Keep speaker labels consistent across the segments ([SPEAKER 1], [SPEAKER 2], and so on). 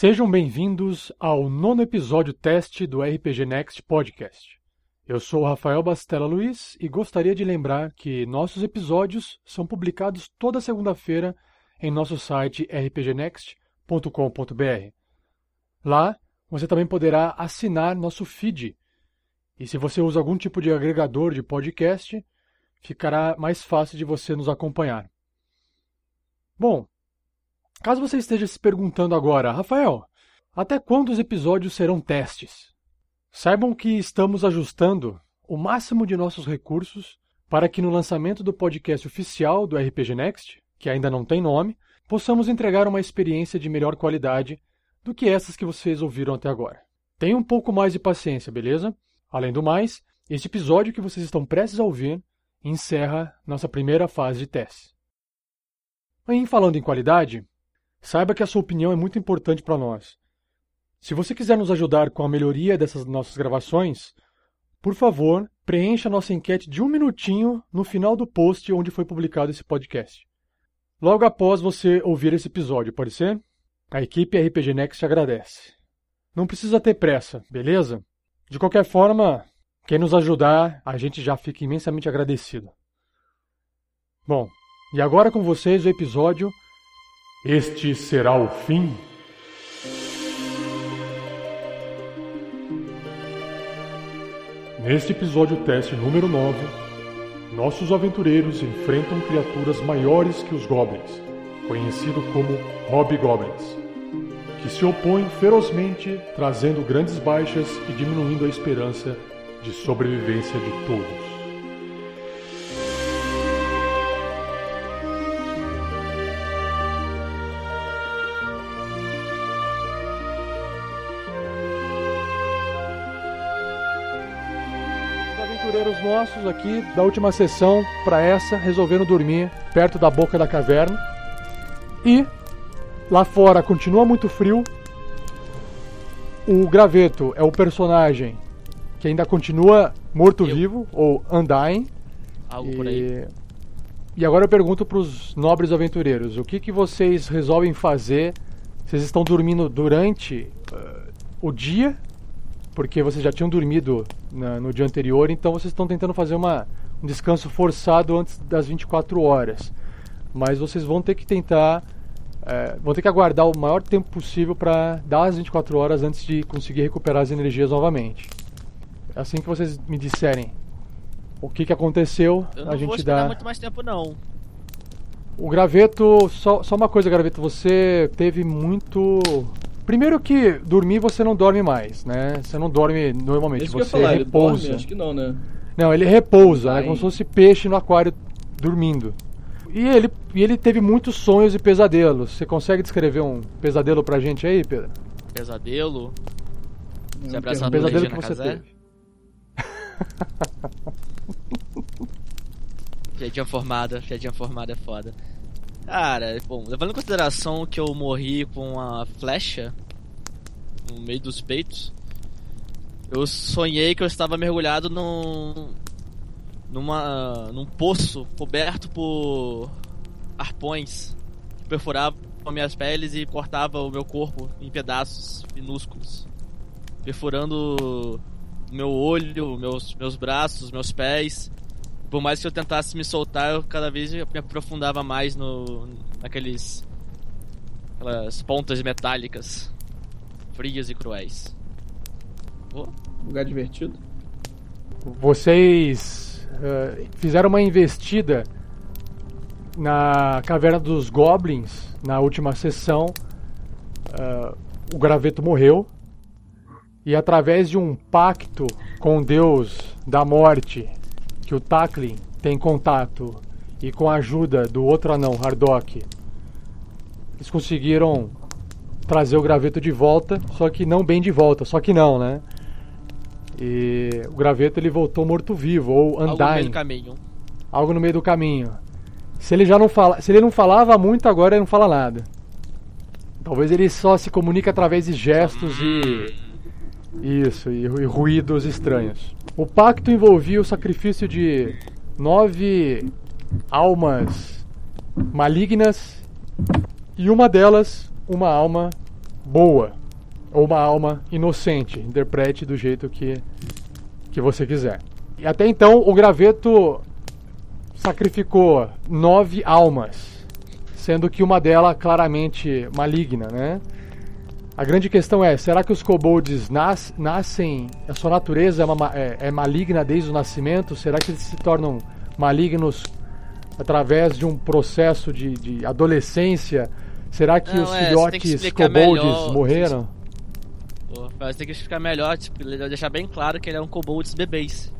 [SPEAKER 1] Sejam bem-vindos ao nono episódio teste do RPG Next Podcast. Eu sou Rafael Bastela Luiz e gostaria de lembrar que nossos episódios são publicados toda segunda-feira em nosso site rpgnext.com.br. Lá, você também poderá assinar nosso feed. E se você usa algum tipo de agregador de podcast, ficará mais fácil de você nos acompanhar. Bom, caso você esteja se perguntando agora, Rafael, até quando os episódios serão testes? Saibam que estamos ajustando o máximo de nossos recursos para que no lançamento do podcast oficial do RPG Next, que ainda não tem nome, possamos entregar uma experiência de melhor qualidade do que essas que vocês ouviram até agora. Tenha um pouco mais de paciência, beleza? Além do mais, este episódio que vocês estão prestes a ouvir encerra nossa primeira fase de teste. Em falando em qualidade, saiba que a sua opinião é muito importante para nós. Se você quiser nos ajudar com a melhoria dessas nossas gravações, por favor, preencha nossa enquete de um minutinho no final do post onde foi publicado esse podcast. Logo após você ouvir esse episódio, pode ser? A equipe RPG Next agradece. Não precisa ter pressa, beleza? De qualquer forma, quem nos ajudar, a gente já fica imensamente agradecido. Bom, e agora com vocês o episódio Este será o fim? Neste episódio teste número 9, nossos aventureiros enfrentam criaturas maiores que os goblins, conhecido como hobgoblins, que se opõem ferozmente, trazendo grandes baixas e diminuindo a esperança de sobrevivência de todos. Os nossos aqui da última sessão para essa resolveram dormir perto da boca da caverna. E lá fora continua muito frio. O graveto é o personagem que ainda continua morto-vivo ou undying.
[SPEAKER 2] Algo por aí.
[SPEAKER 1] E, e agora eu pergunto para os nobres aventureiros: o que, que vocês resolvem fazer? Vocês estão dormindo durante eh, o dia, porque vocês já tinham dormido na- no dia anterior, então vocês estão tentando fazer uma, um descanso forçado antes das 24 horas. Mas vocês vão ter que tentar. eh, vão ter que aguardar o maior tempo possível para dar as 24 horas antes de conseguir recuperar as energias novamente. Assim que vocês me disserem o que, que aconteceu,
[SPEAKER 2] Eu
[SPEAKER 1] a
[SPEAKER 2] não vou
[SPEAKER 1] gente dá.
[SPEAKER 2] muito mais tempo, não.
[SPEAKER 1] O graveto, só, só uma coisa, graveto, você teve muito. Primeiro que dormir você não dorme mais, né? Você não dorme normalmente,
[SPEAKER 3] Isso que eu ia
[SPEAKER 1] você
[SPEAKER 3] falar, ele
[SPEAKER 1] repousa.
[SPEAKER 3] dorme? Acho que não, né?
[SPEAKER 1] Não, ele repousa, né?
[SPEAKER 3] Ai.
[SPEAKER 1] Como se fosse peixe no aquário dormindo. E ele, e ele teve muitos sonhos e pesadelos. Você consegue descrever um pesadelo pra gente aí, Pedro?
[SPEAKER 2] Pesadelo.
[SPEAKER 3] Não,
[SPEAKER 2] abraçar
[SPEAKER 1] Um pesadelo que você
[SPEAKER 2] Casé.
[SPEAKER 1] teve.
[SPEAKER 2] Piadinha formada, piadinha formada é foda. Cara, bom, levando em consideração que eu morri com uma flecha no meio dos peitos, eu sonhei que eu estava mergulhado num. numa. num poço coberto por arpões que perfuravam minhas peles e cortava o meu corpo em pedaços minúsculos, perfurando meu olho, meus, meus braços, meus pés. Por mais que eu tentasse me soltar, eu cada vez me aprofundava mais no naqueles aquelas pontas metálicas frias e cruéis. Oh,
[SPEAKER 3] Lugar divertido.
[SPEAKER 1] Vocês eh, fizeram uma investida na caverna dos goblins na última sessão. Eh, o graveto morreu e através de um pacto com o deus da morte que o Taklin tem contato e com a ajuda do outro anão Hardock eles conseguiram trazer o graveto de volta, só que não bem de volta, só que não, né? E o graveto ele voltou morto-vivo ou
[SPEAKER 2] algo no meio do caminho.
[SPEAKER 1] algo no meio do caminho. Se ele já não fala, se ele não falava muito, agora ele não fala nada. Talvez ele só se comunique através de gestos e isso e, e ruídos estranhos. O pacto envolvia o sacrifício de nove almas malignas e uma delas uma alma boa ou uma alma inocente. Interprete do jeito que, que você quiser. E até então o graveto sacrificou nove almas, sendo que uma delas claramente maligna, né? A grande questão é, será que os kobolds nas, nascem, a sua natureza é, uma, é, é, maligna desde o nascimento? Será que eles se tornam malignos através de um processo de, de adolescência? Será que
[SPEAKER 2] Não,
[SPEAKER 1] os
[SPEAKER 2] é,
[SPEAKER 1] filhotes kobolds
[SPEAKER 2] melhor,
[SPEAKER 1] morreram?
[SPEAKER 2] Você tem que explicar melhor, tipo, deixar bem claro que ele é um kobolds bebês.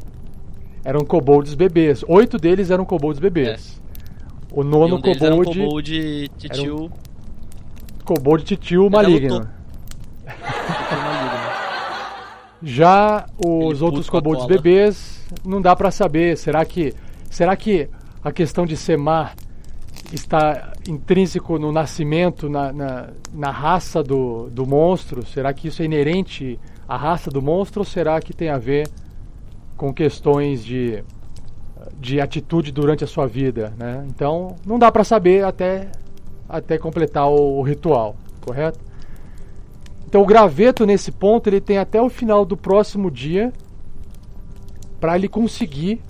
[SPEAKER 1] Eram kobolds bebês. Oito deles eram kobolds bebês.
[SPEAKER 2] É.
[SPEAKER 1] O nono
[SPEAKER 2] um
[SPEAKER 1] kobold...
[SPEAKER 2] Era um kobold titio...
[SPEAKER 1] Um kobold titio maligno. Já os outros kobolds bebês, não dá para saber. Será que, será que a questão de ser má está intrínseco no nascimento, na, na, na, raça do, do monstro? Será que isso é inerente à raça do monstro ou será que tem a ver com questões de, de atitude durante a sua vida? Né? Então, não dá para saber até, até completar o, o ritual, correto? Então o graveto nesse ponto ele tem até o final do próximo dia para ele conseguir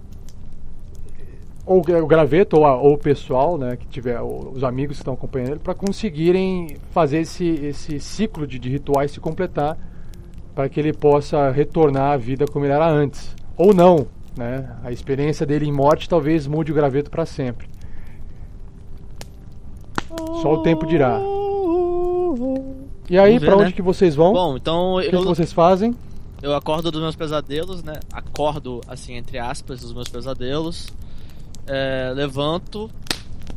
[SPEAKER 1] ou o graveto ou, a, ou, o pessoal, né, que tiver os amigos que estão acompanhando ele para conseguirem fazer esse, esse ciclo de, de rituais se completar para que ele possa retornar à vida como ele era antes ou não, né? A experiência dele em morte talvez mude o graveto para sempre. Só o tempo dirá. E aí, para onde né? que vocês vão?
[SPEAKER 2] Bom, então
[SPEAKER 1] o que, eu... que vocês fazem?
[SPEAKER 2] Eu acordo dos meus pesadelos, né? Acordo, assim, entre aspas, dos meus pesadelos. É, levanto,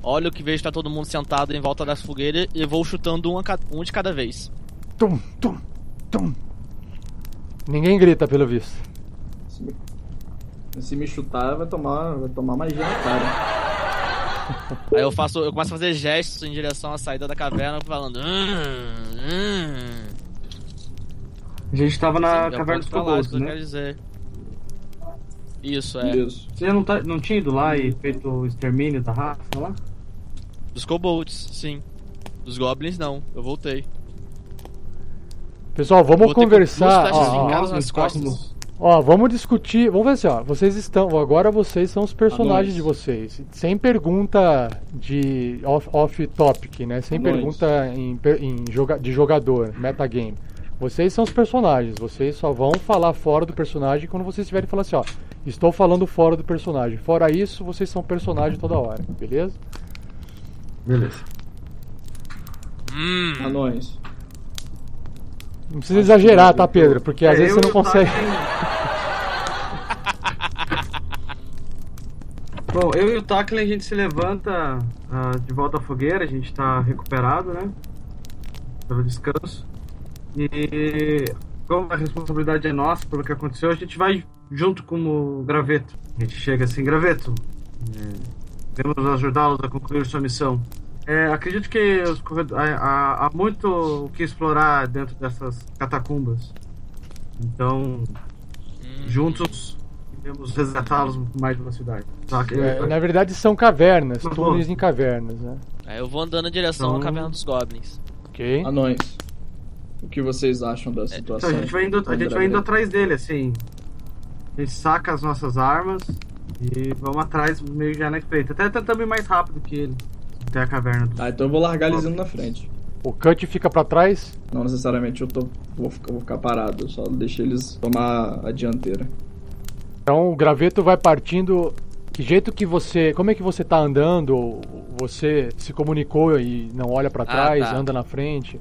[SPEAKER 2] olho o que vejo tá todo mundo sentado em volta das fogueiras e vou chutando um, um de cada vez.
[SPEAKER 1] Tum, tum, tum. Ninguém grita, pelo visto.
[SPEAKER 3] Se me, se me chutar, vai tomar, vai tomar magia na cara.
[SPEAKER 2] Aí eu faço, eu começo a fazer gestos em direção à saída da caverna, falando. Hum, hum.
[SPEAKER 3] A gente tava na Sim, caverna dos kobolds, né?
[SPEAKER 2] Quer dizer. Isso, é. Isso.
[SPEAKER 3] Você não, tá, não tinha ido lá e feito o extermínio da raça lá?
[SPEAKER 2] Dos kobolds, sim. Dos goblins, não. Eu voltei.
[SPEAKER 1] Pessoal, vamos conversar.
[SPEAKER 2] Ó, ó, nas costas.
[SPEAKER 1] Ó, vamos discutir. Vamos ver assim, ó. Vocês estão. Agora vocês são os personagens de vocês. Sem pergunta de off-topic, off né? Sem pergunta em, em joga, de jogador, metagame. Vocês são os personagens. Vocês só vão falar fora do personagem quando vocês estiverem falando assim, ó. Estou falando fora do personagem. Fora isso, vocês são personagem toda hora, beleza?
[SPEAKER 3] Beleza.
[SPEAKER 2] Hum.
[SPEAKER 3] Anões.
[SPEAKER 1] Não precisa exagerar, tá, Pedro? Porque às é, vezes você não consegue.
[SPEAKER 3] Bom, eu e o Tacklin a gente se levanta uh, de volta à fogueira, a gente tá recuperado, né? Pelo descanso. E como a responsabilidade é nossa pelo que aconteceu, a gente vai junto com o Graveto. A gente chega assim, Graveto, é, vamos ajudá-los a concluir sua missão. É, acredito que os há, há, muito o que explorar dentro dessas catacumbas. Então, hum. juntos Devemos resgatá-los mais velocidade.
[SPEAKER 1] É, na verdade são cavernas, túneis em cavernas, né?
[SPEAKER 2] É, eu vou andando em direção então... à caverna dos goblins.
[SPEAKER 1] Ok.
[SPEAKER 3] Anões. O que vocês acham da situação? Então, a gente vai indo, a gente vai indo atrás dele, assim. A gente saca as nossas armas e vamos atrás meio já na espreita. Até tentando ir mais rápido que ele. Até a caverna. Do...
[SPEAKER 4] Ah, então eu vou largar eles indo na frente.
[SPEAKER 1] O Cut fica para trás?
[SPEAKER 4] Não necessariamente eu tô, vou, ficar, vou ficar parado, só deixei eles tomar a dianteira.
[SPEAKER 1] Então o graveto vai partindo. Que jeito que você. Como é que você tá andando? Você se comunicou e não olha para ah, trás, ah, tá. anda na frente?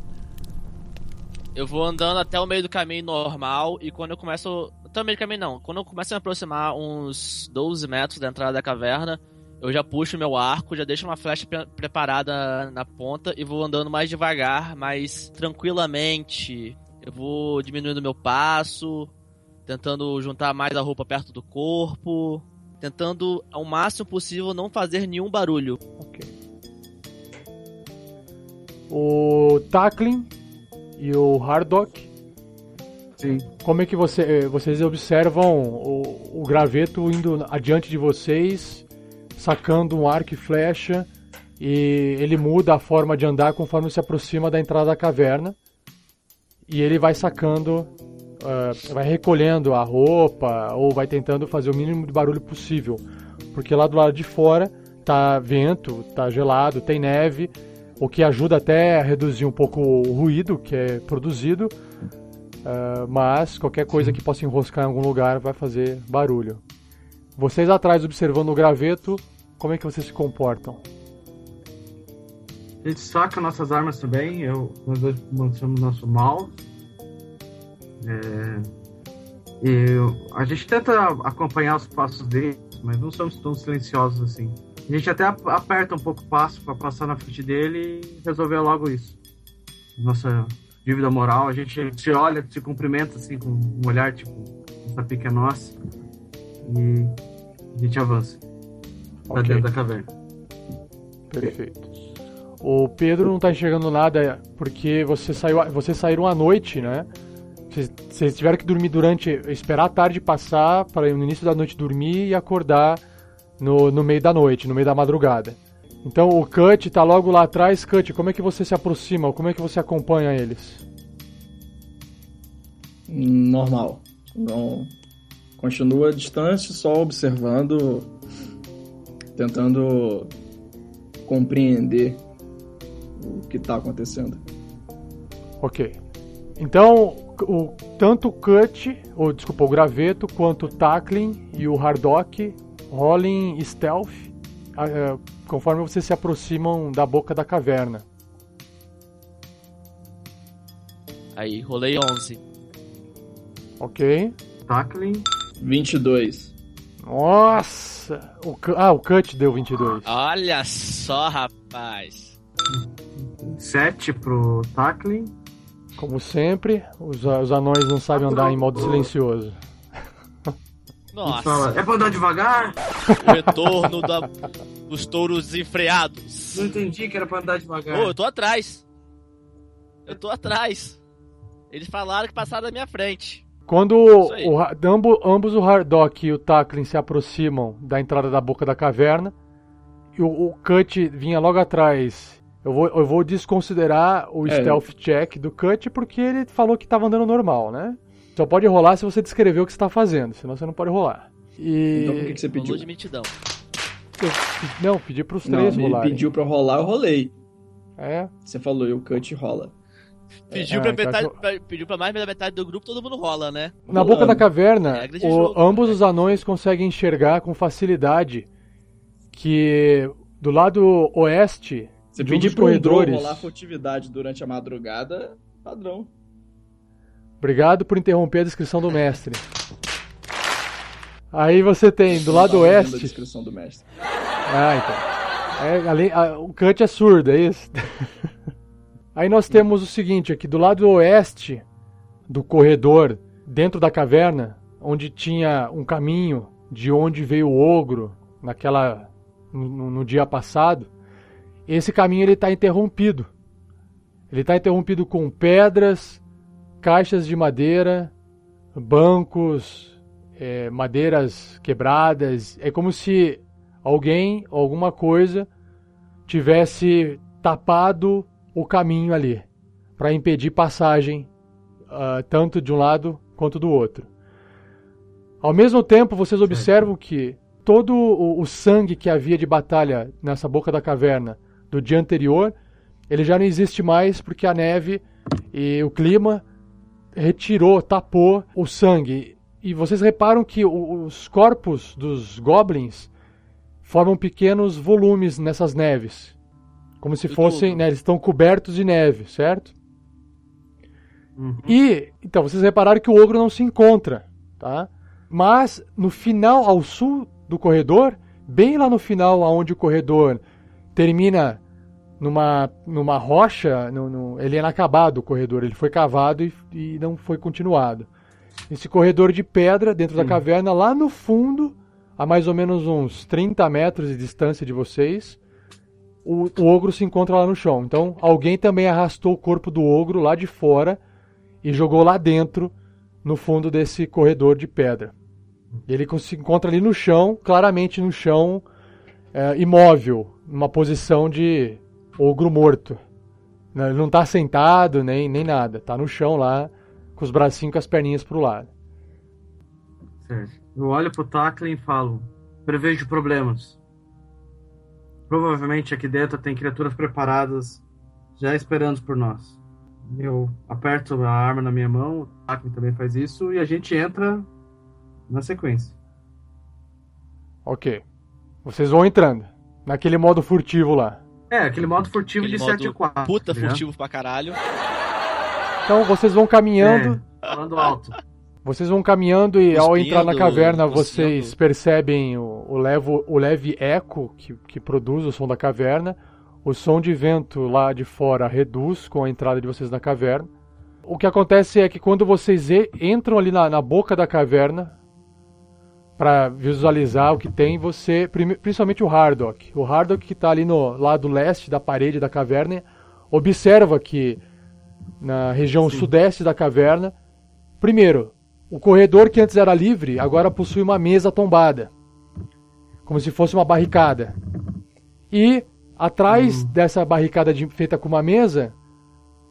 [SPEAKER 2] Eu vou andando até o meio do caminho normal e quando eu começo. Até o meio do caminho não. Quando eu começo a me aproximar uns 12 metros da entrada da caverna, eu já puxo meu arco, já deixo uma flecha pre preparada na ponta e vou andando mais devagar, mais tranquilamente. Eu vou diminuindo meu passo, tentando juntar mais a roupa perto do corpo, tentando ao máximo possível não fazer nenhum barulho.
[SPEAKER 1] Ok. O Tackling e o Hardock.
[SPEAKER 3] Sim.
[SPEAKER 1] Como é que você, eh, vocês observam o, o graveto indo adiante de vocês, sacando um arco e flecha, e ele muda a forma de andar conforme se aproxima da entrada da caverna. e ele vai sacando, uh, vai recolhendo a roupa ou vai tentando fazer o mínimo de barulho possível, porque lá do lado de fora tá vento, tá gelado, tem neve, o que ajuda até a reduzir um pouco o ruído que é produzido, uh, mas qualquer coisa que possa enroscar em algum lugar vai fazer barulho. Vocês atrás observando o graveto, como é que vocês se comportam?
[SPEAKER 3] A gente saca nossas armas também, eu, nós dois mostramos nosso mal. É, e a gente tenta acompanhar os passos dele, mas não somos tão silenciosos assim. A gente até aperta um pouco o passo para passar na frente dele e resolver logo isso. Nossa dívida moral, a gente se olha, se cumprimenta assim com um olhar tipo, essa pica é nossa. E a gente avança pra
[SPEAKER 1] Ok.
[SPEAKER 3] dentro da caverna.
[SPEAKER 1] Perfeito. O Pedro não tá enxergando nada porque você saiu, vocês saíram à noite, né? Vocês, vocês tiveram que dormir durante, esperar a tarde passar para no início da noite dormir e acordar no, no meio da noite, no meio da madrugada. Então o Cut tá logo lá atrás. Cut, como é que você se aproxima? Como é que você acompanha eles?
[SPEAKER 4] Normal. Não. Continua distante, só observando, tentando compreender o que tá acontecendo.
[SPEAKER 1] Ok. Então, o, tanto o Cut, ou desculpa, o Graveto, quanto o Tackling e o Hardock rolem Stealth ah, eh, conforme vocês se aproximam da boca da caverna.
[SPEAKER 2] Aí, rolei 11.
[SPEAKER 1] Ok?
[SPEAKER 3] Tackling,
[SPEAKER 4] 22.
[SPEAKER 1] Nossa! O, ah, o Cut deu 22.
[SPEAKER 2] Olha só, rapaz.
[SPEAKER 3] 7 pro tackling.
[SPEAKER 1] Como sempre, os, os anões não sabem andar em modo silencioso.
[SPEAKER 2] Nossa,
[SPEAKER 3] é pra andar devagar?
[SPEAKER 2] o retorno da- dos touros desenfreados.
[SPEAKER 3] Não entendi que era pra andar devagar.
[SPEAKER 2] Ô, eu tô atrás. Eu tô atrás. Eles falaram que passaram da minha frente.
[SPEAKER 1] Quando
[SPEAKER 2] aí.
[SPEAKER 1] o, Ra- ambo- ambos o Hardock e o Tackling se aproximam da entrada da boca da caverna, e o, o Cut vinha logo atrás. Eu vou, eu vou desconsiderar o
[SPEAKER 4] É.
[SPEAKER 1] stealth check do Cut porque ele falou que estava andando normal, né? Só pode rolar se você descrever o que você está fazendo, senão você não pode rolar. E.
[SPEAKER 4] Então por que, que você
[SPEAKER 2] Rolou
[SPEAKER 4] pediu?
[SPEAKER 2] de mentidão.
[SPEAKER 1] eu não, pedi para os três
[SPEAKER 4] me
[SPEAKER 1] rolarem.
[SPEAKER 4] pediu pra eu rolar, eu rolei.
[SPEAKER 1] É,
[SPEAKER 4] Você falou, e o cut rola.
[SPEAKER 2] Pediu,
[SPEAKER 1] É,
[SPEAKER 2] pra
[SPEAKER 1] então
[SPEAKER 2] metade, pra- pediu pra mais da metade do grupo, todo mundo rola, né?
[SPEAKER 1] Na boca da caverna,
[SPEAKER 2] de
[SPEAKER 1] o-
[SPEAKER 2] jogo,
[SPEAKER 1] ambos
[SPEAKER 2] né?
[SPEAKER 1] os anões conseguem enxergar com facilidade que do lado oeste
[SPEAKER 4] Você
[SPEAKER 1] de um
[SPEAKER 4] pedir pro
[SPEAKER 1] corredores.
[SPEAKER 4] rolar furtividade durante a madrugada, padrão.
[SPEAKER 1] Obrigado por interromper a descrição do mestre. Aí você tem do lado
[SPEAKER 4] Tá ouvindo a
[SPEAKER 1] oeste.
[SPEAKER 4] descrição do mestre.
[SPEAKER 1] Ah, então. É, além- ah, o Cut é surdo, é isso? Aí nós temos o seguinte aqui, do lado oeste do corredor, dentro da caverna, onde tinha um caminho de onde veio o ogro naquela no, no dia passado, esse caminho ele está interrompido. Ele está interrompido com pedras, caixas de madeira, bancos, é, madeiras quebradas. É como se alguém alguma coisa tivesse tapado o caminho ali para impedir passagem ah, tanto de um lado quanto do outro. Ao mesmo tempo, vocês observam que todo o, o sangue que havia de batalha nessa boca da caverna do dia anterior, ele já não existe mais porque a neve e o clima retirou, tapou o sangue. E vocês reparam que o- os corpos dos goblins formam pequenos volumes nessas neves. Como se fossem,
[SPEAKER 2] tudo.
[SPEAKER 1] né, eles estão cobertos de neve, certo?
[SPEAKER 3] Uhum.
[SPEAKER 1] E, então, vocês repararam que o ogro não se encontra, tá? Mas, no final, ao sul do corredor, bem lá no final, aonde o corredor termina numa, numa rocha, no, no- ele é inacabado o corredor, ele foi cavado e, e não foi continuado. Esse corredor de pedra dentro da caverna, lá no fundo, a mais ou menos uns 30 metros de distância de vocês, o, o ogro se encontra lá no chão. Então, alguém também arrastou o corpo do ogro lá de fora e jogou lá dentro, no fundo desse corredor de pedra. Ele se encontra ali no chão, claramente no chão, é, imóvel, numa posição de ogro morto. Não, ele não tá sentado nem, nem nada. Tá no chão lá, com os bracinhos com as perninhas pro lado.
[SPEAKER 3] Certo. Eu olho pro Tacklin e falo: Prevejo problemas. Provavelmente aqui dentro tem criaturas preparadas, já esperando por nós. Eu aperto a arma na minha mão, o Tacklin também faz isso, e a gente entra na sequência.
[SPEAKER 1] Ok. Vocês vão entrando. Naquele modo furtivo lá.
[SPEAKER 3] É, aquele modo furtivo
[SPEAKER 2] Aquele
[SPEAKER 3] de
[SPEAKER 2] modo
[SPEAKER 3] 7 e 4.
[SPEAKER 2] Puta
[SPEAKER 3] ligado?
[SPEAKER 2] furtivo pra caralho.
[SPEAKER 1] Então vocês vão caminhando.
[SPEAKER 3] É, falando alto.
[SPEAKER 1] Vocês vão caminhando e ao entrar na caverna vocês percebem o, o, levo, o leve eco que, que produz o som da caverna. O som de vento lá de fora reduz com a entrada de vocês na caverna. O que acontece é que quando vocês entram ali na, na boca da caverna, para visualizar o que tem, você, principalmente o Hardock, o Hardock que está ali no lado leste da parede da caverna, observa que na região sudeste da caverna, primeiro, o corredor que antes era livre agora possui uma mesa tombada, como se fosse uma barricada. E atrás dessa barricada de- feita com uma mesa,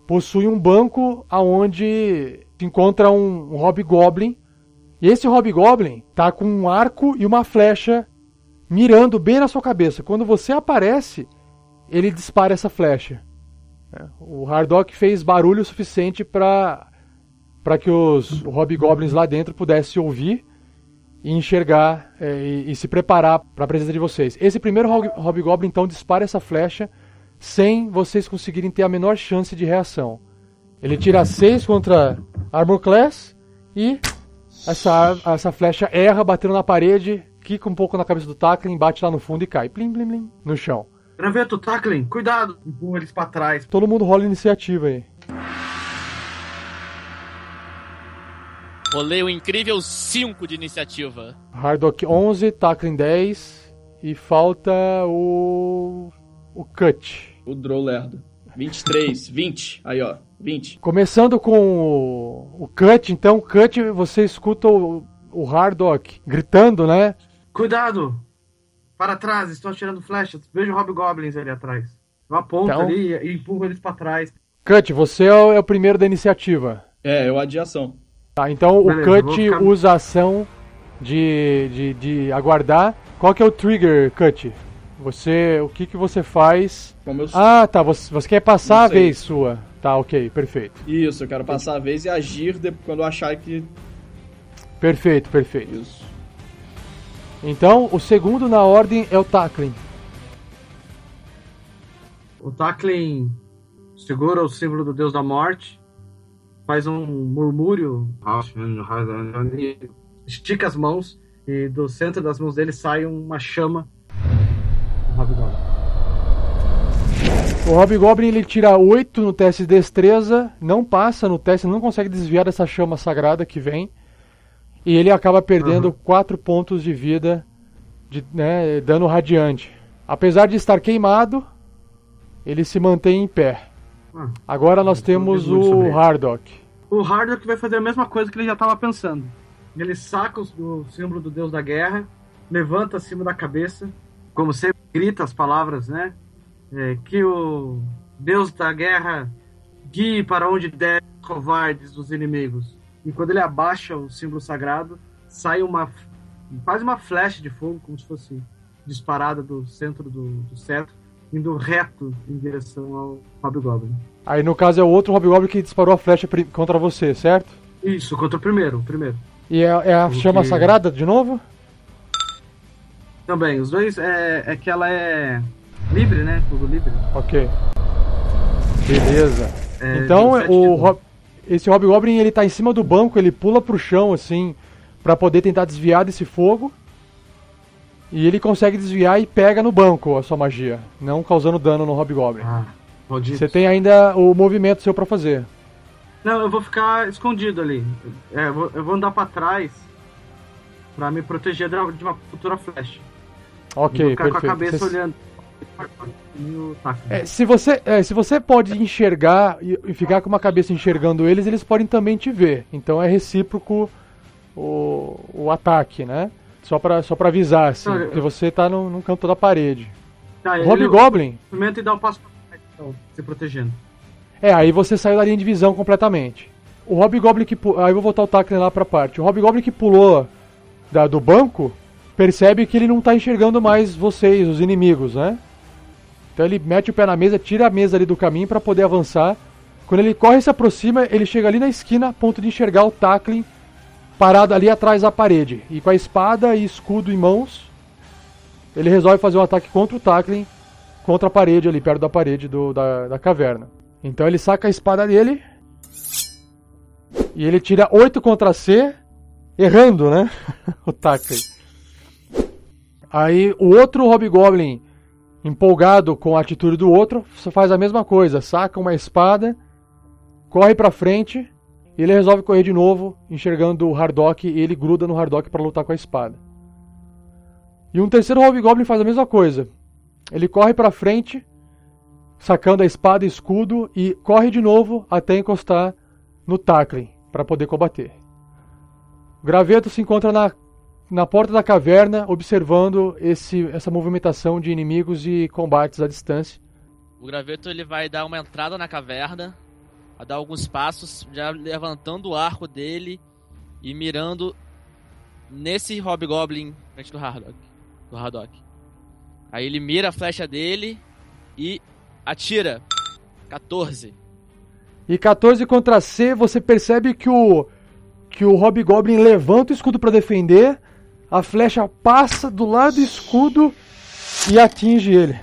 [SPEAKER 1] possui um banco aonde se encontra um, um hobgoblin. E esse hobgoblin tá com um arco e uma flecha mirando bem na sua cabeça. Quando você aparece, ele dispara essa flecha. É, O Hardock fez barulho suficiente para para que os hobgoblins lá dentro pudessem ouvir e enxergar é, e, e se preparar para a presença de vocês. Esse primeiro Hob- hobgoblin então dispara essa flecha sem vocês conseguirem ter a menor chance de reação. Ele tira 6 contra Armor Class e essa, essa flecha erra batendo na parede, quica um pouco na cabeça do Tacklin, bate lá no fundo e cai. Plim, plim, plim, no chão.
[SPEAKER 3] Graveto, Tacklin, cuidado! Empurra eles pra trás.
[SPEAKER 1] Todo mundo rola iniciativa aí.
[SPEAKER 2] Rolei um incrível 5 de iniciativa.
[SPEAKER 1] Hardock 11, Tacklin 10 e falta o. o Cut.
[SPEAKER 4] O Drow Lerdo. 23, 20. Aí, ó. 20.
[SPEAKER 1] Começando com o, o Cut, então, Cut, você escuta o, o Hardock gritando, né?
[SPEAKER 3] Cuidado! Para trás, estão atirando flechas. Vejo Hobgoblins ali atrás. Eu aponto
[SPEAKER 1] Então-
[SPEAKER 3] ali e empurro eles pra trás.
[SPEAKER 1] Cut, você é o, é o primeiro da iniciativa.
[SPEAKER 4] É, é o adiação.
[SPEAKER 1] Tá, então
[SPEAKER 3] Beleza,
[SPEAKER 1] o Cut
[SPEAKER 3] ficar-
[SPEAKER 1] usa a ação de, de, de aguardar. Qual que é o trigger, Cut? Você, o que que você faz?
[SPEAKER 4] Como eu
[SPEAKER 1] Ah, tá, você, você quer passar a vez sua. Tá, ok, perfeito.
[SPEAKER 4] Isso, eu quero passar a vez e agir de- quando eu achar que.
[SPEAKER 1] Perfeito, perfeito.
[SPEAKER 4] Isso.
[SPEAKER 1] Então, o segundo na ordem é o Tacklin.
[SPEAKER 3] O Tacklin segura o símbolo do deus da morte, faz um murmúrio, estica as mãos e do centro das mãos dele sai uma chama. do Hobgoblin.
[SPEAKER 1] O Hobgoblin ele tira 8 no teste de destreza, não passa no teste, não consegue desviar dessa chama sagrada que vem. E ele acaba perdendo 4 pontos de vida de né, dano radiante. Apesar de estar queimado, ele se mantém em pé.
[SPEAKER 3] Ah,
[SPEAKER 1] Agora nós temos o. Hardock.
[SPEAKER 3] O Hardock vai fazer a mesma coisa que ele já estava pensando. Ele saca o símbolo do deus da guerra, levanta acima da cabeça, como sempre grita as palavras, né? É, que o deus da guerra guie para onde der covardes dos inimigos. E quando ele abaixa o símbolo sagrado, sai uma quase uma flecha de fogo, como se fosse disparada do centro do, do cetro, indo reto em direção ao Hobgoblin.
[SPEAKER 1] Aí no caso é o outro Hobgoblin que disparou a flecha contra você, certo?
[SPEAKER 3] Isso, contra o primeiro, o primeiro.
[SPEAKER 1] E é, é a
[SPEAKER 3] Ok.
[SPEAKER 1] chama sagrada de novo?
[SPEAKER 3] Também, os dois é, é que ela é livre, né? Fogo livre.
[SPEAKER 1] Ok. Beleza.
[SPEAKER 3] É,
[SPEAKER 1] Então,
[SPEAKER 3] 27 de
[SPEAKER 1] o. Hob- esse Hobgoblin ele tá em cima do banco, ele pula pro chão assim, pra poder tentar desviar desse fogo. E ele consegue desviar e pega no banco a sua magia, não causando dano no Hobgoblin.
[SPEAKER 3] Ah, maldito.
[SPEAKER 1] Você tem ainda o movimento seu pra fazer.
[SPEAKER 3] Não, eu vou ficar escondido ali. É, eu, vou, eu vou andar pra trás pra me proteger de uma futura flecha.
[SPEAKER 1] Ok,
[SPEAKER 3] vou ficar
[SPEAKER 1] perfeito.
[SPEAKER 3] com a cabeça
[SPEAKER 1] Você-
[SPEAKER 3] olhando.
[SPEAKER 1] É, se você, é, se você pode enxergar e, e ficar com uma cabeça enxergando eles, eles podem também te ver. Então é recíproco o, o ataque, né? Só pra, só pra avisar, assim, porque você tá no, num canto da parede.
[SPEAKER 3] Tá, e dá o passo pra trás, então, se protegendo.
[SPEAKER 1] É, aí você saiu da linha de visão completamente. O Hobgoblin que. Aí eu vou voltar o Tacklin lá pra parte. O Hobgoblin que pulou da- do banco percebe que ele não tá enxergando mais vocês, os inimigos, né? Então ele mete o pé na mesa, tira a mesa ali do caminho pra poder avançar. Quando ele corre e se aproxima, ele chega ali na esquina a ponto de enxergar o Tacklin parado ali atrás da parede. E com a espada e escudo em mãos, ele resolve fazer um ataque contra o Tacklin, contra a parede ali, perto da parede do- da, da caverna. Então ele saca a espada dele e ele tira 8 contra C, errando, né? o Tacklin. Aí o outro Hobgoblin, empolgado com a atitude do outro, faz a mesma coisa, saca uma espada, corre pra frente e ele resolve correr de novo, enxergando o Hardock e ele gruda no Hardock para lutar com a espada. E um terceiro Hobgoblin faz a mesma coisa. Ele corre pra frente, sacando a espada e escudo e corre de novo até encostar no Tacklin para poder combater. O Graveto se encontra na, na porta da caverna, observando esse, essa movimentação de inimigos e combates à distância.
[SPEAKER 2] O graveto ele vai dar uma entrada na caverna, vai dar alguns passos, já levantando o arco dele e mirando nesse Hobgoblin frente do Hardock. Do Hardock. Aí ele mira a flecha dele e atira. 14.
[SPEAKER 1] E 14 contra C, você percebe que o que o Hobgoblin levanta o escudo para defender, a flecha passa do lado do escudo e atinge ele.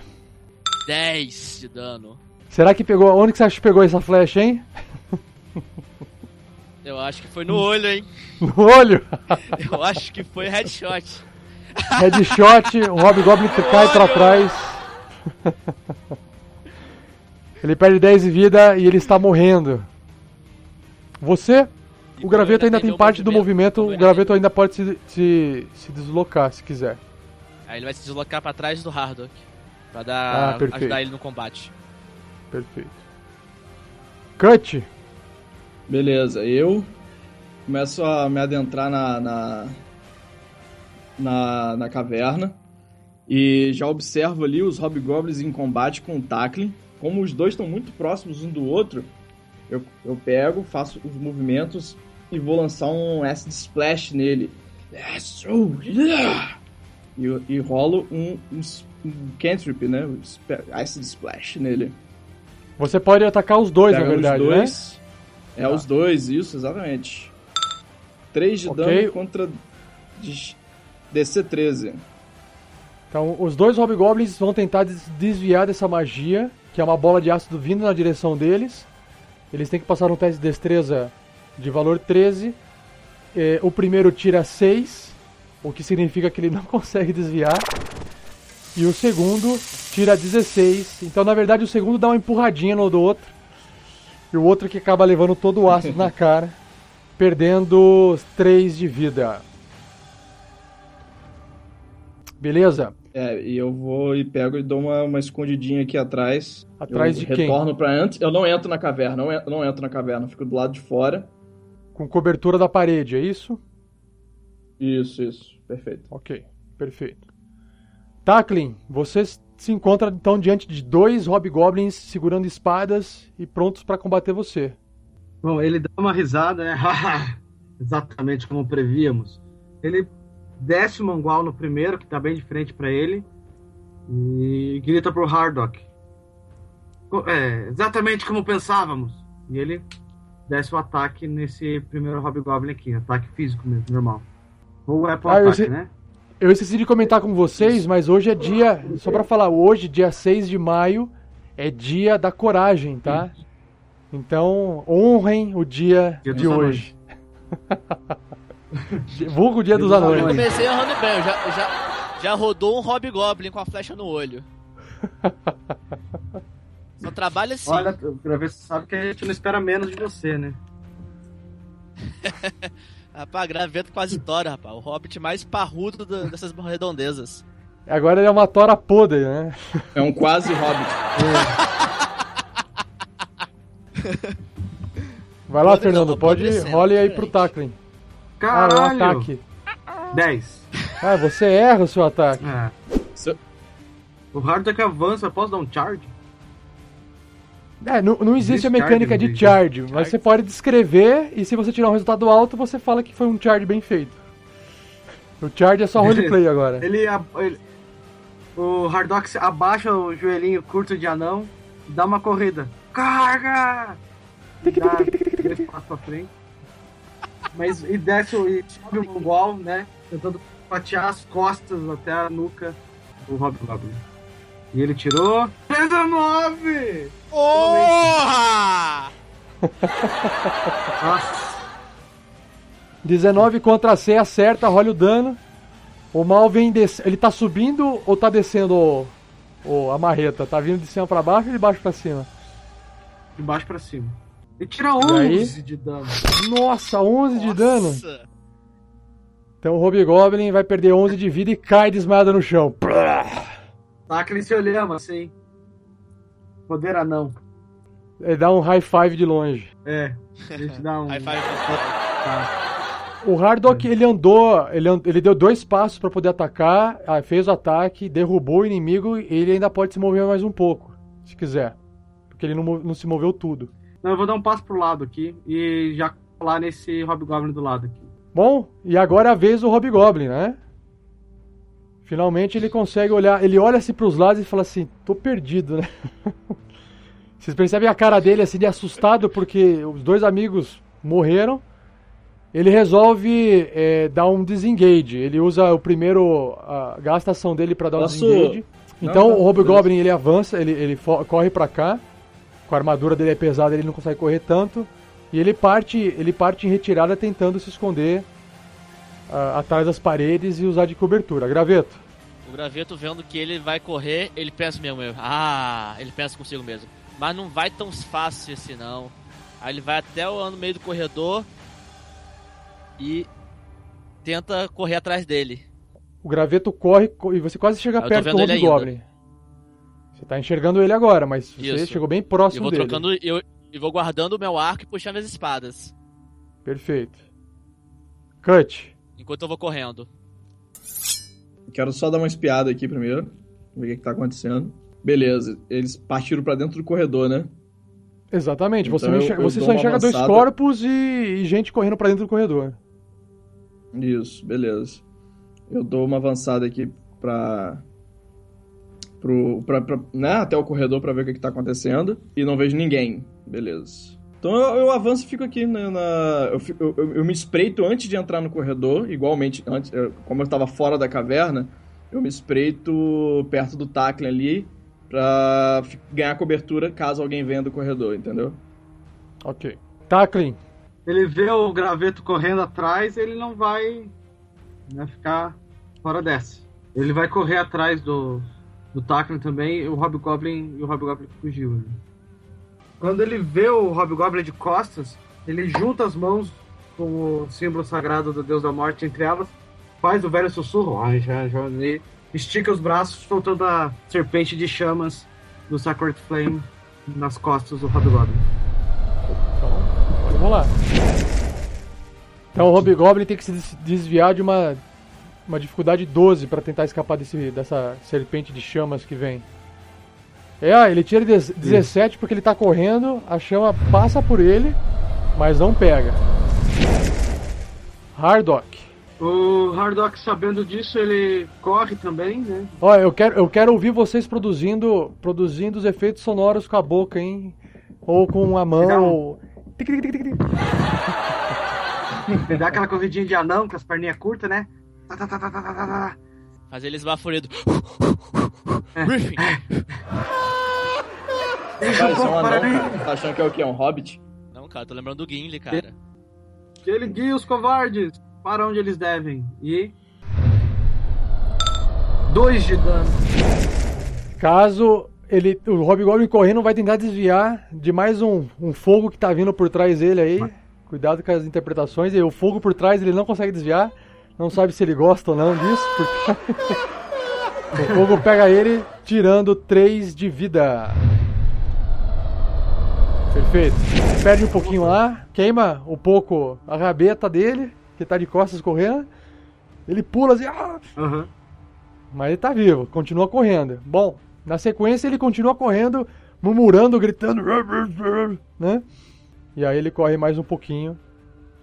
[SPEAKER 2] 10 de dano.
[SPEAKER 1] Será que pegou? Onde que você acha que pegou essa flecha, hein?
[SPEAKER 2] Eu acho que foi no olho, hein?
[SPEAKER 1] No olho.
[SPEAKER 2] Eu acho que foi headshot.
[SPEAKER 1] Headshot, o Hobgoblin cai pra trás. Ele perde 10 de vida e ele está morrendo. Você, o graveto ainda tem parte do movimento, o graveto ainda pode se, se, se deslocar se quiser.
[SPEAKER 2] Aí ele vai se deslocar pra trás do Hardock. Pra
[SPEAKER 1] Ah,
[SPEAKER 2] dar,
[SPEAKER 1] perfeito.
[SPEAKER 2] ajudar ele no combate.
[SPEAKER 1] Perfeito. Cut.
[SPEAKER 4] Beleza, eu começo a me adentrar na, na, na, na caverna e já observo ali os Hobgoblins em combate com o Tacklin. Como os dois estão muito próximos um do outro, eu, eu pego, faço os movimentos e vou lançar um Acid Splash nele. E, e rolo um, um, um cantrip, né? um Acid Splash nele.
[SPEAKER 1] Você pode atacar os dois,
[SPEAKER 4] Pega
[SPEAKER 1] na verdade,
[SPEAKER 4] os
[SPEAKER 1] né?
[SPEAKER 4] dois. É
[SPEAKER 1] Tá.
[SPEAKER 4] os dois, isso, exatamente. 3 de
[SPEAKER 1] Ok.
[SPEAKER 4] dano contra de- DC 13.
[SPEAKER 1] Então, os dois Hobgoblins vão tentar des- desviar dessa magia, que é uma bola de ácido vindo na direção deles. Eles têm que passar um teste de destreza de valor 13. Eh, o primeiro tira 6, o que significa que ele não consegue desviar. E o segundo tira 16. Então, na verdade, o segundo dá uma empurradinha no do outro. E o outro que acaba levando todo o ácido na cara, perdendo 3 de vida. Beleza?
[SPEAKER 4] É, e eu vou e pego e dou uma, uma escondidinha aqui atrás.
[SPEAKER 1] Atrás
[SPEAKER 4] eu
[SPEAKER 1] de quem?
[SPEAKER 4] retorno pra antes. Eu não entro na caverna, não entro, não entro na caverna, fico do lado de fora.
[SPEAKER 1] Com cobertura da parede, é isso?
[SPEAKER 4] Isso, isso, perfeito.
[SPEAKER 1] Ok, perfeito. Tacklin, você se encontra então diante de dois Hobgoblins segurando espadas e prontos para combater você.
[SPEAKER 3] Bom, ele dá uma risada, né? Exatamente como prevíamos. Ele desce o mangual no primeiro, que tá bem de frente pra ele, e grita pro Hardock. É, exatamente como pensávamos. E ele desce o ataque nesse primeiro Hobgoblin aqui, ataque físico mesmo, normal. Ou é pro
[SPEAKER 1] Ah,
[SPEAKER 3] ataque, né?
[SPEAKER 1] Eu esqueci de comentar com vocês, mas hoje é dia, só para falar, hoje, dia 6 de maio, é dia da coragem, tá? Então, honrem o dia,
[SPEAKER 3] Dia
[SPEAKER 1] de hoje. Vulgo dia dos anões.
[SPEAKER 2] Eu comecei errando bem, eu já, eu já, já rodou um Hobgoblin com a flecha no olho. Só trabalha assim.
[SPEAKER 3] Olha, pra ver se você sabe que a gente não espera menos de você, né?
[SPEAKER 2] Rapaz, graveto quase tora, rapaz. O hobbit mais parrudo do- dessas redondezas.
[SPEAKER 1] Agora ele é uma tora podre, né?
[SPEAKER 4] É um quase hobbit.
[SPEAKER 1] Vai lá,
[SPEAKER 2] Podre
[SPEAKER 1] Fernando,
[SPEAKER 2] não,
[SPEAKER 1] pode
[SPEAKER 2] apodrecendo,
[SPEAKER 1] role aí pro Tacklin. Ah,
[SPEAKER 3] Caralho!
[SPEAKER 1] ataque.
[SPEAKER 3] 10.
[SPEAKER 1] Ah, você erra o seu ataque.
[SPEAKER 3] É. O Hardock avança, posso dar um charge?
[SPEAKER 1] É, não, não existe a mecânica
[SPEAKER 3] charge,
[SPEAKER 1] de
[SPEAKER 3] não
[SPEAKER 1] charge, mas você pode descrever e se você tirar um resultado alto, você fala que foi um charge bem feito. O charge é só roleplay agora.
[SPEAKER 3] Ele, ele- o Hardox abaixa o joelhinho curto de anão e dá uma corrida. Carga! Dá três passos pra frente. Mas e desce o- e sobe o mongol, né? Tentando fatiar as costas até a nuca do Hobgoblin. E ele tirou 19!
[SPEAKER 2] Porra!
[SPEAKER 3] Nossa,
[SPEAKER 1] 19 contra C, acerta, rola o dano. O mal vem des... Ele tá subindo ou tá descendo o... o- a marreta? Tá vindo de cima pra baixo ou de baixo pra cima?
[SPEAKER 3] de baixo pra cima. E tira
[SPEAKER 1] aí?
[SPEAKER 3] 11 de dano.
[SPEAKER 1] Nossa, 11 de dano.
[SPEAKER 2] Nossa.
[SPEAKER 1] Então o Hobgoblin vai perder 11 de vida e cai desmaiado no chão.
[SPEAKER 3] Tá aquele se olhando assim. Poder anão.
[SPEAKER 1] Ele dá um high five de longe.
[SPEAKER 3] É, a gente dá um.
[SPEAKER 2] High five.
[SPEAKER 3] Tá.
[SPEAKER 1] O Hardock, ele andou, ele, and- ele deu dois passos pra poder atacar, ah, fez o ataque, derrubou o inimigo e ele ainda pode se mover mais um pouco, se quiser. Porque ele não, não se moveu tudo.
[SPEAKER 3] Não, eu vou dar um passo pro lado aqui e já colar nesse Hobgoblin do lado aqui.
[SPEAKER 1] Bom, e agora é a vez do Hobgoblin, né? Finalmente ele consegue olhar, ele olha assim pros lados e fala assim, tô perdido, né? Vocês percebem a cara dele assim de assustado porque os dois amigos morreram. Ele resolve é, dar um disengage. Ele usa o primeiro, a, gasta a ação dele pra dar um
[SPEAKER 4] Posso-
[SPEAKER 1] disengage.
[SPEAKER 4] Não,
[SPEAKER 1] Então
[SPEAKER 4] não,
[SPEAKER 1] o Hobgoblin ele avança, ele, ele corre pra cá. Com a armadura dele é pesada, ele não consegue correr tanto. E ele parte, ele parte em retirada tentando se esconder ah, atrás das paredes e usar de cobertura. Graveto.
[SPEAKER 2] O graveto vendo que ele vai correr, ele pensa mesmo, ah, ele pensa consigo mesmo. Mas não vai tão fácil assim não. Aí ele vai até o no meio do corredor e tenta correr atrás dele.
[SPEAKER 1] O graveto corre co- e você quase chega perto do Hobgoblin. Você tá enxergando ele agora, mas você
[SPEAKER 2] Isso.
[SPEAKER 1] chegou bem
[SPEAKER 2] Eu
[SPEAKER 1] próximo
[SPEAKER 2] vou
[SPEAKER 1] dele.
[SPEAKER 2] trocando, eu, eu vou guardando o meu arco e puxando minhas espadas.
[SPEAKER 1] Perfeito. Cut.
[SPEAKER 2] Enquanto eu vou correndo.
[SPEAKER 4] Quero só dar uma espiada aqui primeiro. Ver o que, que tá acontecendo. Beleza, eles partiram pra dentro do corredor, né?
[SPEAKER 1] Exatamente. Você,
[SPEAKER 4] Então
[SPEAKER 1] não
[SPEAKER 4] eu-
[SPEAKER 1] enxerga-
[SPEAKER 4] eu
[SPEAKER 1] você só enxerga dois corpos e, e gente correndo pra dentro do corredor.
[SPEAKER 4] Isso, beleza. Eu dou uma avançada aqui pra. Pro, pra, pra- né, até o corredor pra ver o que, que tá acontecendo. E não vejo ninguém. Beleza. Então eu, eu avanço e fico aqui né, na. Eu, fico- eu- eu- me espreito antes de entrar no corredor, igualmente, antes, eu- como eu tava fora da caverna, eu me espreito perto do Tacklin ali pra ganhar cobertura caso alguém venha do corredor, entendeu?
[SPEAKER 1] Ok. Tacklin.
[SPEAKER 3] Ele vê o graveto correndo atrás, ele não vai né, ficar fora dessa. Ele vai correr atrás do, do Tacklin também, e o Hobgoblin e o Hobgoblin fugiu. né? Quando ele vê o Hobgoblin de costas, ele junta as mãos com o símbolo sagrado do Deus da Morte entre elas, faz o velho sussurro, ai, já, já, e estica os braços, soltando a serpente de chamas do Sacred Flame nas costas do Hobgoblin.
[SPEAKER 1] Então, vamos lá. Então o Hobgoblin tem que se des- desviar de uma, uma dificuldade 12 para tentar escapar desse, dessa serpente de chamas que vem. É, ah, ele tira dez- 17 porque ele tá correndo, a chama passa por ele, mas não pega. Hardock.
[SPEAKER 3] O Hardock, sabendo disso, ele corre também, né?
[SPEAKER 1] Ó, eu quero, eu quero ouvir vocês produzindo, produzindo os efeitos sonoros com a boca, hein? Ou com a mão,
[SPEAKER 3] Legal.
[SPEAKER 1] ou...
[SPEAKER 3] Dá aquela corridinha de anão com as perninhas curtas, né? Tá, tá, tá, tá, tá, tá, tá, tá.
[SPEAKER 2] Fazer ele esbaforido. Griffin.
[SPEAKER 3] Deixa
[SPEAKER 4] Cara,
[SPEAKER 3] um
[SPEAKER 4] é anão. Tá achando que é o quê? Um hobbit?
[SPEAKER 2] Não, cara, tô lembrando do Gimli, cara.
[SPEAKER 3] Que ele guia os covardes para onde eles devem. E. Dois de dano.
[SPEAKER 1] Caso ele, o Hobgoblin correndo vai tentar desviar de mais um, um fogo que tá vindo por trás dele aí. Cuidado com as interpretações. E o fogo por trás ele não consegue desviar. Não sabe se ele gosta ou não disso. Porque... o fogo pega ele, tirando 3 de vida. Perfeito. Perde um pouquinho lá, queima um pouco a rabeta dele, que tá de costas correndo. Ele pula assim. "Ah!"
[SPEAKER 3] Aham.
[SPEAKER 1] Mas ele tá vivo, continua correndo. Bom, na sequência ele continua correndo murmurando, gritando, né? E aí ele corre mais um pouquinho,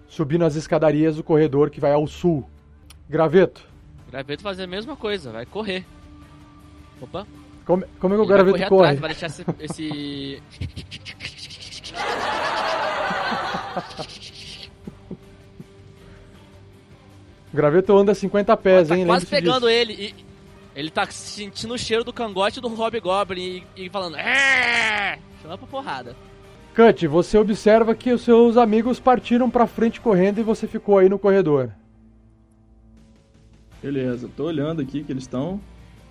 [SPEAKER 1] subindo as escadarias do corredor que vai ao sul. Graveto.
[SPEAKER 2] Graveto fazer a mesma coisa, vai correr. Opa.
[SPEAKER 1] Como, como é que o
[SPEAKER 2] vai
[SPEAKER 1] graveto
[SPEAKER 2] correr
[SPEAKER 1] corre?
[SPEAKER 2] atrás, vai deixar esse. esse...
[SPEAKER 1] O graveto anda 50 pés,
[SPEAKER 2] tá
[SPEAKER 1] hein?
[SPEAKER 2] quase pegando
[SPEAKER 1] disso.
[SPEAKER 2] ele e. Ele tá sentindo o cheiro do cangote do Hobgoblin e, e falando. "É!" Chama pra porrada.
[SPEAKER 1] Cut, você observa que os seus amigos partiram pra frente correndo e você ficou aí no corredor.
[SPEAKER 4] Beleza, tô olhando aqui que eles estão.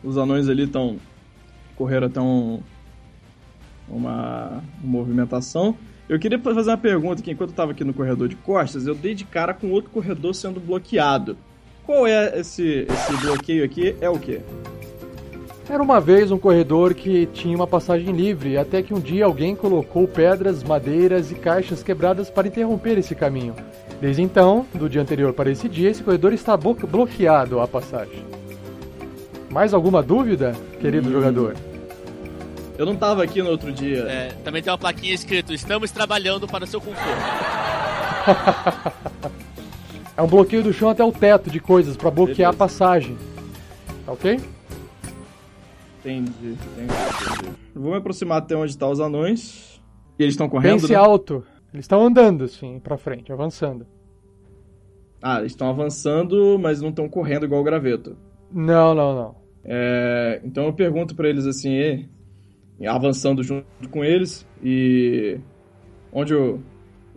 [SPEAKER 4] Os anões ali estão. correram até um. uma movimentação. Eu queria fazer uma pergunta que enquanto eu tava aqui no corredor de costas, eu dei de cara com outro corredor sendo bloqueado. Qual é esse, esse bloqueio aqui? É o quê?
[SPEAKER 1] Era uma vez um corredor que tinha uma passagem livre, até que um dia alguém colocou pedras, madeiras e caixas quebradas para interromper esse caminho. Desde então, do dia anterior para esse dia, esse corredor está blo- bloqueado à passagem. Mais alguma dúvida, querido jogador?
[SPEAKER 4] Eu não tava aqui no outro dia.
[SPEAKER 2] É, também tem uma plaquinha escrito: Estamos trabalhando para o seu conforto.
[SPEAKER 1] É um bloqueio do chão até o teto de coisas para bloquear a
[SPEAKER 4] Beleza.
[SPEAKER 1] passagem. Tá ok?
[SPEAKER 4] Entendi, entendi, Vou me aproximar até onde tá os anões. E eles estão correndo?
[SPEAKER 1] Pense
[SPEAKER 4] né?
[SPEAKER 1] alto. Eles estão andando, assim, pra frente, avançando.
[SPEAKER 4] Ah, eles estão avançando, mas não estão correndo igual o graveto.
[SPEAKER 1] Não, não, não.
[SPEAKER 4] É, então eu pergunto pra eles assim, e- avançando junto com eles, e onde o,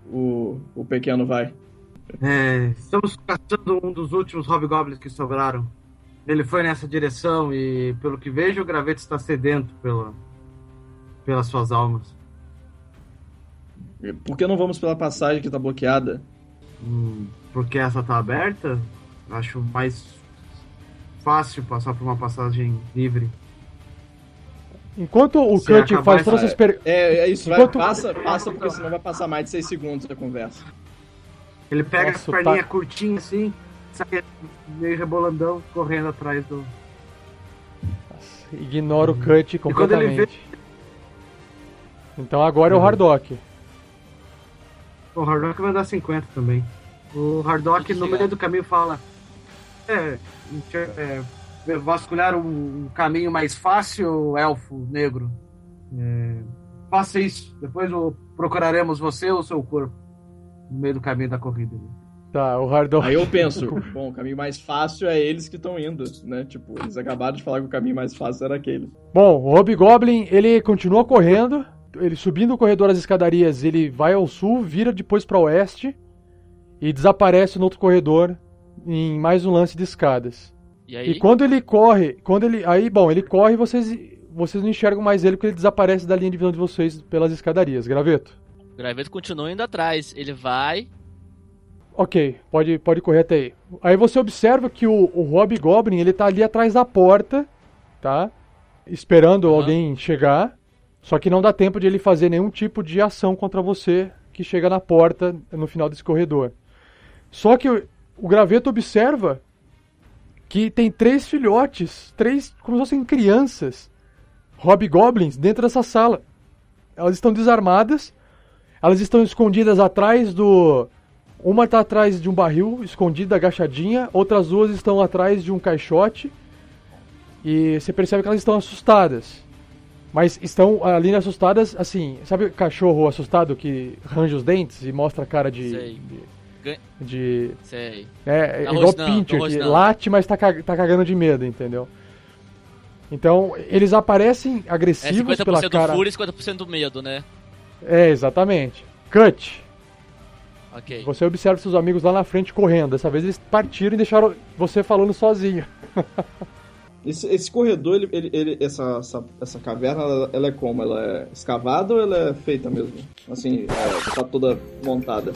[SPEAKER 4] o, o pequeno vai?
[SPEAKER 3] É, estamos caçando um dos últimos Hobgoblins que sobraram. Ele foi nessa direção e, pelo que vejo, o graveto está sedento pela, pelas suas almas.
[SPEAKER 4] Por que não vamos pela passagem que tá bloqueada?
[SPEAKER 3] Hum, porque essa tá aberta, acho mais fácil passar por uma passagem livre.
[SPEAKER 1] Enquanto o
[SPEAKER 3] acabar
[SPEAKER 1] faz
[SPEAKER 3] essa-
[SPEAKER 1] todas essas per...
[SPEAKER 4] É, é isso, vai,
[SPEAKER 1] Enquanto-
[SPEAKER 4] passa, passa, porque senão vai passar mais de 6 segundos a conversa.
[SPEAKER 3] Ele pega
[SPEAKER 1] Nossa,
[SPEAKER 3] essa perninha
[SPEAKER 1] tá-
[SPEAKER 3] curtinha assim, sai meio rebolandão, correndo atrás do.
[SPEAKER 1] Ignora o Cut
[SPEAKER 3] ele
[SPEAKER 1] completamente. Então agora é o
[SPEAKER 3] Uhum.
[SPEAKER 1] Hardock.
[SPEAKER 3] O Hardock vai dar 50 também. O Hardock no meio do caminho fala. É, é, vasculhar um, um caminho mais fácil, elfo negro. É, faça isso. Depois o- procuraremos você ou seu corpo. No meio do caminho da corrida.
[SPEAKER 1] Tá, o Hardock.
[SPEAKER 4] Aí eu penso, bom, o caminho mais fácil é eles que estão indo, né? Tipo, eles acabaram de falar que o caminho mais fácil era aquele.
[SPEAKER 1] Bom, o Hobgoblin, ele continua correndo, ele subindo o corredor das escadarias, ele vai ao sul, vira depois para oeste e desaparece no outro corredor em mais um lance de escadas.
[SPEAKER 2] E aí?
[SPEAKER 1] E quando ele corre, quando ele, aí, bom, ele corre e vocês vocês não enxergam mais ele porque ele desaparece da linha de visão de vocês pelas escadarias, graveto.
[SPEAKER 2] O graveto continua indo atrás. Ele vai.
[SPEAKER 1] Ok, pode, pode correr até aí. Aí você observa que o, o Hobgoblin, ele tá ali atrás da porta, tá? Esperando
[SPEAKER 2] Aham.
[SPEAKER 1] alguém chegar. Só que não dá tempo de ele fazer nenhum tipo de ação contra você que chega na porta no final desse corredor. Só que o, graveto observa que tem três filhotes, três como se fossem crianças, Hobgoblins, dentro dessa sala. Elas estão desarmadas, elas estão escondidas atrás do. Uma está atrás de um barril, escondida, agachadinha. Outras duas estão atrás de um caixote. E você percebe que elas estão assustadas. Mas estão ali assustadas, assim, sabe o cachorro assustado que range os dentes e mostra a cara de.
[SPEAKER 2] Sei.
[SPEAKER 1] De, de-
[SPEAKER 2] Sei.
[SPEAKER 1] é, é
[SPEAKER 2] Tá
[SPEAKER 1] igual
[SPEAKER 2] rosnando,
[SPEAKER 1] Pincher,
[SPEAKER 2] tá
[SPEAKER 1] que late, mas tá, ca- tá cagando de medo, entendeu? Então, eles aparecem
[SPEAKER 2] É
[SPEAKER 1] agressivos
[SPEAKER 2] 50%
[SPEAKER 1] pela
[SPEAKER 2] do
[SPEAKER 1] cara.
[SPEAKER 2] fúria e 50% do medo, né?
[SPEAKER 1] É, exatamente. Cut.
[SPEAKER 2] Ok.
[SPEAKER 1] Você observa seus amigos lá na frente correndo. Dessa vez eles partiram e deixaram você falando sozinho.
[SPEAKER 4] Esse, esse corredor, ele, ele- ele- essa, essa, essa caverna, ela, ela é como? Ela é escavada ou ela é feita mesmo? Assim, é, tá toda montada.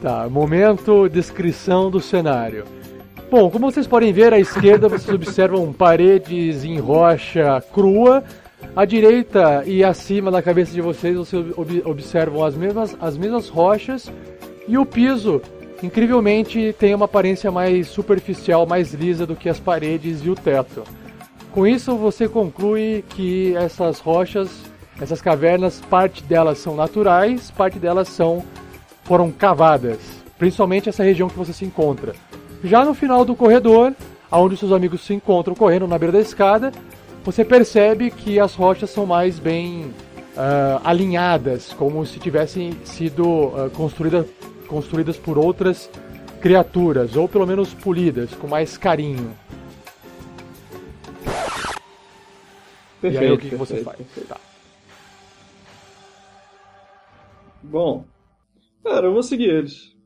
[SPEAKER 1] Tá, momento descrição do cenário. Bom, como vocês podem ver, à esquerda vocês observam paredes em rocha crua. À direita e acima da cabeça de vocês, vocês ob- observam as mesmas, as mesmas rochas. E o piso, incrivelmente, tem uma aparência mais superficial, mais lisa do que as paredes e o teto. Com isso, você conclui que essas rochas, essas cavernas, parte delas são naturais, parte delas são foram cavadas, principalmente essa região que você se encontra. Já no final do corredor, aonde seus amigos se encontram correndo na beira da escada, você percebe que as rochas são mais bem uh, alinhadas, como se tivessem sido uh, construída, construídas por outras criaturas, ou pelo menos polidas, com mais carinho.
[SPEAKER 4] Perfeito,
[SPEAKER 1] e aí o que, que
[SPEAKER 4] perfeito,
[SPEAKER 1] você faz? Tá.
[SPEAKER 4] Bom, cara, eu vou seguir eles.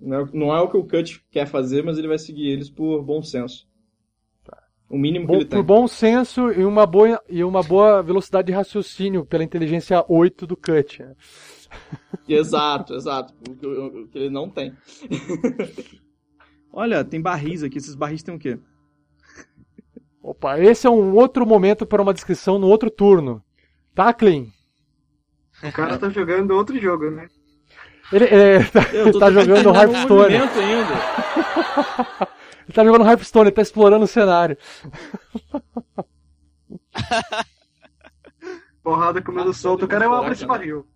[SPEAKER 4] Não é, não é o que o Cut quer fazer, mas ele vai seguir eles por bom senso. O mínimo que
[SPEAKER 1] Bom-
[SPEAKER 4] ele tem.
[SPEAKER 1] por bom senso e uma boa, e uma boa velocidade de raciocínio pela inteligência 8 do Cut.
[SPEAKER 4] Exato, exato. O que, o que ele não tem. Olha, tem barris aqui. Esses barris tem o quê?
[SPEAKER 1] Opa, esse é um outro momento para uma descrição no outro turno. Tá, Clean?
[SPEAKER 3] O cara tá jogando outro jogo, né?
[SPEAKER 1] Ele, é, tá,
[SPEAKER 4] Eu tô
[SPEAKER 1] tá jogando
[SPEAKER 4] um
[SPEAKER 1] Hearthstone.
[SPEAKER 4] ainda.
[SPEAKER 1] Ele tá jogando Hearthstone, ele tá explorando o cenário.
[SPEAKER 3] Porrada comendo
[SPEAKER 4] Ah,
[SPEAKER 3] solto. O cara é uma pra esse barril.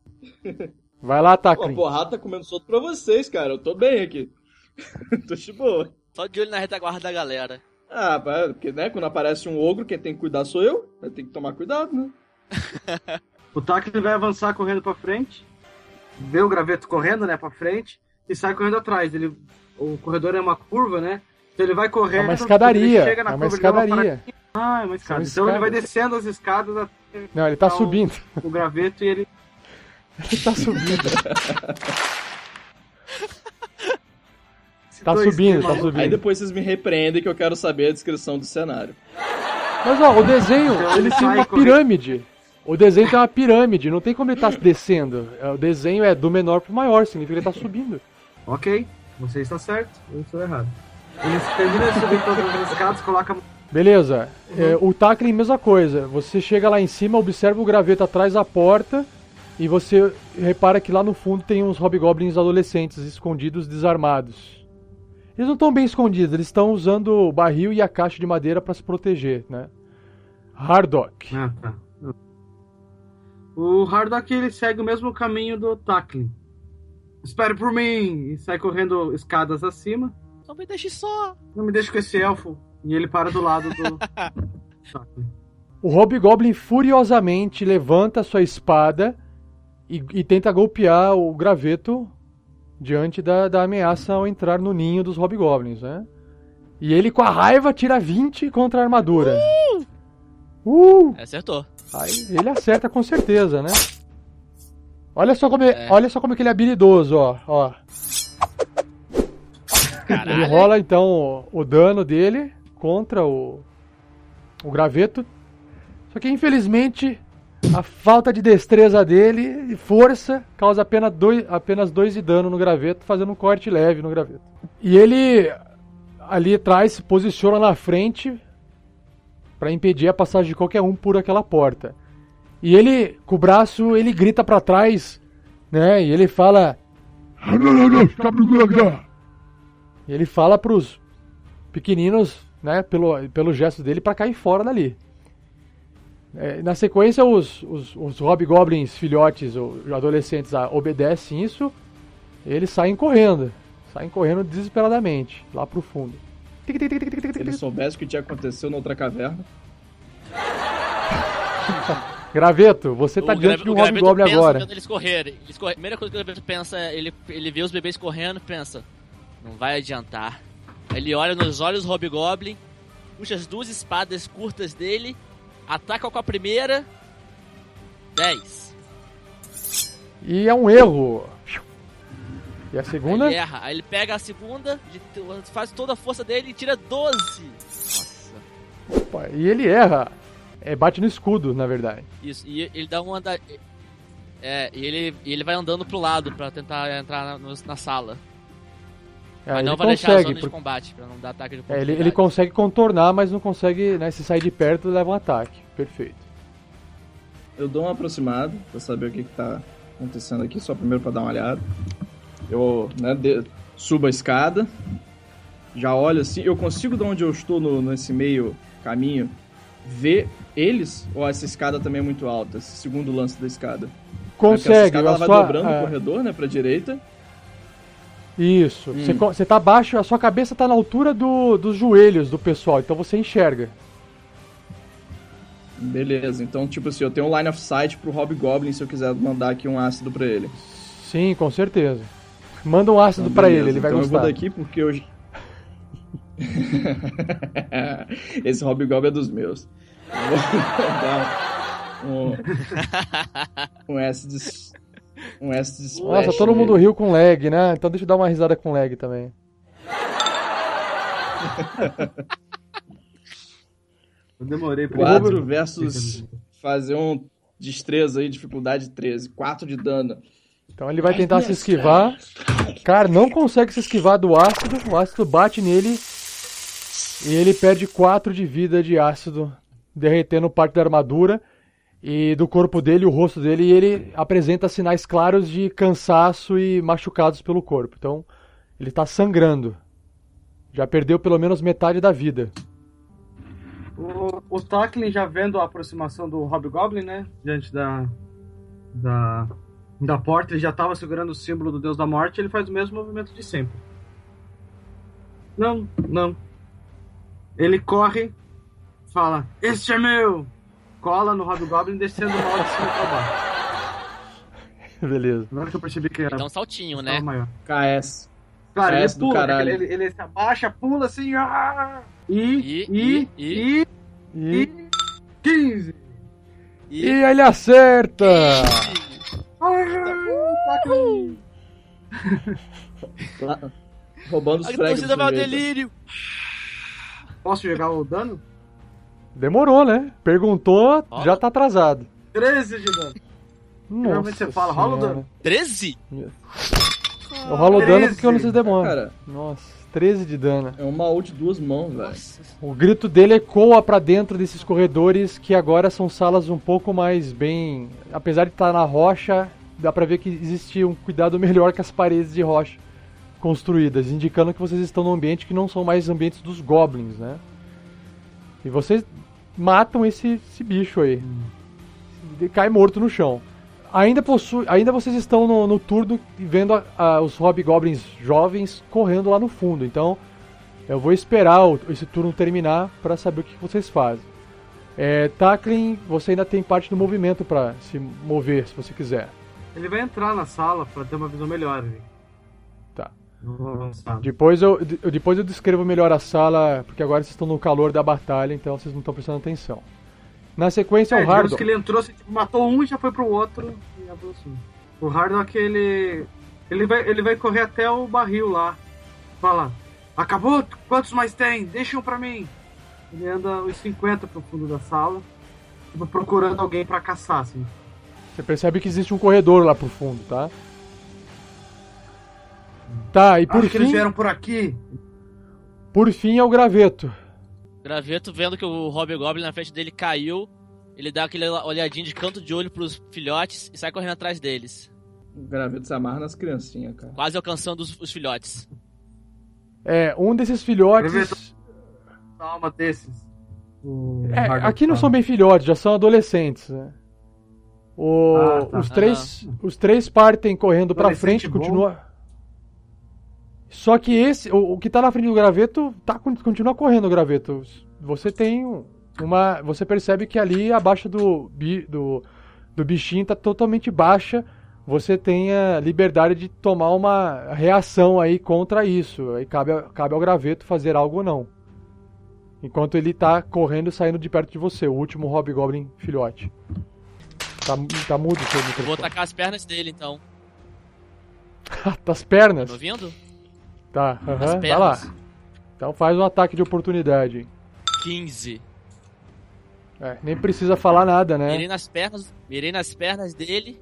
[SPEAKER 1] Vai lá,
[SPEAKER 4] Pô, a
[SPEAKER 1] Taclin.
[SPEAKER 4] porrada tá comendo solto pra vocês, cara. Eu tô bem aqui. tô de boa.
[SPEAKER 2] Só de olho na retaguarda da galera.
[SPEAKER 4] Ah, porque, né, quando aparece um ogro, quem tem que cuidar sou eu. Eu tenho que tomar cuidado, né?
[SPEAKER 3] O Taki vai avançar correndo pra frente, vê o graveto correndo, né, pra frente, e sai correndo atrás. Ele, o corredor é uma curva, né? Então ele vai correndo.
[SPEAKER 1] É uma escadaria.
[SPEAKER 3] ele chega na
[SPEAKER 1] É uma
[SPEAKER 3] curva, ele dá
[SPEAKER 1] escadaria.
[SPEAKER 3] paradinha. Ah, é uma escada.
[SPEAKER 1] São
[SPEAKER 3] Então ele vai
[SPEAKER 1] escadas.
[SPEAKER 3] descendo as escadas até
[SPEAKER 1] Não, ele tá
[SPEAKER 3] Então-
[SPEAKER 1] subindo.
[SPEAKER 3] o graveto e ele.
[SPEAKER 1] Ele tá subindo. Tá subindo, tá subindo.
[SPEAKER 4] Aí depois vocês me repreendem que eu quero saber a descrição do cenário.
[SPEAKER 1] Mas ó, o desenho,
[SPEAKER 3] Então
[SPEAKER 1] ele tem uma pirâmide. O desenho tem uma pirâmide, não tem como ele tá descendo. É, O desenho é do menor pro maior, significa que ele tá subindo.
[SPEAKER 3] Ok, você está certo, eu estou errado. Ele termina de subir todas as escadas, coloca.
[SPEAKER 1] Beleza.
[SPEAKER 3] Uhum.
[SPEAKER 1] É, o Tackling, mesma coisa. Você chega lá em cima, observa o graveto atrás da porta e você repara que lá no fundo tem uns hobgoblins adolescentes escondidos, desarmados. Eles não estão bem escondidos, eles estão usando o barril e a caixa de madeira para se proteger, né? Hardock.
[SPEAKER 3] Ah, tá. O Hardock ele segue o mesmo caminho do Tackling. Espere por mim! E sai correndo escadas acima.
[SPEAKER 2] Não me deixe só.
[SPEAKER 3] Não me deixe com esse elfo. E ele para do lado do Tackling.
[SPEAKER 1] O Hobgoblin furiosamente levanta sua espada e, e tenta golpear o graveto diante da, da ameaça ao entrar no ninho dos Hobgoblins, né? E ele, com a raiva, tira 20 contra a armadura. Uh!
[SPEAKER 2] É, Acertou.
[SPEAKER 1] Aí ele acerta com certeza, né? Olha só como, é, olha só como é que ele é habilidoso, ó. ó. Ele
[SPEAKER 2] Caralho.
[SPEAKER 1] rola então o, o dano dele contra o, o graveto. Só que infelizmente a falta de destreza dele e força causa apenas dois, apenas dois de dano no graveto, fazendo um corte leve no graveto. E ele ali atrás se posiciona na frente para impedir a passagem de qualquer um por aquela porta. E ele, com o braço, ele grita para trás, né? E ele fala e ele fala pros pequeninos, né, pelo, pelo gesto dele, pra cair fora dali. É, na sequência, os, os, os hobgoblins filhotes, ou adolescentes, obedecem isso, eles saem correndo. Saem correndo desesperadamente, lá pro fundo.
[SPEAKER 4] Se ele soubesse o que tinha acontecido na outra caverna.
[SPEAKER 1] Graveto, você tá
[SPEAKER 2] O
[SPEAKER 1] diante de um hobgoblin agora.
[SPEAKER 2] Eles correrem. Eles correm. A primeira coisa que o graveto pensa, ele, ele vê os bebês correndo pensa, não vai adiantar. Ele olha nos olhos do Hobgoblin, puxa as duas espadas curtas dele, ataca com a primeira. 10.
[SPEAKER 1] E é um erro. E a
[SPEAKER 2] Aí
[SPEAKER 1] segunda?
[SPEAKER 2] ele erra. Aí ele pega a segunda, faz toda a força dele e tira 12. Nossa.
[SPEAKER 1] Opa, e ele erra. É, bate no escudo, na verdade.
[SPEAKER 2] Isso, e ele dá um anda... É, e ele, e ele vai andando pro lado pra tentar entrar na, na sala.
[SPEAKER 1] É,
[SPEAKER 2] Mas
[SPEAKER 1] ele
[SPEAKER 2] não vai deixar a
[SPEAKER 1] consegue,
[SPEAKER 2] zona de combate, pra não dar ataque de
[SPEAKER 1] É, ele, ele consegue contornar, mas não consegue, né? Se sair de perto, leva um ataque. Perfeito.
[SPEAKER 4] Eu dou uma aproximada pra saber o que, que tá acontecendo aqui, só primeiro pra dar uma olhada. Eu, né, de- subo a escada, já olho assim, eu consigo de onde eu estou no, nesse meio caminho vê eles? Ou essa escada também é muito alta? Esse segundo lance da escada? Essa
[SPEAKER 1] Consegue.
[SPEAKER 4] escada
[SPEAKER 1] a
[SPEAKER 4] ela vai
[SPEAKER 1] sua-
[SPEAKER 4] dobrando
[SPEAKER 1] é,
[SPEAKER 4] o corredor, né? Pra direita.
[SPEAKER 1] Isso.
[SPEAKER 4] Hum.
[SPEAKER 1] Você, você tá abaixo, a sua cabeça tá na altura do- dos joelhos do pessoal, então você enxerga.
[SPEAKER 4] Beleza, então, tipo assim, eu tenho um line of sight pro Hobgoblin se eu quiser mandar aqui um ácido pra ele.
[SPEAKER 1] Sim, com certeza. Manda um ácido
[SPEAKER 4] Então,
[SPEAKER 1] pra
[SPEAKER 4] beleza.
[SPEAKER 1] ele, ele vai
[SPEAKER 4] então
[SPEAKER 1] gostar.
[SPEAKER 4] eu vou daqui porque eu... Esse Hobgoblin é dos meus. Eu vou dar um, um S de... Um S de
[SPEAKER 1] Nossa,
[SPEAKER 4] splash
[SPEAKER 1] todo mundo riu com lag, né? Então deixa eu dar uma risada com lag também.
[SPEAKER 3] Eu demorei pra
[SPEAKER 4] 4 versus fazer um destreza aí, dificuldade 13. 4 de dano.
[SPEAKER 1] Então ele vai tentar se esquivar. Cara, não consegue se esquivar do ácido. O ácido bate nele. E ele perde 4 de vida de ácido, derretendo parte da armadura e do corpo dele, o rosto dele. E ele apresenta sinais claros de cansaço e machucados pelo corpo. Então ele tá sangrando. Já perdeu pelo menos metade da vida.
[SPEAKER 3] O, o Tacklin já vendo a aproximação do Hobgoblin, né? Diante da, da, da porta, ele já estava segurando o símbolo do Deus da Morte, ele faz o mesmo movimento de sempre. Não, não. Ele corre, fala, este é meu! Cola no Hobgoblin, descendo mal de cima pra baixo.
[SPEAKER 1] Beleza.
[SPEAKER 3] Agora que eu percebi que era
[SPEAKER 2] Dá um saltinho, né?
[SPEAKER 3] maior.
[SPEAKER 4] KS.
[SPEAKER 3] Cara, ele
[SPEAKER 4] Essa do
[SPEAKER 3] pula,
[SPEAKER 4] caralho.
[SPEAKER 3] ele, ele, ele se abaixa, pula assim, ah, e,
[SPEAKER 2] E,
[SPEAKER 3] e,
[SPEAKER 2] e,
[SPEAKER 3] e,
[SPEAKER 1] E,
[SPEAKER 3] e, 15!
[SPEAKER 1] e ele acerta!
[SPEAKER 4] Lá- roubando os
[SPEAKER 2] A
[SPEAKER 4] frags.
[SPEAKER 2] torcida
[SPEAKER 4] do
[SPEAKER 2] vai delírio.
[SPEAKER 3] Posso jogar o dano?
[SPEAKER 1] Demorou, né? Perguntou,
[SPEAKER 2] Ó.
[SPEAKER 1] já tá atrasado.
[SPEAKER 3] 13 de dano. Geralmente
[SPEAKER 1] Nossa
[SPEAKER 3] você fala, rola o dano.
[SPEAKER 2] 13?
[SPEAKER 1] Eu rolo o dano
[SPEAKER 3] 13.
[SPEAKER 1] porque eu não sei demora.
[SPEAKER 4] Cara,
[SPEAKER 1] Nossa, 13 de dano.
[SPEAKER 4] é uma ult de duas mãos, velho.
[SPEAKER 1] O grito dele ecoa pra dentro desses corredores que agora são salas um pouco mais bem. Apesar de estar na rocha, dá pra ver que existe um cuidado melhor com as paredes de rocha construídas, indicando que vocês estão num ambiente que não são mais ambientes dos goblins, né? E vocês matam esse, esse bicho aí. Ele cai morto no chão. Ainda, possui, ainda vocês estão no, no turno vendo a- a- os hobgoblins jovens correndo lá no fundo. Então, eu vou esperar o- esse turno terminar para saber o que vocês fazem. É, Tacklin, você ainda tem parte do movimento para se mover, se você quiser.
[SPEAKER 3] Ele vai entrar na sala pra ter uma visão melhor ali.
[SPEAKER 1] Tá. Depois eu, de- depois eu descrevo melhor a sala, porque agora vocês estão no calor da batalha, então vocês não estão prestando atenção. Na sequência,
[SPEAKER 3] É,
[SPEAKER 1] o Hardon.
[SPEAKER 3] que ele entrou, assim, tipo, matou um e já foi pro outro e avançou. O Hardock, ele. Ele vai, ele vai correr até o barril lá. Fala, acabou? Quantos mais tem? Deixa um pra mim. Ele anda uns 50 pro fundo da sala, tipo, procurando alguém pra caçar, assim.
[SPEAKER 1] Você percebe que existe um corredor lá pro fundo, tá? Tá, e por
[SPEAKER 3] Acho que eles
[SPEAKER 1] fim,
[SPEAKER 3] vieram por aqui.
[SPEAKER 1] por fim é o graveto.
[SPEAKER 2] Graveto vendo que o Hobgoblin na frente dele caiu. Ele dá aquele olhadinho de canto de olho pros filhotes e sai correndo atrás deles.
[SPEAKER 4] O graveto se amarra nas criancinhas, cara.
[SPEAKER 2] Quase alcançando os, os filhotes.
[SPEAKER 1] É, um desses filhotes.
[SPEAKER 3] Graveto. Alma desses.
[SPEAKER 1] É, aqui não são bem filhotes, já são adolescentes, né? O-
[SPEAKER 3] Ah, tá.
[SPEAKER 1] os, três, os três partem correndo pra
[SPEAKER 3] Adolescente
[SPEAKER 1] frente,
[SPEAKER 3] bom.
[SPEAKER 1] continua. Só que esse, o, o que tá na frente do graveto, tá, continua correndo o graveto. Você tem um- uma. Você percebe que ali abaixo do, bi- do, do bichinho tá totalmente baixa. Você tem a liberdade de tomar uma reação aí contra isso. Aí cabe, a- cabe ao graveto fazer algo ou não. Enquanto ele tá correndo saindo de perto de você, o último Hobgoblin filhote. Tá, tá mudo o seu
[SPEAKER 2] Eu vou
[SPEAKER 1] microfone.
[SPEAKER 2] atacar as pernas dele então.
[SPEAKER 1] Das pernas?
[SPEAKER 2] Tá ouvindo?
[SPEAKER 1] Tá,
[SPEAKER 2] As
[SPEAKER 1] aham, vai
[SPEAKER 2] pernas.
[SPEAKER 1] lá. Então faz um ataque de oportunidade. hein.
[SPEAKER 2] 15.
[SPEAKER 1] É, nem precisa falar nada, né?
[SPEAKER 2] Mirei nas pernas, mirei nas pernas dele.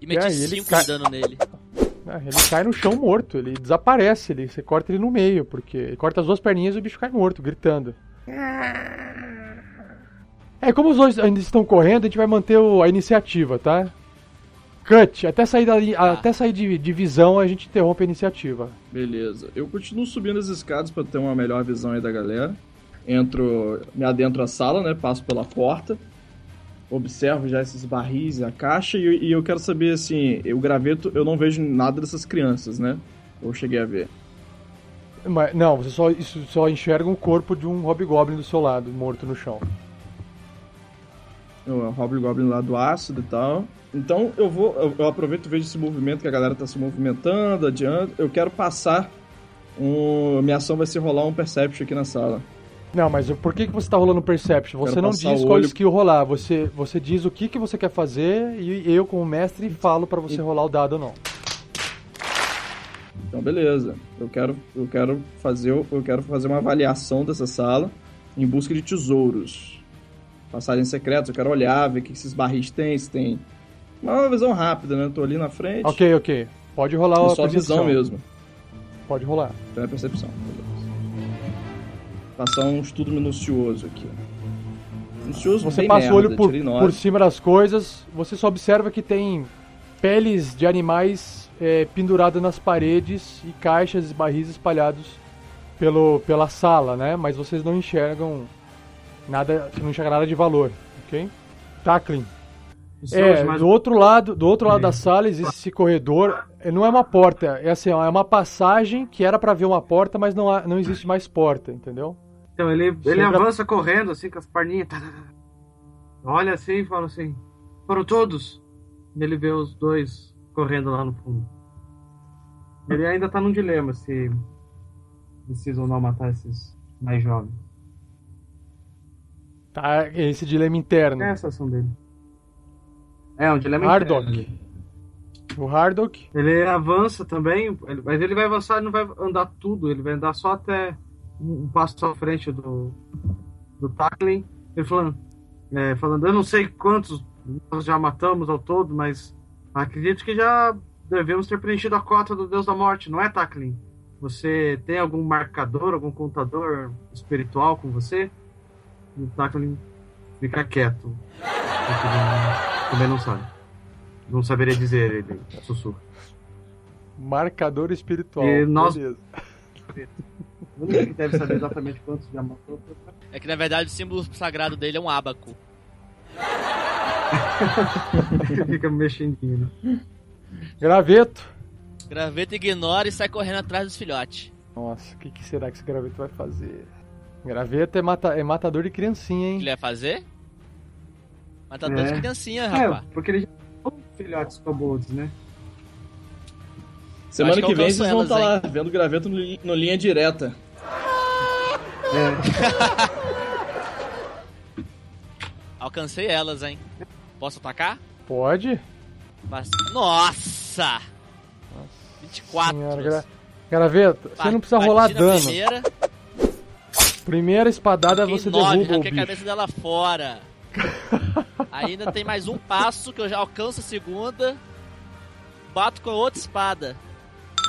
[SPEAKER 2] E meti
[SPEAKER 1] e ele
[SPEAKER 2] 5
[SPEAKER 1] cai-
[SPEAKER 2] de dano nele.
[SPEAKER 1] É, ele cai no chão morto, ele desaparece, ele, você corta ele no meio, porque ele corta as duas perninhas e o bicho cai morto, gritando. É, como os dois ainda estão correndo, a gente vai manter o- a iniciativa, tá? Cut, até sair, da,
[SPEAKER 2] Tá.
[SPEAKER 1] até sair de, de visão a gente interrompe a iniciativa.
[SPEAKER 4] Beleza. Eu continuo subindo as escadas pra ter uma melhor visão aí da galera. entro, me adentro a sala, né? Passo pela porta, observo já esses barris, a caixa e, e eu quero saber assim, o graveto, eu não vejo nada dessas crianças, né? Eu cheguei a ver.
[SPEAKER 1] Mas, não, você só, isso, só enxerga um corpo de um Hobgoblin do seu lado, morto no chão.
[SPEAKER 4] O Hobgoblin lá do ácido e tal. Então eu vou, eu, eu aproveito e vejo esse movimento que a galera tá se movimentando, adiante. Eu quero passar um, minha ação vai ser rolar um Perception aqui na sala.
[SPEAKER 1] Não, mas por que, que você tá rolando Perception? Você
[SPEAKER 4] Quero
[SPEAKER 1] não diz qual
[SPEAKER 4] olho-
[SPEAKER 1] skill rolar. Você, você diz o que, que você quer fazer e eu, como mestre, falo pra você rolar o dado ou não.
[SPEAKER 4] Então beleza. Eu quero, eu quero fazer, eu quero fazer uma avaliação dessa sala em busca de tesouros. Passagens secretas, eu quero olhar, ver o que esses barris têm, se tem. Uma visão rápida, né? Eu tô ali na frente.
[SPEAKER 1] Ok, ok. Pode rolar
[SPEAKER 4] É
[SPEAKER 1] a
[SPEAKER 4] só
[SPEAKER 1] percepção.
[SPEAKER 4] visão mesmo.
[SPEAKER 1] Pode rolar.
[SPEAKER 4] Então é percepção. Passar um estudo minucioso aqui. Minucioso
[SPEAKER 1] Você passa o olho
[SPEAKER 4] merda,
[SPEAKER 1] por, por cima das coisas, você só observa que tem peles de animais é, penduradas nas paredes e caixas e barris espalhados pelo, pela sala, né? Mas vocês não enxergam nada, não enxerga nada de valor, ok? Tackling. É,
[SPEAKER 3] Mas-
[SPEAKER 1] do outro lado, do outro lado
[SPEAKER 3] É.
[SPEAKER 1] da sala existe esse corredor. É, Não é uma porta, é assim, é uma passagem que era pra ver uma porta, mas não, há- não existe mais porta, entendeu?
[SPEAKER 3] Então ele, ele
[SPEAKER 1] Sobre a-
[SPEAKER 3] avança correndo, assim, com as perninhas. tá, tá, tá. Olha assim e fala assim: Foram todos? E ele vê os dois correndo lá no fundo. Ele ainda tá num dilema se precisa ou não matar esses mais jovens.
[SPEAKER 1] Tá, esse dilema interno.
[SPEAKER 3] É essa ação dele. É, um dilema
[SPEAKER 1] Hardock.
[SPEAKER 3] interno.
[SPEAKER 1] O Hardock.
[SPEAKER 3] Ele avança também, ele- mas ele vai avançar e não vai andar tudo, ele vai andar só até um, passo à frente do, do tackling. Ele falando, é, falando, eu não sei quantos nós já matamos ao todo, mas acredito que já devemos ter preenchido a cota do Deus da Morte, não é, tackling? Você tem algum marcador, algum contador espiritual com você? E o tackling fica quieto. Porque ele Também não sabe. Não saberia dizer, ele sussurra.
[SPEAKER 1] Marcador espiritual.
[SPEAKER 3] E nós-
[SPEAKER 1] Beleza.
[SPEAKER 3] O único que deve saber exatamente quantos já matou.
[SPEAKER 2] É que na verdade o símbolo sagrado dele é um abaco.
[SPEAKER 3] Fica mexendinho, né?
[SPEAKER 1] Graveto.
[SPEAKER 2] Graveto ignora e sai correndo atrás dos filhotes.
[SPEAKER 1] Nossa, o que, que será que esse graveto vai fazer? Graveto é, mata, é matador de criancinha,
[SPEAKER 2] O que
[SPEAKER 1] hein?
[SPEAKER 2] ele vai fazer? Matador
[SPEAKER 3] É.
[SPEAKER 2] de criancinha,
[SPEAKER 3] É,
[SPEAKER 2] rapaz.
[SPEAKER 3] porque ele já tem filhotes kobolds, né?
[SPEAKER 4] Semana
[SPEAKER 2] que
[SPEAKER 4] que vem vocês vão estar lá vendo graveto no, no linha direta.
[SPEAKER 2] Alcancei elas, hein? Posso atacar?
[SPEAKER 1] Pode?
[SPEAKER 2] Mas- Nossa! 24.
[SPEAKER 1] Senhora, gra... Graveto, você não precisa rolar dano.
[SPEAKER 2] Primeira,
[SPEAKER 1] Primeira espadada
[SPEAKER 2] fiquei
[SPEAKER 1] você
[SPEAKER 2] 9,
[SPEAKER 1] derruba o
[SPEAKER 2] arranquei a
[SPEAKER 1] bicho.
[SPEAKER 2] cabeça dela fora. Ainda tem mais um passo que eu já alcanço a segunda. Bato com a outra espada.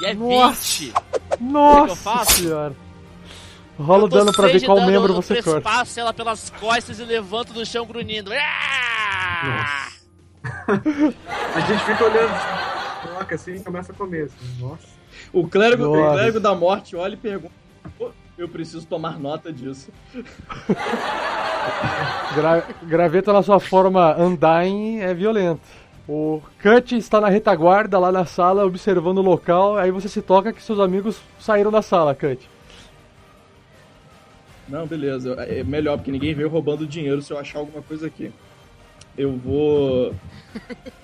[SPEAKER 2] E é
[SPEAKER 1] Nossa!
[SPEAKER 2] 20.
[SPEAKER 1] Nossa
[SPEAKER 2] eu faço?
[SPEAKER 1] senhora. Rola o
[SPEAKER 2] Eu
[SPEAKER 1] dano pra ver qual membro
[SPEAKER 2] eu
[SPEAKER 1] você corta.
[SPEAKER 2] trespasso ela pelas costas e levanto do chão grunhindo.
[SPEAKER 3] A gente fica olhando, coloca assim e começa a comer. Assim. Nossa.
[SPEAKER 4] O clérigo, o
[SPEAKER 1] Nossa.
[SPEAKER 4] clérigo da morte olha e pergunta: "Pô, Eu preciso tomar nota disso.
[SPEAKER 1] Gra... Graveto na sua forma Undying é violento. O Cut está na retaguarda lá na sala observando o local. Aí você se toca que seus amigos saíram da sala, Cut.
[SPEAKER 4] Não, beleza. É melhor, porque ninguém veio roubando dinheiro se eu achar alguma coisa aqui. Eu vou.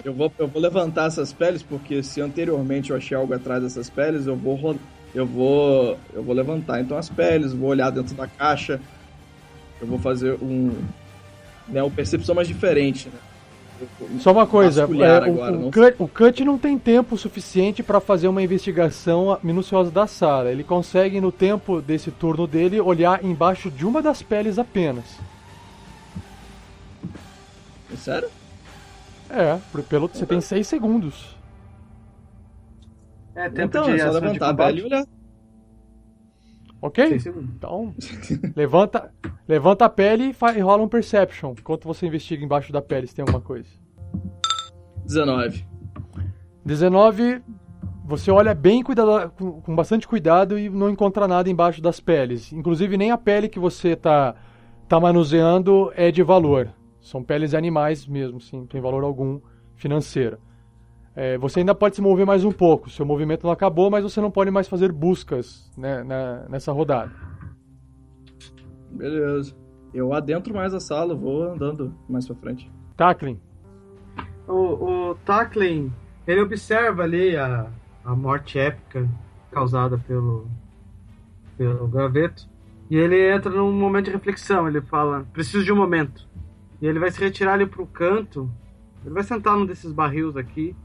[SPEAKER 4] Eu vou, eu vou levantar essas peles, porque se anteriormente eu achei algo atrás dessas peles, eu vou eu vou. Eu vou levantar então as peles, vou olhar dentro da caixa. Eu vou fazer um. Né, uma percepção mais diferente, né? Eu-
[SPEAKER 1] Só uma coisa, é, o,
[SPEAKER 4] agora,
[SPEAKER 1] o o não tem tempo suficiente para fazer uma investigação minuciosa da sala. Ele consegue, no tempo desse turno dele, olhar embaixo de uma das peles apenas.
[SPEAKER 4] Sério?
[SPEAKER 1] É, pelo, você tem 6 segundos.
[SPEAKER 3] É tempo
[SPEAKER 4] Então,
[SPEAKER 3] de
[SPEAKER 4] é só
[SPEAKER 3] ação de
[SPEAKER 4] levantar a
[SPEAKER 3] combate.
[SPEAKER 4] pele e olhar.
[SPEAKER 1] Ok? Então, levanta, levanta a pele e, e rola um Perception. Enquanto você investiga embaixo da pele se tem alguma coisa.
[SPEAKER 4] 19.
[SPEAKER 1] 19. você olha bem cuidado, com, bastante cuidado e não encontra nada embaixo das peles. Inclusive nem a pele que você está tá manuseando é de valor. São peles animais mesmo, sim, não tem valor algum financeiro. É, você ainda pode se mover mais um pouco. Seu movimento não acabou, mas você não pode mais fazer buscas né, na, nessa rodada.
[SPEAKER 4] Beleza. Eu adentro mais a sala, vou andando mais pra frente.
[SPEAKER 1] Tacklin.
[SPEAKER 3] O, o Tacklin, ele observa ali a, a morte épica causada pelo, pelo graveto. E ele entra num momento de reflexão. Ele fala: Preciso de um momento. E ele vai se retirar ali pro canto. Ele vai sentar num desses barris aqui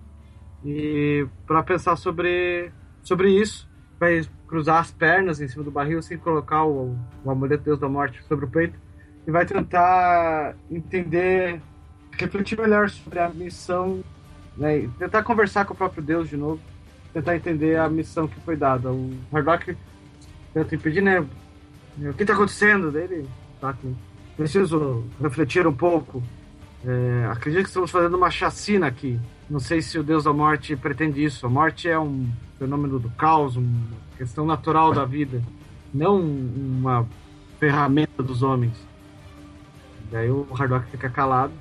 [SPEAKER 3] e para pensar sobre, sobre isso, vai cruzar as pernas em cima do barril, assim, colocar o, o amuleto Deus da Morte sobre o peito e vai tentar entender, refletir melhor sobre a missão, né, tentar conversar com o próprio Deus de novo, tentar entender a missão que foi dada. O Hardock tenta impedir, né? O que está acontecendo dele? Tá, preciso refletir um pouco. É, acredito que estamos fazendo uma chacina aqui. Não sei se o Deus da Morte pretende isso. A morte é um fenômeno do caos, uma questão natural da vida, não uma ferramenta dos homens. Daí o Hardock fica calado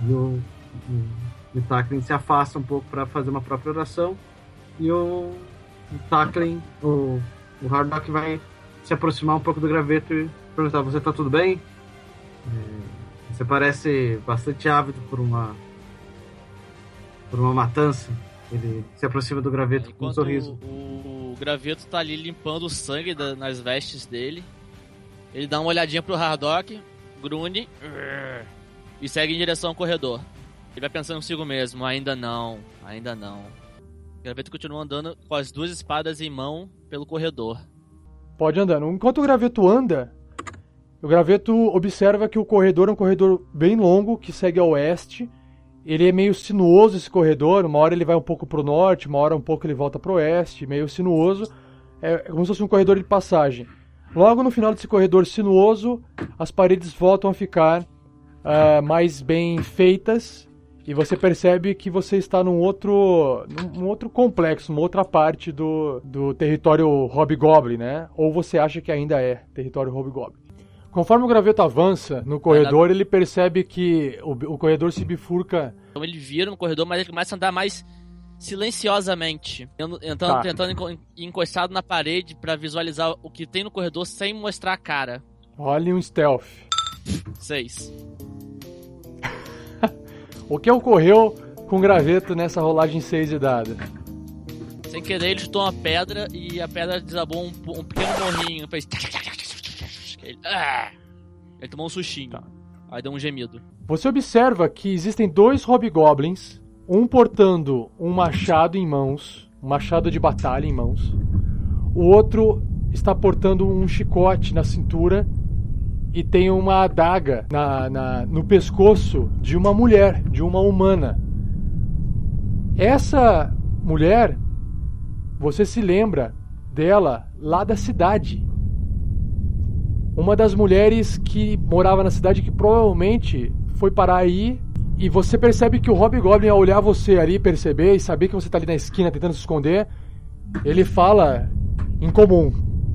[SPEAKER 3] e o, o se afasta um pouco para fazer uma própria oração e o, o Tacklin, o, o Hardock vai se aproximar um pouco do graveto e perguntar: Você está tudo bem? É, você parece bastante ávido por uma por uma matança. Ele se aproxima do graveto com um sorriso.
[SPEAKER 2] O, o, graveto tá ali limpando o sangue da, nas vestes dele. Ele dá uma olhadinha pro Hardock, grune e segue em direção ao corredor. Ele vai pensando consigo mesmo, ainda não, ainda não. O graveto continua andando com as duas espadas em mão pelo corredor.
[SPEAKER 1] Pode andando. Enquanto o graveto anda, o graveto observa que o corredor é um corredor bem longo que segue a oeste ele é meio sinuoso esse corredor, uma hora ele vai um pouco para o norte, uma hora um pouco ele volta para o oeste, meio sinuoso. É como se fosse um corredor de passagem. Logo no final desse corredor sinuoso, as paredes voltam a ficar uh, mais bem feitas e você percebe que você está num outro, num outro complexo, uma outra parte do, do território Hobgoblin, né? Ou você acha que ainda é território Hobgoblin. Conforme o graveto avança no corredor, ele percebe que o, o corredor se bifurca.
[SPEAKER 2] Então ele vira no corredor, mas ele começa a andar mais silenciosamente, entrando, tá. tentando encostado na parede para visualizar o que tem no corredor sem mostrar a cara.
[SPEAKER 1] Olhe um stealth.
[SPEAKER 2] Seis.
[SPEAKER 1] o que ocorreu com o graveto nessa rolagem 6 de dado?
[SPEAKER 2] Sem querer, ele chutou uma pedra e a pedra desabou um, um pequeno morrinho. Fez. Ele, ah! ele tomou um sustinho. Tá. Aí deu um gemido.
[SPEAKER 1] Você observa que existem dois hobgoblins, um portando um machado em mãos, um machado de batalha em mãos. O outro está portando um chicote na cintura e tem uma adaga na, na, no pescoço de uma mulher, de uma humana. Essa mulher, você se lembra dela lá da cidade uma das mulheres que morava na cidade que provavelmente foi parar aí e você percebe que o Hobgoblin ao olhar você ali, perceber e saber que você está ali na esquina tentando se esconder, ele fala em comum: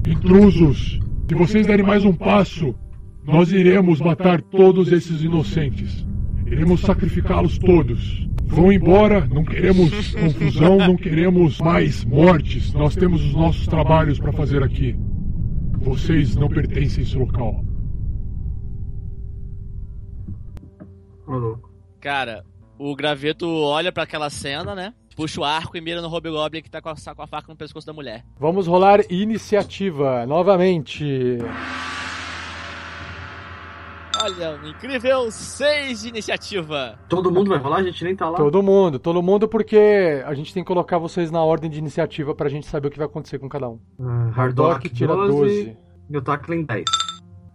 [SPEAKER 5] Intrusos, se vocês derem mais um passo, nós iremos matar todos esses inocentes. Iremos sacrificá-los todos. Vão embora, não queremos confusão, não queremos mais mortes. Nós temos os nossos trabalhos para fazer aqui. Vocês não pertencem a esse local.
[SPEAKER 2] Cara, o graveto olha para aquela cena, né? Puxa o arco e mira no Hobgoblin que tá com a, com a faca no pescoço da mulher.
[SPEAKER 1] Vamos rolar iniciativa novamente.
[SPEAKER 2] Olha, um incrível 6 de iniciativa.
[SPEAKER 3] Todo mundo vai rolar? A gente nem tá lá.
[SPEAKER 1] Todo mundo, todo mundo, porque a gente tem que colocar vocês na ordem de iniciativa pra gente saber o que vai acontecer com cada um.
[SPEAKER 3] Uh, Hardock tira 12, 12. E o Tackling 10.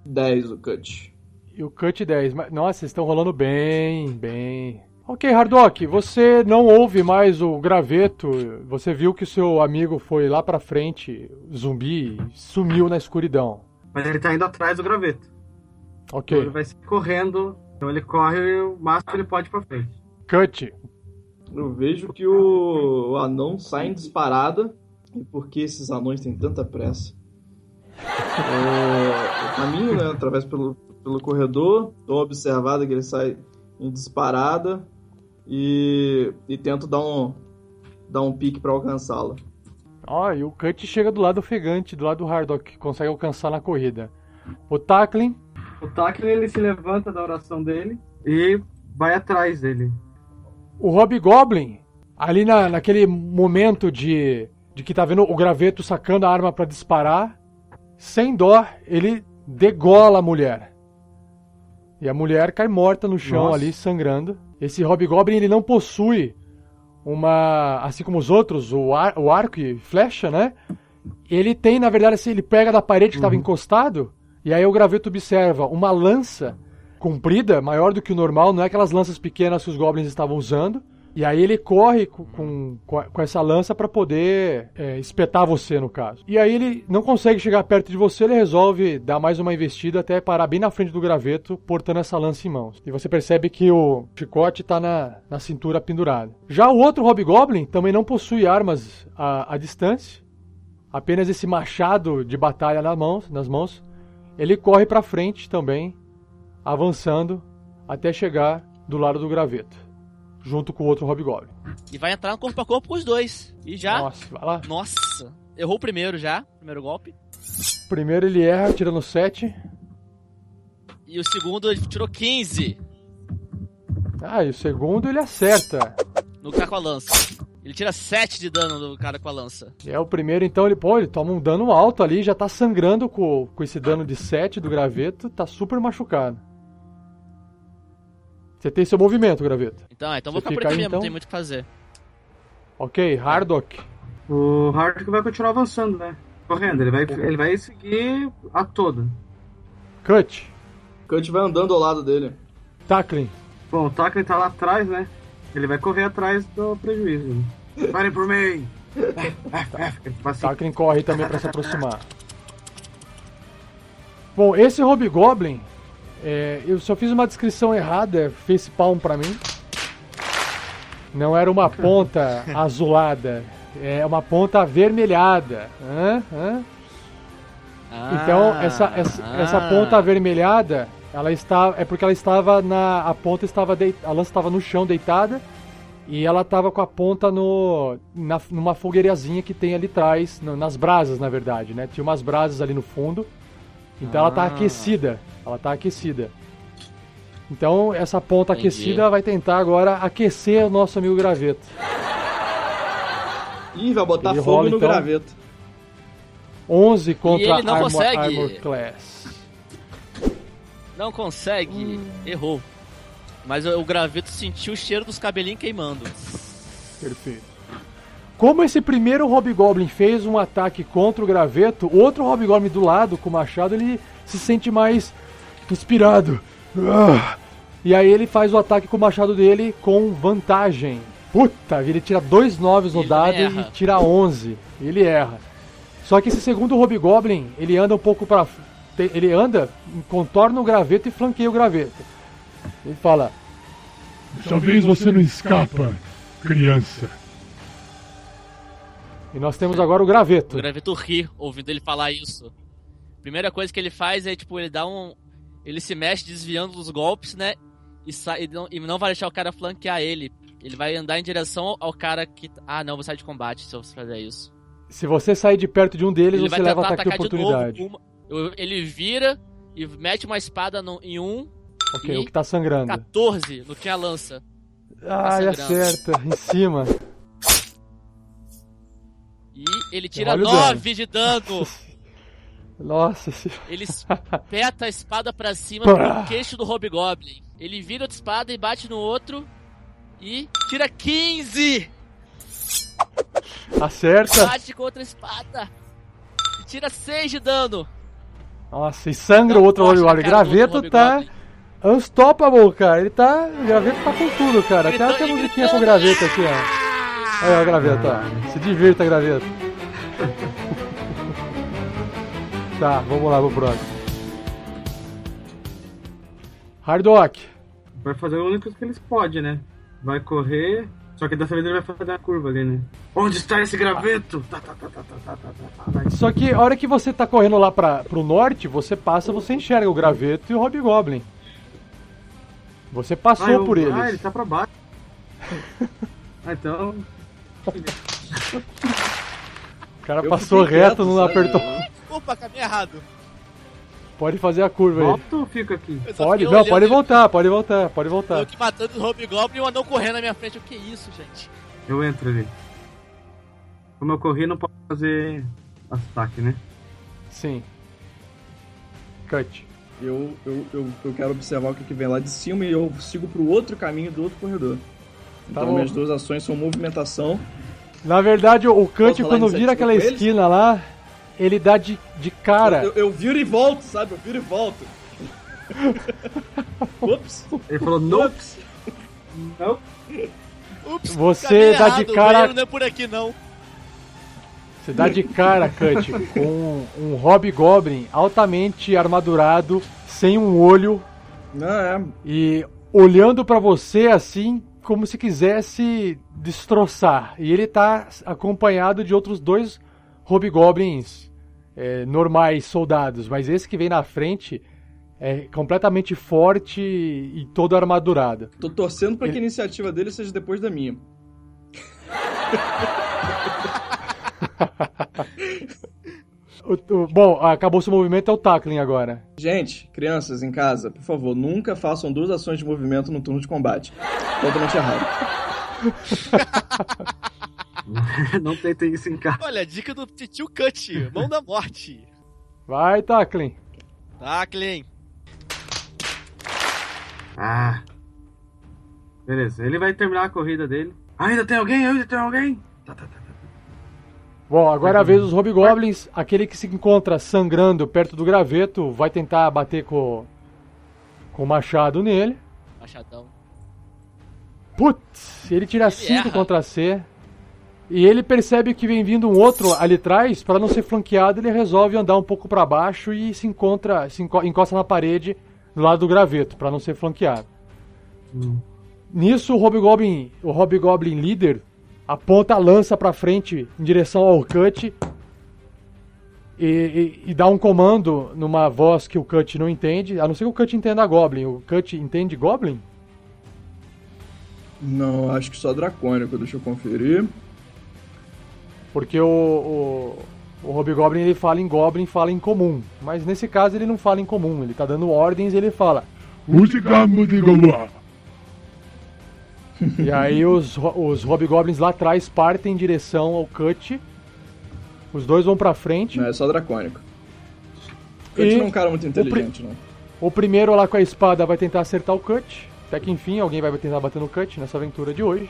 [SPEAKER 4] 10 o Cut.
[SPEAKER 1] E o Cut 10. Nossa, vocês estão rolando bem, bem. Ok, Hardock, você não ouve mais o graveto. Você viu que o seu amigo foi lá pra frente, zumbi, sumiu na escuridão.
[SPEAKER 3] Mas ele tá indo atrás do graveto.
[SPEAKER 1] Ok.
[SPEAKER 3] Então ele vai correndo, então ele corre o máximo que ele pode pra frente.
[SPEAKER 1] Cut.
[SPEAKER 4] Eu vejo que o, o anão sai em disparada. E por que esses anões têm tanta pressa? É, eu caminho, né? Através pelo, pelo corredor. Dou uma observada que ele sai em disparada. E, e tento dar um, dar um pique pra alcançá-la.
[SPEAKER 1] Ó, e o Cut chega do lado ofegante, do lado do Hardock, que consegue alcançar na corrida. O Tackling,
[SPEAKER 3] O Tackling ele se levanta da oração dele e vai atrás dele.
[SPEAKER 1] o Hobgoblin, ali na, naquele momento de, de que tá vendo o graveto sacando a arma pra disparar, sem dó, ele degola a mulher. E a mulher cai morta no chão
[SPEAKER 3] Nossa.
[SPEAKER 1] ali, sangrando. Esse Hobgoblin, ele não possui uma... Assim como os outros, o, ar- o arco e flecha, né? Ele tem, na verdade, assim, ele pega da parede que estava encostado, e aí o graveto observa uma lança comprida, maior do que o normal, não é aquelas lanças pequenas que os goblins estavam usando. E aí ele corre com, com, com essa lança para poder é, espetar você, no caso. E aí ele não consegue chegar perto de você, ele resolve dar mais uma investida até parar bem na frente do graveto, portando essa lança em mãos. E você percebe que o chicote tá na, na cintura pendurado. Já o outro Hobgoblin também não possui armas à, à distância, apenas esse machado de batalha nas mãos, nas mãos. Ele corre para frente também, avançando até chegar do lado do graveto, junto com o outro Hobgoblin.
[SPEAKER 2] E vai entrar no corpo a corpo com os dois. E já.
[SPEAKER 1] Nossa, vai lá.
[SPEAKER 2] Nossa. Errou o primeiro já. Primeiro golpe.
[SPEAKER 1] Primeiro ele erra, tirando 7.
[SPEAKER 2] E o segundo ele tirou 15
[SPEAKER 1] Ah, e o segundo ele acerta.
[SPEAKER 2] no cara com a lança. Ele tira 7 de dano do cara com a lança.
[SPEAKER 1] É o primeiro, então ele, pô, ele toma um dano alto ali, já tá sangrando com, com esse dano de 7 do graveto, tá super machucado. Você tem seu movimento, graveto.
[SPEAKER 2] Então, é, então vou
[SPEAKER 1] Você
[SPEAKER 2] ficar por aqui
[SPEAKER 1] aí,
[SPEAKER 2] mesmo,
[SPEAKER 1] então?
[SPEAKER 2] não tem muito o que fazer.
[SPEAKER 1] Ok, Hardock.
[SPEAKER 3] O Hardwick vai continuar avançando, né? Correndo, ele vai, ele vai seguir a toda.
[SPEAKER 1] Cut.
[SPEAKER 4] Cut vai andando ao lado dele.
[SPEAKER 1] Tackling.
[SPEAKER 3] Bom, o Tackling tá lá atrás, né? Ele vai correr atrás do prejuízo. Parem por mim!
[SPEAKER 1] Tackling corre também pra se aproximar. Bom, esse Hobgoblin, é, eu só fiz uma descrição errada, fez palm pra mim. Não era uma ponta azulada, é uma ponta avermelhada. Hã? Hã? Então,
[SPEAKER 2] Ah,
[SPEAKER 1] essa, essa, essa
[SPEAKER 2] ah.
[SPEAKER 1] ponta avermelhada, ela está, é porque ela estava na. A ponta estava deit, a lança estava no chão deitada e ela estava com a ponta no, na, numa fogueirazinha que tem ali atrás, no- nas brasas, na verdade, né? Tinha umas brasas ali no fundo. Então ela tá
[SPEAKER 2] Ah.
[SPEAKER 1] aquecida. Ela tá aquecida. Então essa ponta
[SPEAKER 2] Entendi.
[SPEAKER 1] aquecida vai tentar agora aquecer o nosso amigo graveto.
[SPEAKER 4] Ih, vai botar
[SPEAKER 1] Ele
[SPEAKER 4] fogo
[SPEAKER 1] rola,
[SPEAKER 4] no
[SPEAKER 1] então.
[SPEAKER 4] graveto.
[SPEAKER 1] 11 contra
[SPEAKER 2] ele não
[SPEAKER 1] Armor,
[SPEAKER 2] consegue.
[SPEAKER 1] Armor Class.
[SPEAKER 2] Não consegue. Errou. Mas o, graveto sentiu o cheiro dos cabelinhos queimando.
[SPEAKER 1] Perfeito. Como esse primeiro Hobgoblin fez um ataque contra o graveto, o outro Hobgoblin do lado, com o machado, ele se sente mais inspirado. Ah! E aí ele faz o ataque com o machado dele com vantagem. Puta, ele tira dois noves no
[SPEAKER 2] Ele
[SPEAKER 1] dado
[SPEAKER 2] erra.
[SPEAKER 1] e tira 11. Ele erra. Só que esse segundo Hobgoblin, ele anda um pouco para ele anda, contorna o graveto e flanqueia o graveto. Ele fala:
[SPEAKER 5] Dessa vez você não escapa, criança.
[SPEAKER 1] E nós temos agora o
[SPEAKER 2] O
[SPEAKER 1] graveto.
[SPEAKER 2] graveto ri ouvindo ele falar isso. Primeira coisa que ele faz é, tipo, ele dá um. Ele se mexe desviando dos golpes, né? E, sai, e, não, e não vai deixar o cara flanquear ele. Ele vai andar em direção ao cara que. Ah, não, vou sair de combate se eu fazer isso.
[SPEAKER 1] Se você sair de perto de um deles,
[SPEAKER 2] Ele
[SPEAKER 1] você
[SPEAKER 2] vai
[SPEAKER 1] leva ataque de
[SPEAKER 2] atacar de
[SPEAKER 1] oportunidade.
[SPEAKER 2] novo. uma- ele vira e mete uma espada no- em um,
[SPEAKER 1] ok,
[SPEAKER 2] e-
[SPEAKER 1] o que tá sangrando.
[SPEAKER 2] 14 no que a lança.
[SPEAKER 1] Ai,
[SPEAKER 2] sangrando.
[SPEAKER 1] acerta, em cima.
[SPEAKER 2] E ele tira
[SPEAKER 1] Olha o
[SPEAKER 2] 9 de dano.
[SPEAKER 1] Nossa senhora.
[SPEAKER 2] Ele espeta a espada pra cima do queixo do Hobgoblin. Ele vira outra espada e bate no outro. E tira 15!
[SPEAKER 1] Acerta.
[SPEAKER 2] Bate com outra espada. E tira 6 de dano.
[SPEAKER 1] Nossa, e sangra o outro
[SPEAKER 2] na
[SPEAKER 1] Hobgoblin. Graveto tá
[SPEAKER 2] Hobgoblin.
[SPEAKER 1] Unstoppable, cara. Ele tá. O graveto tá com tudo, cara. Até a
[SPEAKER 2] e
[SPEAKER 1] musiquinha com graveto aqui, ó. Olha o graveto, ó. Se divirta, graveto. tá, vamos lá pro próximo. Hardrock.
[SPEAKER 3] vai fazer o único que eles podem, né? Vai correr, Só que dessa vez ele vai fazer a curva ali, né? Onde está esse graveto? Tá, tá, tá, tá, tá, tá, tá, tá.
[SPEAKER 1] Só que a hora que você tá correndo lá pra, pro norte, você passa, você enxerga o graveto e o Hobgoblin. Você passou
[SPEAKER 3] Ah, eu-
[SPEAKER 1] por eles.
[SPEAKER 3] Ah, ele tá pra baixo. ah, então.
[SPEAKER 1] O cara
[SPEAKER 4] Eu
[SPEAKER 1] passou reto, não apertou.
[SPEAKER 2] Opa, caminho errado.
[SPEAKER 1] Pode fazer a curva aí.
[SPEAKER 3] Volta ou fica aqui?
[SPEAKER 1] Pode, não, pode
[SPEAKER 2] ele-
[SPEAKER 1] voltar, pode voltar, pode voltar.
[SPEAKER 2] Eu aqui matando o Hobgoblin e o anão correndo na minha frente. O que é isso, gente?
[SPEAKER 3] Eu entro ali. Como eu corri, não posso fazer ataque, né?
[SPEAKER 1] Sim. Cut.
[SPEAKER 4] Eu, eu, eu, eu quero observar o que, que vem lá de cima e eu sigo pro outro caminho do outro corredor. Então
[SPEAKER 1] bom.
[SPEAKER 4] minhas duas ações são movimentação.
[SPEAKER 1] Na verdade, o
[SPEAKER 4] falar
[SPEAKER 1] quando vira aquela esquina lá, ele dá de, de cara.
[SPEAKER 4] Eu, eu viro e volto, sabe? Eu viro e volto. Ups.
[SPEAKER 3] Ele falou, nope. Não.
[SPEAKER 2] Ups,
[SPEAKER 1] Você dá de
[SPEAKER 2] errado,
[SPEAKER 1] cara-
[SPEAKER 2] O banheiro não é por aqui, não.
[SPEAKER 1] Você dá de cara, Cut, com um Hobgoblin altamente armadurado, sem um olho
[SPEAKER 4] Não, é.
[SPEAKER 1] e olhando pra você assim, como se quisesse destroçar. E ele tá acompanhado de outros dois Hobgoblins é, normais, soldados, mas esse que vem na frente é completamente forte e todo armadurado.
[SPEAKER 4] Tô torcendo pra que a iniciativa dele seja depois da minha.
[SPEAKER 1] O- o- bom, acabou seu movimento, é o tackling agora.
[SPEAKER 4] Gente, crianças em casa, por favor, nunca façam duas ações de movimento no turno de combate. Totalmente errado.
[SPEAKER 3] não tentem isso em casa.
[SPEAKER 2] Olha, dica do Titio Cut, mão da morte.
[SPEAKER 1] Vai, tackling.
[SPEAKER 2] Clean.
[SPEAKER 3] Ah. Beleza, ele vai terminar a corrida dele. Ainda tem alguém? Ainda tem alguém? Tá, tá, tá.
[SPEAKER 1] Bom, agora é a vez dos Hobgoblins. Aquele que se encontra sangrando perto do graveto vai tentar bater com, com o machado nele.
[SPEAKER 2] Machadão.
[SPEAKER 1] Putz, ele tira 5
[SPEAKER 2] erra.
[SPEAKER 1] contra C. E ele percebe que vem vindo um outro ali atrás, para não ser flanqueado, ele resolve andar um pouco para baixo e se encontra, se enco- encosta na parede do lado do graveto, para não ser flanqueado. Nisso, o Hobgoblin, o Hobgoblin líder aponta a lança para frente em direção ao Cut e, e- e dá um comando numa voz que o Cut não entende, a não ser que o Cut entenda Goblin. O Cut entende Goblin?
[SPEAKER 4] Não, acho que só dracônico, deixa eu conferir.
[SPEAKER 1] Porque o, o, o Hobgoblin ele fala em Goblin, fala em comum. Mas nesse caso ele não fala em comum, ele tá dando ordens e ele fala.
[SPEAKER 5] Use goloa.
[SPEAKER 1] E aí os, os Hobgoblins lá atrás partem em direção ao Cut. Os dois vão pra frente.
[SPEAKER 4] Não, é só dracônico. Cut não é um cara muito
[SPEAKER 1] o
[SPEAKER 4] inteligente, não.
[SPEAKER 1] O primeiro lá com a espada vai tentar acertar o Cut. Até que enfim alguém vai tentar bater no Cut nessa aventura de hoje.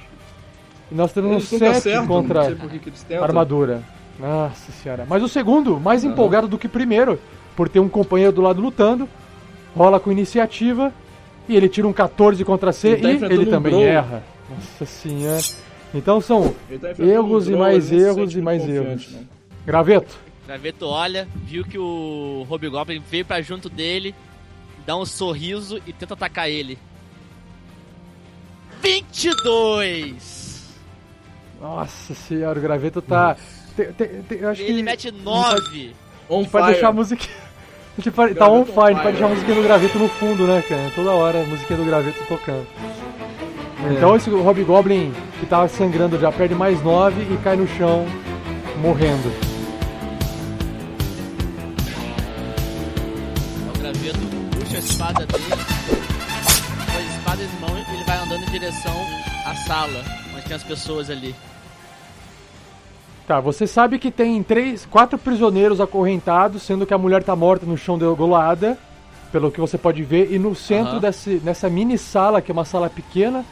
[SPEAKER 1] E nós temos
[SPEAKER 4] Eles nunca
[SPEAKER 1] 7
[SPEAKER 4] acertam, não
[SPEAKER 1] contra
[SPEAKER 4] tentam.
[SPEAKER 1] armadura. Nossa senhora. Mas o segundo, mais
[SPEAKER 4] Aham.
[SPEAKER 1] empolgado do que o primeiro, por ter um companheiro do lado lutando, rola com iniciativa e ele tira um 14 contra C
[SPEAKER 4] Ele tá
[SPEAKER 1] e ele
[SPEAKER 4] um
[SPEAKER 1] também
[SPEAKER 4] Drow.
[SPEAKER 1] erra. Nossa senhora. Então são
[SPEAKER 4] tá
[SPEAKER 1] erros
[SPEAKER 4] um
[SPEAKER 1] e mais erros e mais erros.
[SPEAKER 4] não.
[SPEAKER 1] Graveto.
[SPEAKER 2] Graveto olha, viu que o Hobgoblin veio pra junto dele, dá um sorriso e tenta atacar ele. 22!
[SPEAKER 1] Nossa senhora, o graveto tá. Tem- tem- tem- eu acho
[SPEAKER 2] Ele
[SPEAKER 1] que
[SPEAKER 2] mete 9!
[SPEAKER 4] On
[SPEAKER 1] pode
[SPEAKER 4] fire.
[SPEAKER 1] deixar a música. A gente pode, tá on fire, a gente pode deixar a musiquinha do graveto no fundo, né, cara? Toda hora a musiquinha do graveto tocando. Então esse Hobgoblin que tava sangrando já perde mais 9 e cai no chão morrendo.
[SPEAKER 2] O graveto puxa a espada dele, com a espada em mão, ele vai andando em direção à sala, onde tem as pessoas ali.
[SPEAKER 1] Tá, você sabe que tem três, quatro prisioneiros acorrentados, sendo que a mulher tá morta no chão degolada, pelo que você pode ver, e no centro
[SPEAKER 2] Aham.
[SPEAKER 1] desse, nessa mini sala, que é uma sala pequena,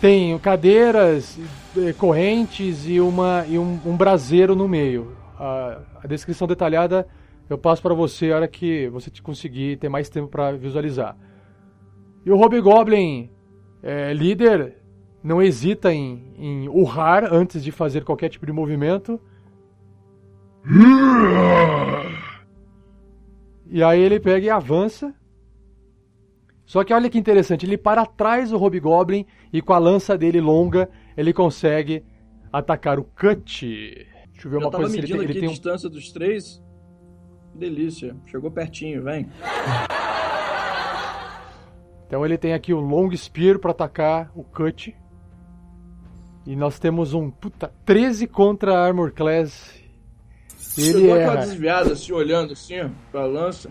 [SPEAKER 1] tem cadeiras, eh, correntes e, uma, e um, um braseiro no meio. A, a descrição detalhada eu passo pra você a hora que você te conseguir ter mais tempo pra visualizar. E o Hobgoblin é, líder não hesita em, em urrar antes de fazer qualquer tipo de movimento. E aí ele pega e avança. Só que olha que interessante, ele para atrás do Hobgoblin e com a lança dele longa, ele consegue atacar o Cut. Deixa eu ver
[SPEAKER 4] Já
[SPEAKER 1] uma coisa ele
[SPEAKER 4] medindo
[SPEAKER 1] tem. Ele
[SPEAKER 4] aqui
[SPEAKER 1] tem
[SPEAKER 4] a
[SPEAKER 1] um
[SPEAKER 4] distância dos três. Delícia. Chegou pertinho, vem.
[SPEAKER 1] Então ele tem aqui o Long Spear para atacar o Cut. E nós temos um puta 13 contra a Armor Class. Ele
[SPEAKER 4] aquela
[SPEAKER 1] erra.
[SPEAKER 4] desviada assim, olhando assim, ó, pra lança.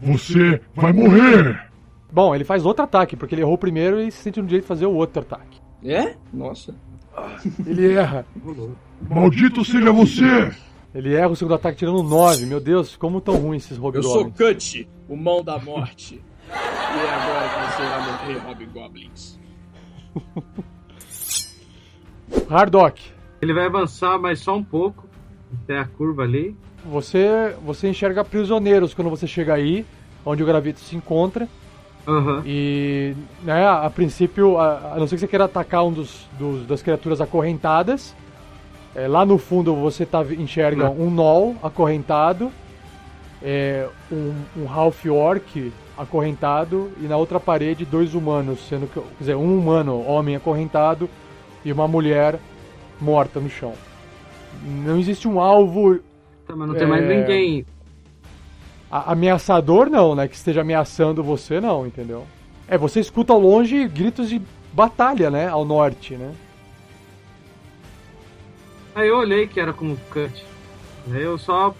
[SPEAKER 5] Você vai morrer!
[SPEAKER 1] Bom, ele faz outro ataque, porque ele errou o primeiro e se sente no direito de fazer o outro ataque.
[SPEAKER 4] É? Nossa.
[SPEAKER 1] Ele erra.
[SPEAKER 5] Maldito seja você!
[SPEAKER 1] Ele erra o segundo ataque tirando 9. Meu Deus, como tão ruim esses
[SPEAKER 4] Eu sou
[SPEAKER 1] Hobgoblins.
[SPEAKER 4] Cut, o mão da morte. e agora você vai morrer, Hobgoblins.
[SPEAKER 1] Hardock,
[SPEAKER 3] Ele vai avançar mais só um pouco até a curva ali.
[SPEAKER 1] você, você enxerga prisioneiros quando você chega aí, onde o Gravito se encontra.
[SPEAKER 3] Aham.
[SPEAKER 1] E, né, a princípio, a, a não ser que você queira atacar um dos, dos- das criaturas acorrentadas, é, lá no fundo você tá, enxerga um Null acorrentado, é, um, um Half Orc acorrentado, e na outra parede dois humanos, sendo que, quer dizer, um humano, homem acorrentado, e uma mulher morta no chão. Não existe um alvo
[SPEAKER 3] Tá, mas não tem mais
[SPEAKER 1] É.
[SPEAKER 3] ninguém.
[SPEAKER 1] a- ameaçador não, né? Que esteja ameaçando você não, entendeu? É, você escuta ao longe gritos de batalha, né? Ao norte, né?
[SPEAKER 3] Aí eu olhei que era como cut. Aí eu só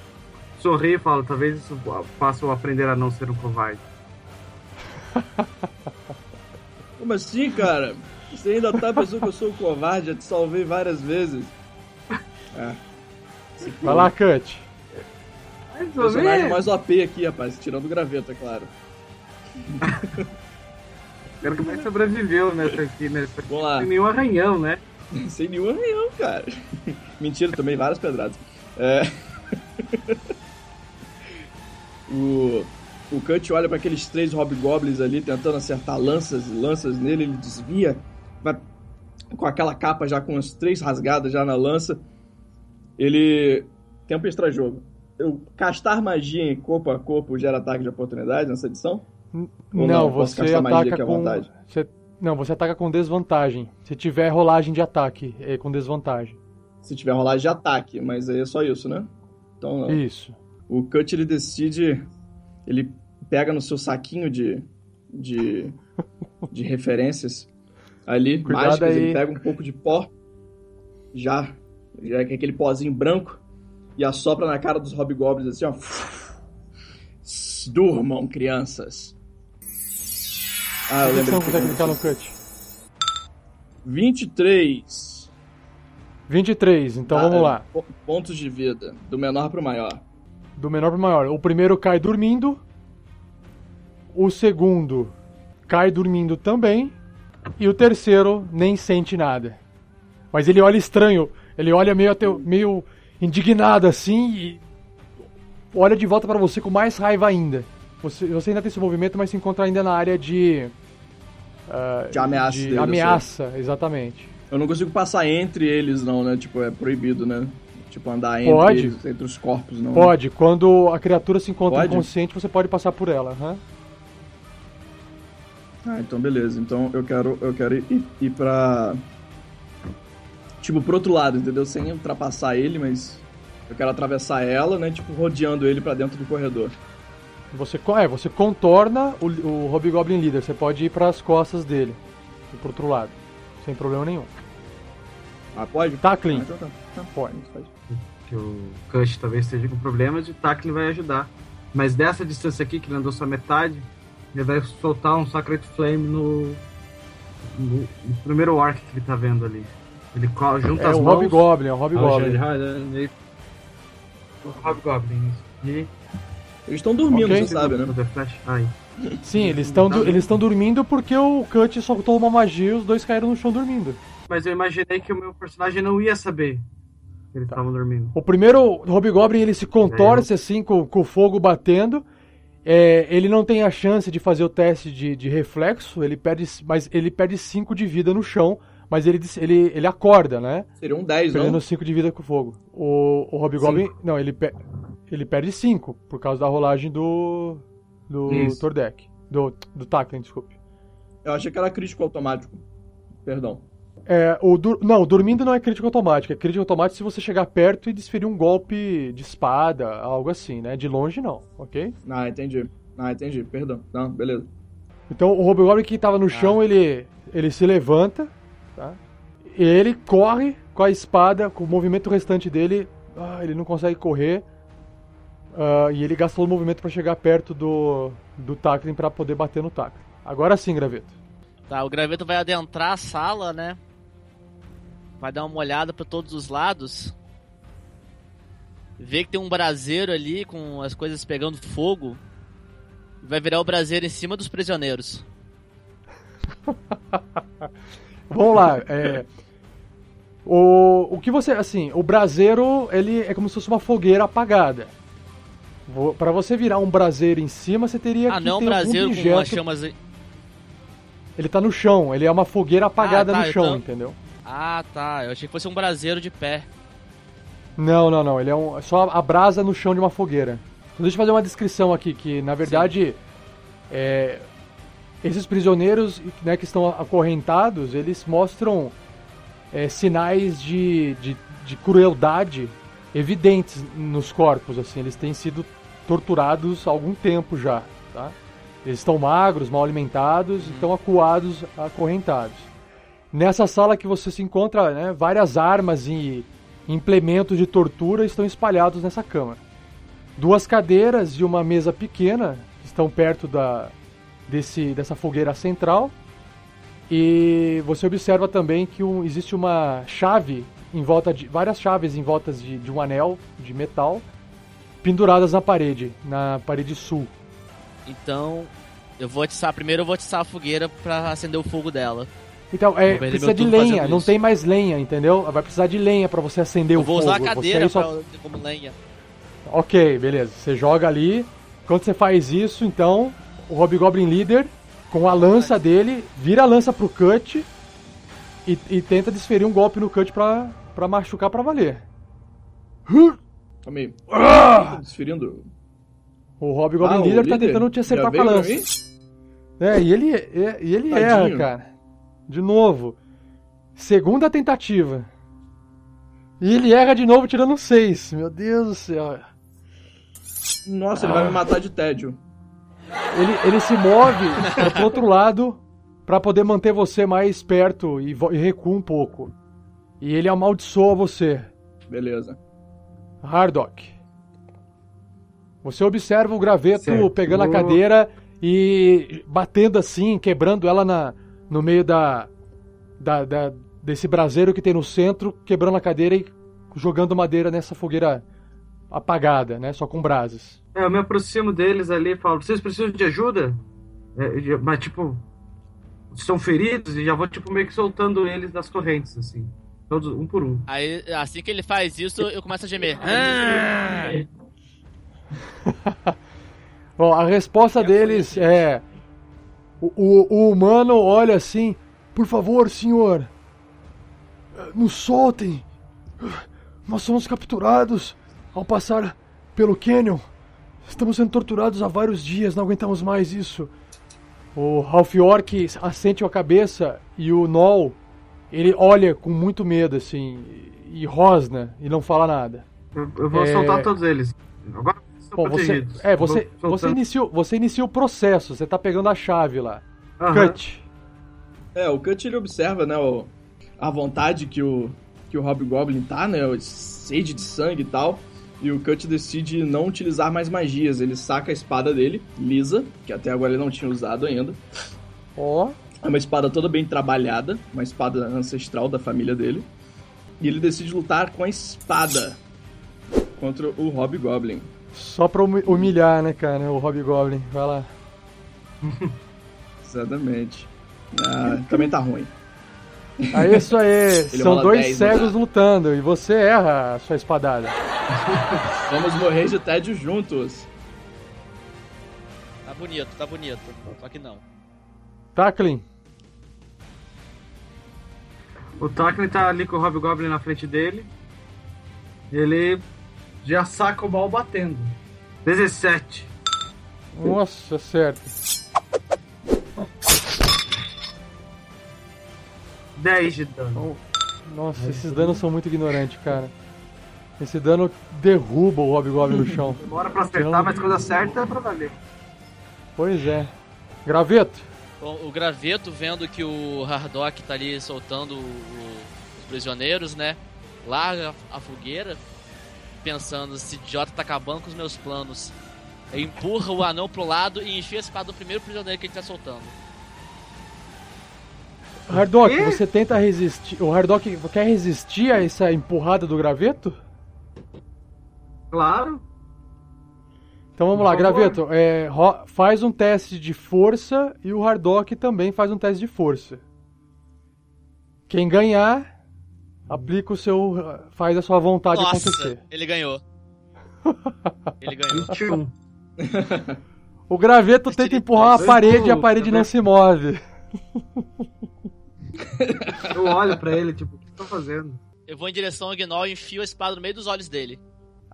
[SPEAKER 3] sorri e falo, talvez isso faça eu aprender a não ser um covarde.
[SPEAKER 4] Como assim, cara? Você ainda tá pensando que eu sou um covarde? Já te salvei várias vezes. É.
[SPEAKER 1] Vai lá, Cut.
[SPEAKER 3] Mais ou
[SPEAKER 4] Personagem
[SPEAKER 3] menos.
[SPEAKER 4] mais OP aqui, rapaz. Tirando o graveto, é claro.
[SPEAKER 3] Quero que mais sobreviveu nessa aqui, nessa aqui. Sem nenhum arranhão, né?
[SPEAKER 4] Sem nenhum arranhão, cara. Mentira, também várias pedradas. É. o, o Cut olha para aqueles três hobgoblins ali tentando acertar lanças e lanças nele, ele desvia, vai com aquela capa já com as três rasgadas já na lança. Ele. Tempo extra jogo. Eu castar magia em corpo a corpo gera ataque de oportunidade nessa edição?
[SPEAKER 1] Não,
[SPEAKER 4] não,
[SPEAKER 1] você ataca
[SPEAKER 4] à
[SPEAKER 1] com.
[SPEAKER 4] vontade?
[SPEAKER 1] você- Não, você ataca com desvantagem. Se tiver rolagem de ataque, é com desvantagem.
[SPEAKER 4] Se tiver rolagem de ataque, mas aí é só isso, né? Então não.
[SPEAKER 1] Isso.
[SPEAKER 4] O Cut ele decide. Ele pega no seu saquinho de. de. de referências ali,
[SPEAKER 1] Cuidado
[SPEAKER 4] mágicas,
[SPEAKER 1] aí.
[SPEAKER 4] ele pega um pouco de pó, já. já é aquele pozinho branco, e assopra na cara dos hobgoblins assim, ó. Durmam, crianças. Ah, eu
[SPEAKER 1] que você
[SPEAKER 4] lembro que
[SPEAKER 1] consegue clicar no Cut?
[SPEAKER 4] 23.
[SPEAKER 1] 23, então
[SPEAKER 4] Ah,
[SPEAKER 1] vamos lá.
[SPEAKER 4] po- Pontos de vida, do menor pro maior.
[SPEAKER 1] Do menor pro maior. O primeiro cai dormindo. O segundo cai dormindo também. E o terceiro nem sente nada. Mas ele olha estranho. Ele olha meio, até, meio indignado assim e olha de volta pra você com mais raiva ainda. Você, você ainda tem esse movimento, mas se encontra ainda na área de. ah,
[SPEAKER 4] De ameaça
[SPEAKER 1] de
[SPEAKER 4] dele, eu
[SPEAKER 1] ameaça, exatamente.
[SPEAKER 4] Eu não consigo passar entre eles, não, né? Tipo, é proibido, né? Tipo, andar entre
[SPEAKER 1] Pode.
[SPEAKER 4] eles, entre os corpos, não.
[SPEAKER 1] Pode, quando a criatura se encontra
[SPEAKER 4] Pode?
[SPEAKER 1] inconsciente, você pode passar por ela. aham.
[SPEAKER 4] Ah, então beleza. Então eu quero, eu quero ir, ir pra. Tipo, pro outro lado, entendeu? Sem ultrapassar ele, mas. Eu quero atravessar ela, né? Tipo, rodeando ele pra dentro do corredor.
[SPEAKER 1] Você, é, você contorna o, o Hobgoblin Leader. Você pode ir para as costas dele. E pro outro lado. Sem problema nenhum.
[SPEAKER 4] Ah, pode?
[SPEAKER 1] Tá,
[SPEAKER 4] Ah, então tá. Tá,
[SPEAKER 1] Pode.
[SPEAKER 4] faz.
[SPEAKER 3] Que o Kush talvez esteja com problemas, e o Tackle vai ajudar. Mas dessa distância aqui, que ele andou só metade, ele vai soltar um Sacred Flame no, no, no primeiro orc que ele tá vendo ali. Ele junta
[SPEAKER 1] É
[SPEAKER 3] as
[SPEAKER 1] o
[SPEAKER 3] mãos.
[SPEAKER 1] Hobgoblin, é o Hobgoblin.
[SPEAKER 3] já- já- já- O Hobgoblin. E
[SPEAKER 4] Eles estão dormindo,
[SPEAKER 1] Ok.
[SPEAKER 4] você sabe, né?
[SPEAKER 1] Sim, eles estão du- eles estão dormindo porque o Cut soltou uma magia e os dois caíram no chão dormindo.
[SPEAKER 3] Mas eu imaginei que o meu personagem não ia saber que eles estavam dormindo.
[SPEAKER 1] O primeiro Hobgoblin ele se contorce assim com, com o fogo batendo. É, ele não tem a chance de fazer o teste de, de reflexo, ele perde, mas ele perde 5 de vida no chão, mas ele, ele, ele acorda, né?
[SPEAKER 4] Seria um 10,
[SPEAKER 1] Perdendo
[SPEAKER 4] não?
[SPEAKER 1] 5 de vida com o fogo. O, o Hobgoblin. Não, ele, pe- ele perde 5 por causa da rolagem do. Do
[SPEAKER 3] Isso.
[SPEAKER 1] Tordek. Do, do Tackling, desculpe.
[SPEAKER 4] Eu achei que era crítico automático. Perdão.
[SPEAKER 1] É, o dur- Não, dormindo não é crítica automática. É crítica automática se você chegar perto e desferir um golpe de espada, algo assim, né? De longe não, ok?
[SPEAKER 4] Ah, entendi. Ah, entendi. Perdão. Não, beleza.
[SPEAKER 1] Então o Hobgoblin que tava no chão, ele, ele se levanta, tá? E ele corre com a espada, com o movimento restante dele, ah, ele não consegue correr. ah, e ele gastou o movimento pra chegar perto do, do Tacklin pra poder bater no Tacklin. Agora sim, Graveto.
[SPEAKER 2] Tá, o graveto vai adentrar a sala, né? Vai dar uma olhada pra todos os lados. Vê que tem um braseiro ali com as coisas pegando fogo. Vai virar o braseiro em cima dos prisioneiros.
[SPEAKER 1] Vamos lá. É, o, o que você. Assim, o braseiro, ele é como se fosse uma fogueira apagada. Pra você virar um braseiro em cima, você teria
[SPEAKER 2] Ah,
[SPEAKER 1] que
[SPEAKER 2] não um
[SPEAKER 1] ter algum
[SPEAKER 2] braseiro com
[SPEAKER 1] objeto-
[SPEAKER 2] umas chamas.
[SPEAKER 1] Ele tá no chão, ele é uma fogueira apagada
[SPEAKER 2] Ah, tá,
[SPEAKER 1] no chão, entendeu?
[SPEAKER 2] Ah, tá. Eu achei que fosse um braseiro de pé.
[SPEAKER 1] Não, não, não. Ele é um, só a brasa no chão de uma fogueira. Então, deixa eu fazer uma descrição aqui, que na verdade é, esses prisioneiros né, que estão acorrentados, eles mostram é, sinais de, de, de crueldade evidentes nos corpos, assim. Eles têm sido torturados há algum tempo já, tá? Eles estão magros, mal alimentados, estão acuados, acorrentados. Nessa sala que você se encontra, né, várias armas e implementos de tortura estão espalhados nessa câmara. Duas cadeiras e uma mesa pequena estão perto da, desse, dessa fogueira central. E você observa também que um- existe uma chave em volta de. várias chaves em volta de, de um anel de metal penduradas na parede, na parede sul.
[SPEAKER 2] Então, eu vou atiçar. Primeiro eu vou atiçar a fogueira pra acender o fogo dela.
[SPEAKER 1] Então, é,
[SPEAKER 2] Vou
[SPEAKER 1] precisa de lenha, não
[SPEAKER 2] isso.
[SPEAKER 1] tem mais lenha, entendeu? Vai precisar de lenha para você acender
[SPEAKER 2] Eu
[SPEAKER 1] o
[SPEAKER 2] vou
[SPEAKER 1] fogo.
[SPEAKER 2] usar a
[SPEAKER 1] Você
[SPEAKER 2] cadeira
[SPEAKER 1] só-
[SPEAKER 2] pra, como lenha.
[SPEAKER 1] Ok, beleza. Você joga ali. Quando você faz isso, então, o Hobgoblin Leader, com a lança dele, vira a lança pro Cut e, e tenta desferir um golpe no Cut pra, pra machucar pra valer.
[SPEAKER 4] Calma aí.
[SPEAKER 1] Ah!
[SPEAKER 4] Desferindo.
[SPEAKER 1] O Hobgoblin
[SPEAKER 4] Ah, o
[SPEAKER 1] Leader tá
[SPEAKER 4] líder?
[SPEAKER 1] tentando te acertar com a lança. É, e ele, é, e ele erra,
[SPEAKER 4] Tadinho.
[SPEAKER 1] cara. De novo. Segunda tentativa. E ele erra de novo, tirando um 6. Meu Deus do céu.
[SPEAKER 4] Nossa, ele vai me matar de tédio.
[SPEAKER 1] Ele, ele se move pro- pro outro lado pra poder manter você mais perto e, e recua um pouco. E ele amaldiçoa você,
[SPEAKER 4] Beleza.
[SPEAKER 1] Hardock. Você observa o graveto
[SPEAKER 3] Certo.
[SPEAKER 1] pegando a cadeira e batendo assim, quebrando ela na, no meio da, da, da- desse braseiro que tem no centro, quebrando a cadeira e jogando madeira nessa fogueira apagada, né? Só com brasas.
[SPEAKER 3] É, eu me aproximo deles ali e falo, vocês precisam de ajuda? É, já- mas, tipo, estão feridos e já vou, tipo, meio que soltando eles das correntes, assim. Todos, um por um.
[SPEAKER 2] Aí, assim que ele faz isso, eu começo a gemer. Ah!
[SPEAKER 1] Bom, a resposta deles é. O, o- o humano olha assim. Por favor, senhor. Nos soltem. Nós somos capturados ao passar pelo Canyon. Estamos sendo torturados há vários dias, não aguentamos mais isso. O Ralph York assente a cabeça e o Noll, ele olha com muito medo, assim, e rosna e não fala nada.
[SPEAKER 3] Eu, eu vou
[SPEAKER 1] É.
[SPEAKER 3] soltar todos eles. Agora
[SPEAKER 1] Bom, você, é, você, você, iniciou, você inicia o processo, você tá pegando a chave lá.
[SPEAKER 3] Aham.
[SPEAKER 1] Cut.
[SPEAKER 4] É, o Cut ele observa, né, o, a vontade que o, que o Hobgoblin tá, né, o sede de sangue e tal. E o Cut decide não utilizar mais magias. Ele saca a espada dele, lisa, que até agora ele não tinha usado ainda.
[SPEAKER 1] Ó,
[SPEAKER 4] É uma espada toda bem trabalhada, uma espada ancestral da família dele. E ele decide lutar com a espada contra o Hobgoblin.
[SPEAKER 1] Só pra humi- humilhar, né, cara, o Hobgoblin. Vai lá.
[SPEAKER 4] Exatamente. Ah, também tá ruim.
[SPEAKER 1] É isso aí, são dois
[SPEAKER 4] 10 no
[SPEAKER 1] cegos lutando e você erra a sua espadada.
[SPEAKER 4] Vamos morrer de tédio juntos.
[SPEAKER 2] Tá bonito, tá bonito. Só que não.
[SPEAKER 1] Tacklin,
[SPEAKER 3] O Tackley tá ali com o Hobgoblin na frente dele. Ele já saca o mal batendo. 17.
[SPEAKER 1] nossa, certo.
[SPEAKER 3] 10 de dano.
[SPEAKER 1] Nossa, esses danos são muito ignorantes, cara. Esse dano derruba o Hobgoblin no chão.
[SPEAKER 3] Demora pra acertar,
[SPEAKER 1] Tirando-
[SPEAKER 3] mas quando acerta é pra valer.
[SPEAKER 1] Pois é. Graveto,
[SPEAKER 2] Bom, o graveto, vendo que o Hardock tá ali soltando o- o- os prisioneiros, né? Larga a fogueira, pensando, esse idiota tá acabando com os meus planos. Empurra o anão pro lado e enfia a espada do primeiro prisioneiro que ele tá soltando.
[SPEAKER 1] Hardock, você tenta resistir. O Hardock quer resistir a essa empurrada do graveto?
[SPEAKER 3] Claro.
[SPEAKER 1] Então vamos
[SPEAKER 3] Por
[SPEAKER 1] lá,
[SPEAKER 3] favor.
[SPEAKER 1] Graveto, é, faz um teste de força e o Hardock também faz um teste de força. Quem ganhar, aplica o seu. faz a sua vontade
[SPEAKER 2] Nossa,
[SPEAKER 1] acontecer.
[SPEAKER 2] ele ganhou. Ele ganhou.
[SPEAKER 3] 21.
[SPEAKER 1] O Graveto tenta empurrar
[SPEAKER 3] dois
[SPEAKER 1] parede e a parede não se move.
[SPEAKER 3] Eu olho pra ele, tipo, o que você tá fazendo?
[SPEAKER 2] Eu vou em direção ao Gnoll e enfio a espada no meio dos olhos dele.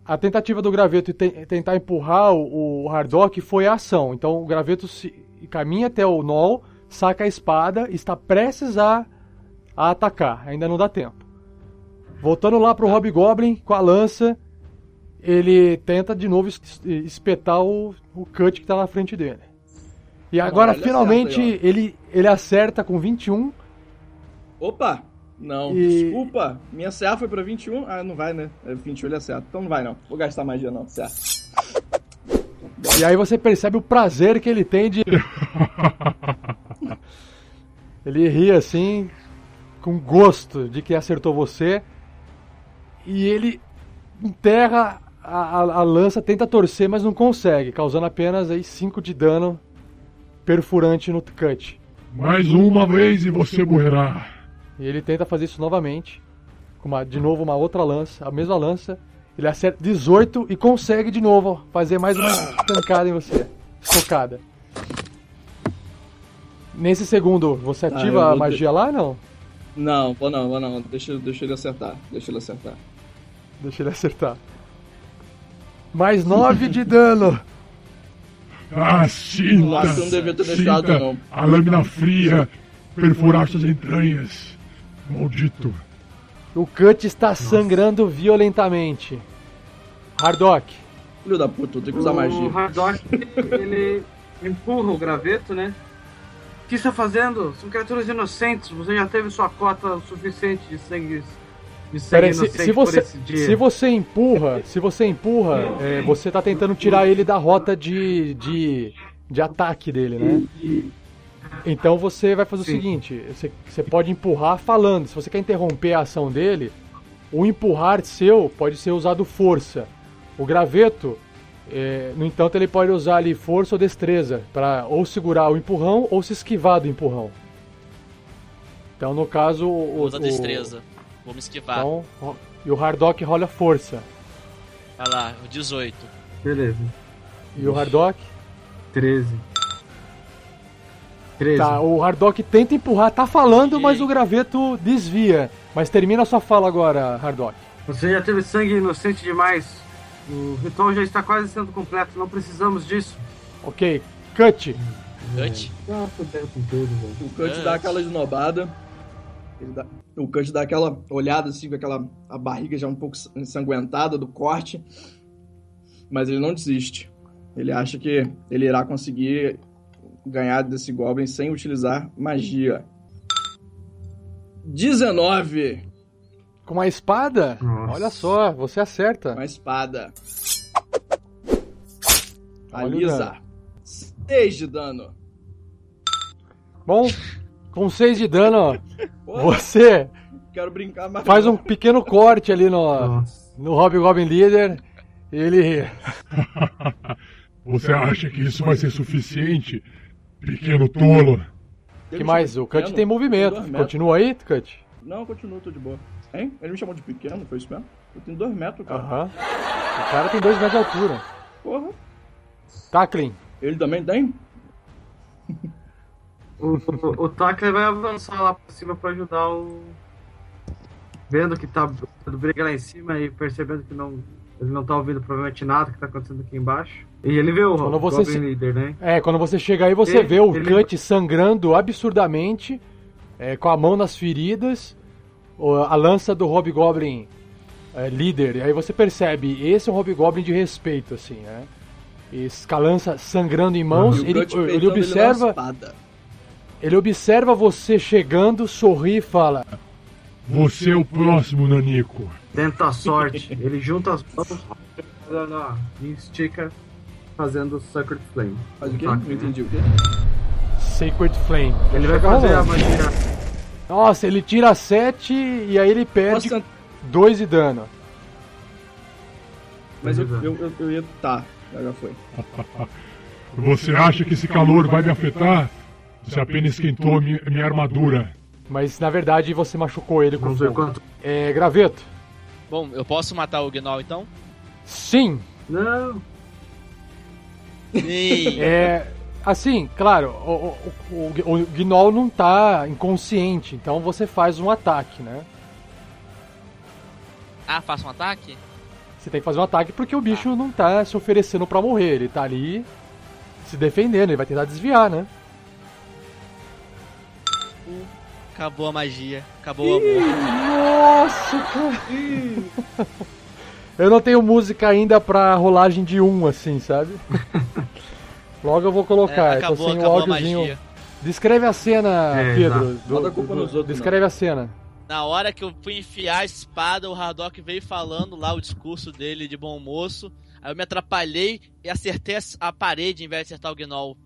[SPEAKER 1] A tentativa do Graveto de te- tentar empurrar o, o Hardock foi a ação. Então o Graveto se, caminha até o Nol, saca a espada e está prestes a, a atacar. Ainda não dá tempo. Voltando lá pro Hobgoblin com a lança, ele tenta de novo es- espetar o, o Cut que tá na frente dele. E agora
[SPEAKER 4] ele
[SPEAKER 1] finalmente
[SPEAKER 4] acerta
[SPEAKER 1] ele, ele acerta com 21.
[SPEAKER 4] Opa! Não,
[SPEAKER 1] E-
[SPEAKER 4] desculpa. Minha CA foi pra 21. Ah, não vai, né? É 21 ele acerta. Então não vai, não. Vou gastar magia, não. Certo.
[SPEAKER 1] E aí você percebe o prazer que ele tem de. ele ri assim, com gosto de que acertou você. E ele enterra a, a- a lança, tenta torcer, mas não consegue, causando apenas aí 5 de dano perfurante no cut.
[SPEAKER 5] Mais uma vez e você morrerá.
[SPEAKER 1] E ele tenta fazer isso novamente, com uma, de novo uma outra lança, a mesma lança. Ele acerta 18 e consegue de novo fazer mais uma tancada em você. Estocada. Nesse segundo, você
[SPEAKER 4] Ah,
[SPEAKER 1] ativa a
[SPEAKER 4] vou
[SPEAKER 1] magia lá não?
[SPEAKER 4] Não, vou não, vou não. Deixa, deixa ele acertar. Deixa ele acertar.
[SPEAKER 1] Deixa ele acertar. Mais 9 de dano.
[SPEAKER 5] Ah, sinta!
[SPEAKER 4] Nossa, não devia ter deixado, não.
[SPEAKER 5] A lâmina fria perfurar suas entranhas. Maldito.
[SPEAKER 1] O Cut está sangrando violentamente. Hardock.
[SPEAKER 4] Filho da puta, eu tenho que usar
[SPEAKER 3] o
[SPEAKER 4] magia.
[SPEAKER 3] Hardock, ele empurra o graveto, né? O que está fazendo? São criaturas inocentes. Você já teve sua cota suficiente de sangue
[SPEAKER 1] Peraí, se, se você, se você empurra, se você empurra, é, você tá tentando tirar ele da rota de, de, de ataque dele, né? Então você vai fazer
[SPEAKER 3] Sim.
[SPEAKER 1] o seguinte: você, você pode empurrar falando. Se você quer interromper a ação dele, o empurrar seu pode ser usado força. O graveto, é, no entanto, ele pode usar ali força ou destreza para ou segurar o empurrão ou se esquivar do empurrão. Então, no caso, o,
[SPEAKER 2] Usa
[SPEAKER 1] o-
[SPEAKER 2] destreza. Vou me esquivar.
[SPEAKER 1] então, e o Hardock rola força.
[SPEAKER 2] Vai lá, o 18.
[SPEAKER 3] Beleza.
[SPEAKER 1] E o Hardock?
[SPEAKER 3] 13. 13.
[SPEAKER 1] Tá, o Hardock tenta empurrar, tá falando, mas o graveto desvia. Mas termina a sua fala agora, Hardock.
[SPEAKER 3] Você já teve sangue inocente demais. O ritual já está quase sendo completo. Não precisamos disso.
[SPEAKER 1] Ok, cut.
[SPEAKER 2] Cut.
[SPEAKER 3] Ah, fudeu com tudo, velho.
[SPEAKER 4] O Cut
[SPEAKER 2] É.
[SPEAKER 4] dá aquela esnobada. Ele dá- o Cut dá aquela olhada assim, com aquela a barriga já um pouco ensanguentada do corte. Mas ele não desiste. Ele acha que ele irá conseguir ganhar desse Goblin sem utilizar magia. 19!
[SPEAKER 1] Com uma espada?
[SPEAKER 3] Nossa.
[SPEAKER 1] Olha só, você acerta.
[SPEAKER 4] Uma espada.
[SPEAKER 1] Olha
[SPEAKER 4] Alisa.
[SPEAKER 1] dano.
[SPEAKER 4] 6 de dano.
[SPEAKER 1] Bom, com 6 de dano, ó, você
[SPEAKER 4] quero brincar mais.
[SPEAKER 1] faz um pequeno corte ali no,
[SPEAKER 3] Nossa.
[SPEAKER 1] no Hobgoblin Leader. Ele.
[SPEAKER 5] Você acha que isso vai ser suficiente? Pequeno tolo.
[SPEAKER 1] que mais? O Cut tem movimento. Continua aí, Cut?
[SPEAKER 4] Não, continua, tô de boa. Hein? Ele me chamou de pequeno, foi isso mesmo? Eu tenho 2 metros, cara.
[SPEAKER 1] Aham. O cara tem 2 metros de altura.
[SPEAKER 4] Porra.
[SPEAKER 1] Tackling.
[SPEAKER 4] Ele também tem?
[SPEAKER 3] O, o, o Tackler vai avançar lá pra cima pra ajudar o. Vendo que tá do briga lá em cima e percebendo que não. Ele não tá ouvindo provavelmente nada que tá acontecendo aqui embaixo. E ele vê o
[SPEAKER 1] Quando você se-
[SPEAKER 3] Leader, né?
[SPEAKER 1] É, quando você chega aí, você
[SPEAKER 3] Ele-
[SPEAKER 1] vê o
[SPEAKER 3] ele-
[SPEAKER 1] Cut sangrando absurdamente é, com a mão nas feridas, a lança do Hobgoblin é, líder. E aí você percebe, esse é um Hobgoblin de respeito, assim, né? Esse, com a lança sangrando em mãos,
[SPEAKER 4] o
[SPEAKER 1] ele, ele
[SPEAKER 4] na
[SPEAKER 1] observa. Ele observa você chegando, sorri e fala:
[SPEAKER 5] Você é o próximo, Nanico.
[SPEAKER 3] Tenta a sorte. Ele junta as mãos e estica fazendo Sacred Flame.
[SPEAKER 4] Faz o quê? Não entendi o quê?
[SPEAKER 1] Sacred Flame.
[SPEAKER 3] Ele vai fazer a magia.
[SPEAKER 1] Nossa, ele tira 7 e aí ele perde
[SPEAKER 4] Posso
[SPEAKER 1] 2 de dano.
[SPEAKER 4] Mas eu, eu, eu, eu ia. Tá, já foi.
[SPEAKER 5] Você acha que esse calor vai me afetar? Você apenas esquentou minha, minha armadura.
[SPEAKER 1] Mas na verdade você machucou ele com
[SPEAKER 3] Vamos ver
[SPEAKER 1] fogo.
[SPEAKER 3] quanto.
[SPEAKER 1] É, graveto.
[SPEAKER 2] Bom, eu posso matar o Gnoll então?
[SPEAKER 1] Sim.
[SPEAKER 3] Não.
[SPEAKER 2] Sim.
[SPEAKER 1] É. Assim, claro, o, o, o, o Gnoll não tá inconsciente, então você faz um ataque, né?
[SPEAKER 2] ah, faço um ataque?
[SPEAKER 1] Você tem que fazer um ataque porque o bicho não tá se oferecendo pra morrer, ele tá ali se defendendo, ele vai tentar desviar, né?
[SPEAKER 2] Acabou a magia. Acabou o amor.
[SPEAKER 1] Nossa, cara. Eu não tenho música ainda pra rolagem de 1, assim, sabe? Logo eu vou colocar,
[SPEAKER 2] É,
[SPEAKER 1] eu tô
[SPEAKER 2] acabou,
[SPEAKER 1] sem o
[SPEAKER 2] acabou a
[SPEAKER 1] áudiozinho.
[SPEAKER 2] magia.
[SPEAKER 1] Descreve a cena,
[SPEAKER 3] É,
[SPEAKER 1] Pedro. do-
[SPEAKER 4] a culpa
[SPEAKER 1] do-
[SPEAKER 4] nos outros,
[SPEAKER 1] Descreve a cena.
[SPEAKER 2] Na hora que eu fui enfiar a espada, o Hardock veio falando lá o discurso dele de bom moço. Aí eu me atrapalhei e acertei a parede em vez de acertar o Gnoll.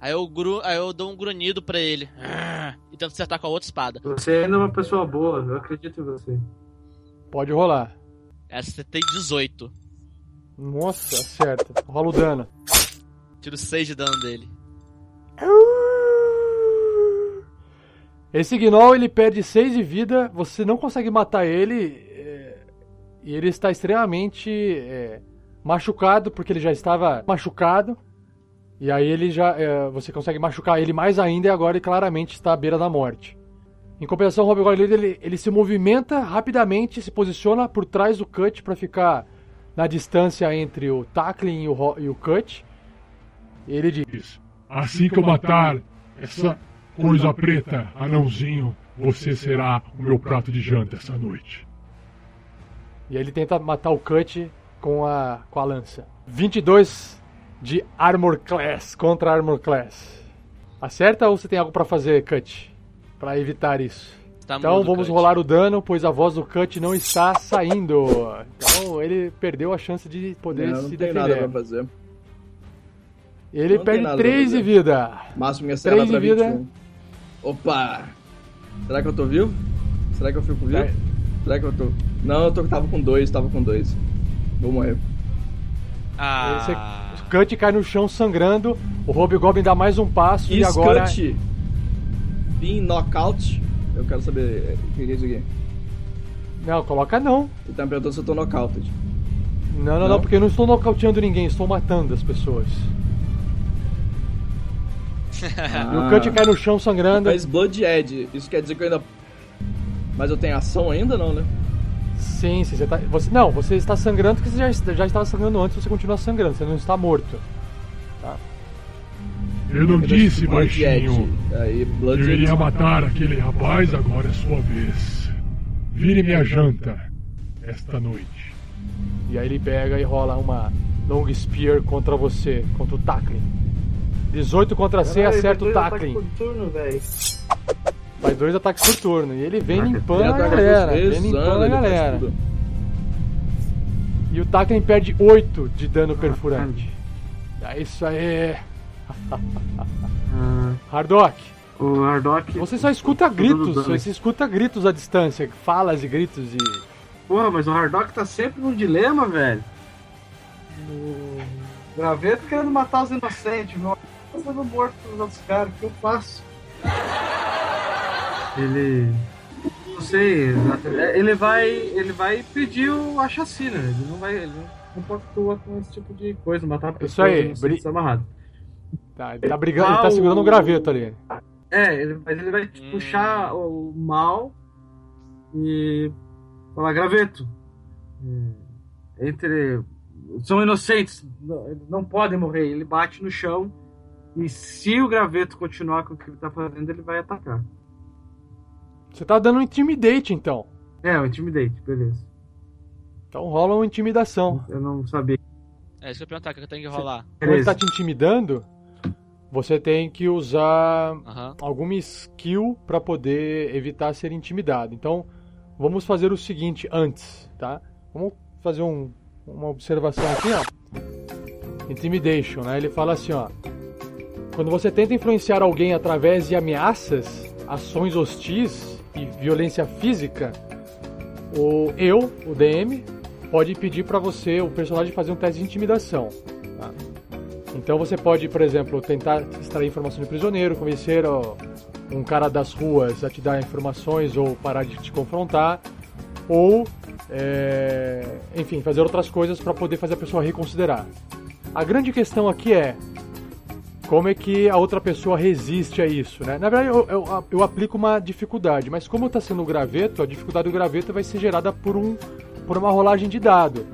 [SPEAKER 2] Aí eu, gru... Aí eu dou um grunhido pra ele. Ah, E tento acertar com a outra espada.
[SPEAKER 3] Você ainda é uma pessoa boa, eu acredito em você.
[SPEAKER 1] Pode rolar.
[SPEAKER 2] Essa tem 18.
[SPEAKER 1] Nossa, acerta. Rola o dano.
[SPEAKER 2] Tiro 6 de dano dele.
[SPEAKER 1] Esse Gnoll, ele perde 6 de vida, você não consegue matar ele, é, e ele está extremamente é, machucado, porque ele já estava machucado, e aí ele já, é, você consegue machucar ele mais ainda, e agora ele claramente está à beira da morte. Em compensação, o Rob ele, ele se movimenta rapidamente, se posiciona por trás do Cut para ficar na distância entre o Tackling e o, e o Cut, e ele diz...
[SPEAKER 5] Assim que eu matar essa coisa preta, anãozinho, você será o meu prato de janta essa noite.
[SPEAKER 1] E aí ele tenta matar o Cut com a, com a lança. 22 de Armor Class contra Armor Class. Acerta ou você tem algo pra fazer, Cut? Pra evitar isso.
[SPEAKER 2] Tá
[SPEAKER 1] Então
[SPEAKER 2] mudo,
[SPEAKER 1] vamos
[SPEAKER 2] Cut.
[SPEAKER 1] rolar o dano, pois a voz do Cut não está saindo. Então ele perdeu a chance de poder
[SPEAKER 4] Não, não
[SPEAKER 1] se
[SPEAKER 4] tem nada
[SPEAKER 1] defender.
[SPEAKER 4] pra fazer.
[SPEAKER 1] Ele
[SPEAKER 4] não
[SPEAKER 1] perde
[SPEAKER 4] nada pra
[SPEAKER 1] 3 de vida.
[SPEAKER 4] Máximo minha serra
[SPEAKER 1] Três
[SPEAKER 4] pra
[SPEAKER 1] de vida.
[SPEAKER 4] 21. Opa! Será que eu tô vivo? Será que eu fico vivo?
[SPEAKER 1] Tá.
[SPEAKER 4] Será que eu tô. Não, eu tô, tava com dois, tava com dois. Vou morrer.
[SPEAKER 2] Ah,
[SPEAKER 1] O Cut cai no chão sangrando. O Hobgoblin dá mais um passo e
[SPEAKER 4] Is
[SPEAKER 1] agora.
[SPEAKER 4] cut being knockout? Eu quero saber o que é isso aqui.
[SPEAKER 1] Não, coloca não.
[SPEAKER 4] Ele tá me perguntando se eu tô knockout.
[SPEAKER 1] Não, não, não,
[SPEAKER 4] Não?
[SPEAKER 1] porque eu não estou nocauteando ninguém, estou matando as pessoas. E o Cut cai no chão sangrando.
[SPEAKER 4] Mas Blood Edge, isso quer dizer que eu ainda. Mas eu tenho ação ainda não, né?
[SPEAKER 1] Você tá. Você, não, você está sangrando porque você já, já estava sangrando antes, você continua sangrando, você não está morto.
[SPEAKER 5] Eu não disse, baixinho.
[SPEAKER 4] Aí, Blood
[SPEAKER 5] Eu iria matar aquele rapaz, agora é sua vez. Vire minha janta esta noite.
[SPEAKER 1] E aí ele pega e rola uma Long Spear contra você, contra o Tackling. 18 contra C, acerta o
[SPEAKER 3] ataque
[SPEAKER 1] Tackling. Faz dois ataques por turno. E ele vem limpando a galera. Vem limpando a
[SPEAKER 4] faz
[SPEAKER 1] galera. E o Tackling perde 8 de dano
[SPEAKER 3] Ah,
[SPEAKER 1] perfurante. É isso aí.
[SPEAKER 3] Ah,
[SPEAKER 1] Hardock.
[SPEAKER 3] o Hardock.
[SPEAKER 1] Você só escuta
[SPEAKER 3] Tudo
[SPEAKER 1] gritos, você escuta gritos à distância, falas e gritos e.
[SPEAKER 3] Porra, mas o Hardock tá sempre num dilema, velho. O Graveto querendo matar os inocentes, meu. Tá sendo morto pelos outros caras, o que eu faço? Ele. Não sei, ele vai. Ele vai pedir o- a chacina, ele não vai. Ele não compactua com esse tipo de coisa, matar pessoas
[SPEAKER 1] aí,
[SPEAKER 3] inocentes
[SPEAKER 1] bri-
[SPEAKER 3] amarradas.
[SPEAKER 1] Tá, ele tá brigando, ele tá segurando
[SPEAKER 3] o-
[SPEAKER 1] um graveto ali.
[SPEAKER 3] É, ele, mas ele vai
[SPEAKER 2] Hum.
[SPEAKER 3] puxar o mal e falar, graveto. é, Entre. São inocentes, não podem morrer. Ele bate no chão e se o graveto continuar com o que ele tá fazendo, ele vai atacar.
[SPEAKER 1] Você tá dando um intimidate, então.
[SPEAKER 3] É, o Intimidate, beleza.
[SPEAKER 1] Então rola uma intimidação.
[SPEAKER 3] Eu não sabia.
[SPEAKER 2] É isso que eu perguntar, o que eu tenho que rolar?
[SPEAKER 1] Quando ele tá te intimidando, você tem que usar
[SPEAKER 2] Aham.
[SPEAKER 1] alguma skill pra poder evitar ser intimidado. Então, vamos fazer o seguinte antes, tá? Vamos fazer um- uma observação aqui, ó. Intimidation, né? Ele fala assim, ó. Quando você tenta influenciar alguém através de ameaças, ações hostis e violência física, o eu, o DM, pode pedir pra você, o personagem, fazer um teste de intimidação. tá? Então você pode, por exemplo, tentar extrair informação de prisioneiro, convencer ó, um cara das ruas a te dar informações ou parar de te confrontar, ou, é, enfim, fazer outras coisas para poder fazer a pessoa reconsiderar. A grande questão aqui é como é que a outra pessoa resiste a isso, né? Na verdade, eu, eu, eu aplico uma dificuldade, mas como está sendo o graveto, a dificuldade do graveto vai ser gerada por, um, por uma rolagem de dado.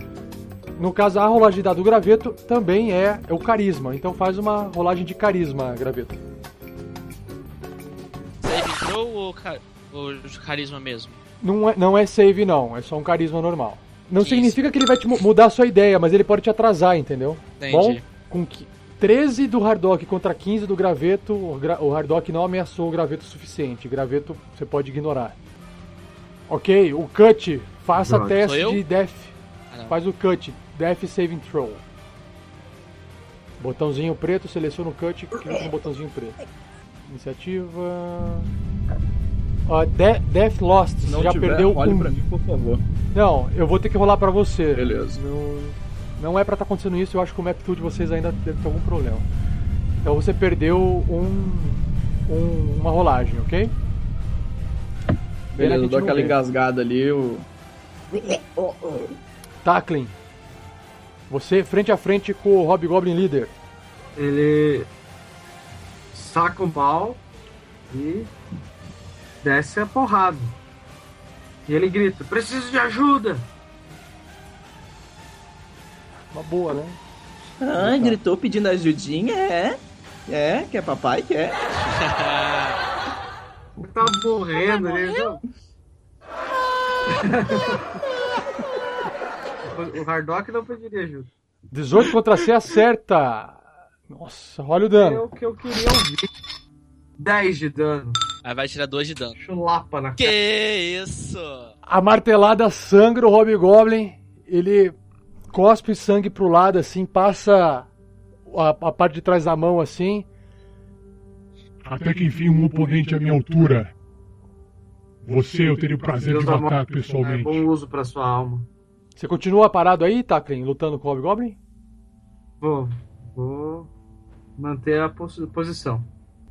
[SPEAKER 1] No caso, a rolagem de dado do graveto também é, é o carisma, então faz uma rolagem de carisma, graveto.
[SPEAKER 2] Save throw ou, ca... ou carisma mesmo?
[SPEAKER 1] Não é, não é save, não, é só um carisma normal. Não
[SPEAKER 2] Isso.
[SPEAKER 1] significa que ele vai te mu- mudar a sua ideia, mas ele pode te atrasar, entendeu?
[SPEAKER 2] Entendi.
[SPEAKER 1] Bom, com qui- 13 do Hardock contra 15 do Graveto, o, gra o Hardock não ameaçou o Graveto o suficiente. Graveto você pode ignorar. Ok, o Cut, faça
[SPEAKER 3] Pronto.
[SPEAKER 1] teste de Death.
[SPEAKER 2] Ah.
[SPEAKER 1] Faz o Cut, Death Saving Throw. Botãozinho preto, seleciona o Cut, clica no botãozinho preto. Iniciativa. Ó, De- Death Lost, você
[SPEAKER 4] não
[SPEAKER 1] já
[SPEAKER 4] tiver,
[SPEAKER 1] perdeu
[SPEAKER 4] olhe
[SPEAKER 1] um.
[SPEAKER 4] pra mim, por favor.
[SPEAKER 1] Não, eu vou ter que rolar pra você.
[SPEAKER 4] Beleza.
[SPEAKER 1] Não, não é pra estar acontecendo isso, eu acho que o map tool de vocês ainda deve ter algum problema. Então você perdeu um, um- uma rolagem, ok?
[SPEAKER 4] Beleza, eu dou aquela
[SPEAKER 1] vê.
[SPEAKER 4] engasgada ali, eu...
[SPEAKER 1] Tackling. Você frente a frente com o Hobgoblin Leader.
[SPEAKER 3] Ele saca o mal e desce a porrada. E ele grita: Preciso de ajuda!
[SPEAKER 1] Uma boa, né?
[SPEAKER 6] Ah, gritou pedindo ajudinha, é? É, quer papai, quer?
[SPEAKER 3] Ele tá morrendo, não. o Hardock não pediria ajuda.
[SPEAKER 1] 18 contra C acerta. Nossa, olha o
[SPEAKER 3] É
[SPEAKER 1] dano.
[SPEAKER 3] o que eu queria ouvir. 10 de dano.
[SPEAKER 2] Aí vai tirar 2 de dano.
[SPEAKER 3] Chulapa na
[SPEAKER 2] Que isso?
[SPEAKER 1] A martelada sangra o Hobgoblin. Ele cospe sangue pro lado assim, passa a, a parte de trás da mão assim.
[SPEAKER 5] Até que enfim um oponente à minha altura. Você eu teria o prazer de
[SPEAKER 3] Deus da
[SPEAKER 5] matar
[SPEAKER 3] morte, É
[SPEAKER 5] pessoalmente.
[SPEAKER 3] bom uso pra sua alma.
[SPEAKER 1] Você continua parado aí, Taklin, lutando com o Hobgoblin?
[SPEAKER 3] Vou. Vou manter a pos- posição.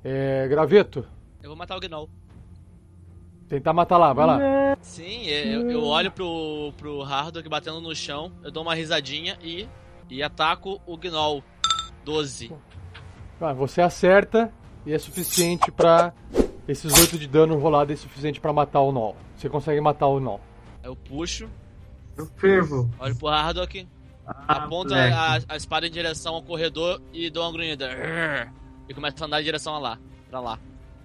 [SPEAKER 1] É, graveto,
[SPEAKER 2] Eu vou matar o Gnoll.
[SPEAKER 1] Tentar matar lá, vai lá.
[SPEAKER 2] Sim, eu, eu olho pro, pro Hardok batendo no chão, eu dou uma risadinha e, e ataco o Gnoll. 12.
[SPEAKER 1] Ah, você acerta e é suficiente pra. Esses 8 de dano rolado é suficiente pra matar o Null. Você consegue matar o Null.
[SPEAKER 2] Eu puxo,
[SPEAKER 3] Eu fervo.
[SPEAKER 2] olho pro Hardok, aponto
[SPEAKER 3] moleque.
[SPEAKER 2] a, a espada em direção ao corredor e dou uma grunhida. E começo a andar em direção a lá, pra lá.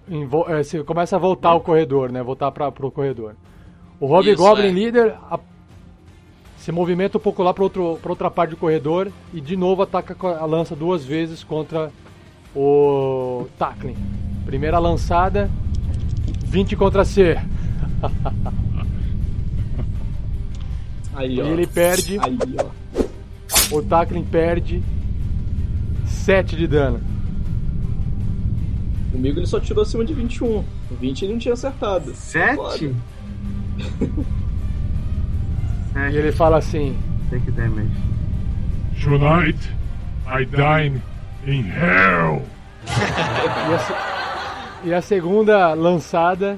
[SPEAKER 1] Envo- é, você começa a voltar ao corredor, né? Voltar pra, pro corredor. O Hobgoblin
[SPEAKER 2] é.
[SPEAKER 1] líder a- se movimenta um pouco lá pra outra parte do corredor e de novo ataca a lança duas vezes contra o Taklin. Primeira lançada, 20 contra C.
[SPEAKER 4] Aí,
[SPEAKER 1] E
[SPEAKER 4] ó.
[SPEAKER 1] ele perde,
[SPEAKER 4] Aí,
[SPEAKER 1] o Taklin perde 7 de dano.
[SPEAKER 4] Comigo ele só tirou acima de 21. O 20 ele não tinha acertado.
[SPEAKER 3] Sete?
[SPEAKER 4] Foda.
[SPEAKER 1] E
[SPEAKER 3] Sete.
[SPEAKER 1] ele fala assim:
[SPEAKER 3] Take damage.
[SPEAKER 5] Tonight I dine in hell.
[SPEAKER 1] E a, se- e a segunda lançada.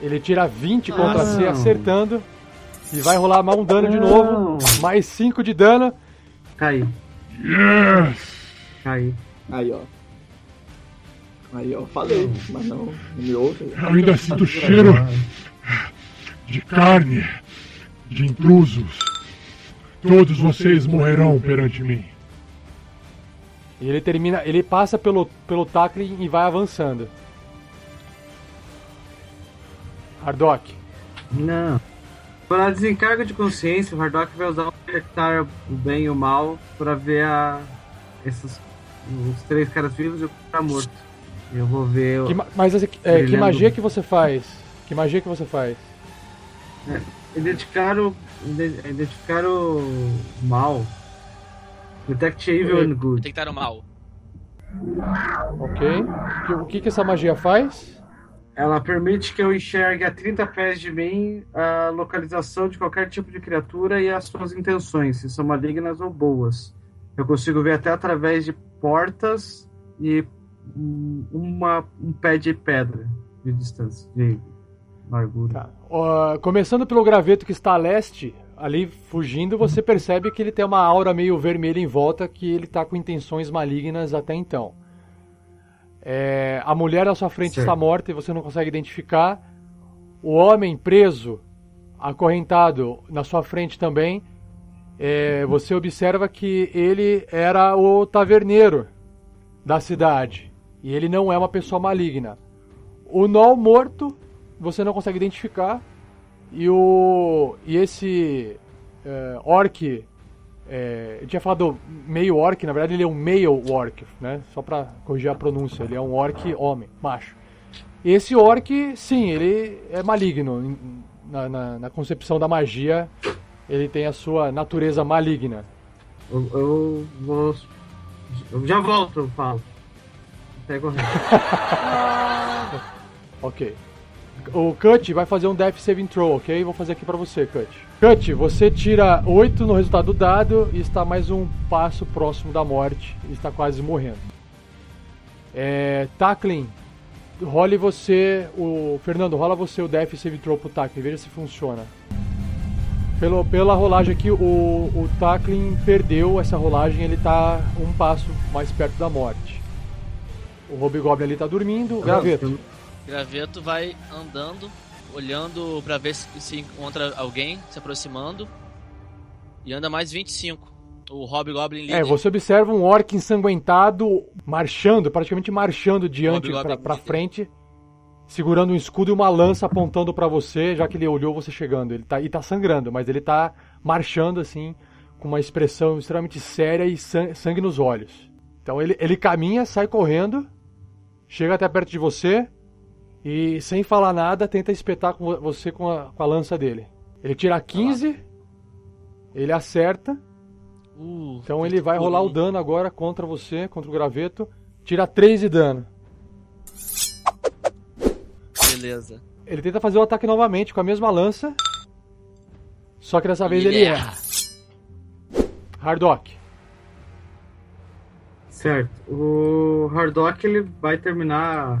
[SPEAKER 1] Ele tira 20 contra
[SPEAKER 3] Ah,
[SPEAKER 1] C,
[SPEAKER 3] não.
[SPEAKER 1] acertando. E vai rolar mais um dano de novo. Mais 5 de dano.
[SPEAKER 3] Caí.
[SPEAKER 5] Yes.
[SPEAKER 3] Caí.
[SPEAKER 4] Aí, ó. Aí, ó. Falei, mas não, não me ouve.
[SPEAKER 5] Eu ainda sinto cheiro de carne, de intrusos. Todos vocês morrerão perante mim.
[SPEAKER 1] E ele termina. Ele passa pelo, pelo tackling e vai avançando. Hardock.
[SPEAKER 3] Não. Para desencargo de consciência, o Hardock vai usar o detectar o bem e o mal para ver a, esses os três caras vivos e o cara morto. Eu vou ver.
[SPEAKER 1] Que
[SPEAKER 3] o-
[SPEAKER 1] ma- mas assim, é, que magia que você faz? Que magia que você faz?
[SPEAKER 3] Identificar o. ide- Identificar o mal. Detect evil and good.
[SPEAKER 2] Estar no mal.
[SPEAKER 1] Ok. Que- O que, que essa magia faz?
[SPEAKER 3] Ela permite que eu enxergue a 30 pés de mim a localização de qualquer tipo de criatura e as suas intenções, se são malignas ou boas. Eu consigo ver até através de portas e uma, um pé de pedra de distância, de largura.
[SPEAKER 1] Tá. Ó, começando pelo graveto que está a leste, ali fugindo, você percebe que ele tem uma aura meio vermelha em volta, que ele está com intenções malignas até então. É, a mulher à sua frente está morta e você não consegue identificar. O homem preso, acorrentado na sua frente também, é, você observa que ele era o taverneiro da cidade. E ele não é uma pessoa maligna. O Nol morto, você não consegue identificar. E o. E esse. É, orc. É, eu tinha falado meio orc, na verdade ele é um male orc, né? Só pra corrigir a pronúncia. Ele é um orc homem, macho. Esse orc, sim, ele é maligno. Na, na- na concepção da magia, ele tem a sua natureza maligna.
[SPEAKER 3] Eu, eu vou. Eu já volto, eu Até correr.
[SPEAKER 1] Ok. O Cut vai fazer um Death Saving Throw, ok? Vou fazer aqui pra você, Cut. Cut, você tira 8 no resultado do dado e está mais um passo próximo da morte e está quase morrendo. É, Tackling, role você, o Fernando, rola você o Death Saving Throw pro Tackling, veja se funciona. Pelo, pela rolagem aqui, o, o Tackling perdeu essa rolagem, ele tá um passo mais perto da morte. O Hobgoblin ali tá dormindo, graveto.
[SPEAKER 2] Graveto vai andando, olhando pra ver se, se encontra alguém se aproximando. E anda mais 25. O Hobgoblin líder.
[SPEAKER 1] É, você observa um orc ensanguentado marchando, praticamente marchando diante pra, pra frente, segurando um escudo e uma lança apontando pra você, já que ele olhou você chegando. Ele tá, e tá sangrando, mas ele tá marchando assim, com uma expressão extremamente séria e san- sangue nos olhos. Então ele, ele caminha, sai correndo, chega até perto de você e, sem falar nada, tenta espetar com vo- você com a, com a lança dele. Ele tira 15, ele acerta.
[SPEAKER 2] Uh,
[SPEAKER 1] Então ele vai rolar o dano agora contra você, contra o graveto. Tira 3 de dano.
[SPEAKER 2] Beleza.
[SPEAKER 1] Ele tenta fazer o ataque novamente com a mesma lança. Só que dessa vez ele erra. Hardock.
[SPEAKER 3] Certo. O Hardock ele vai terminar.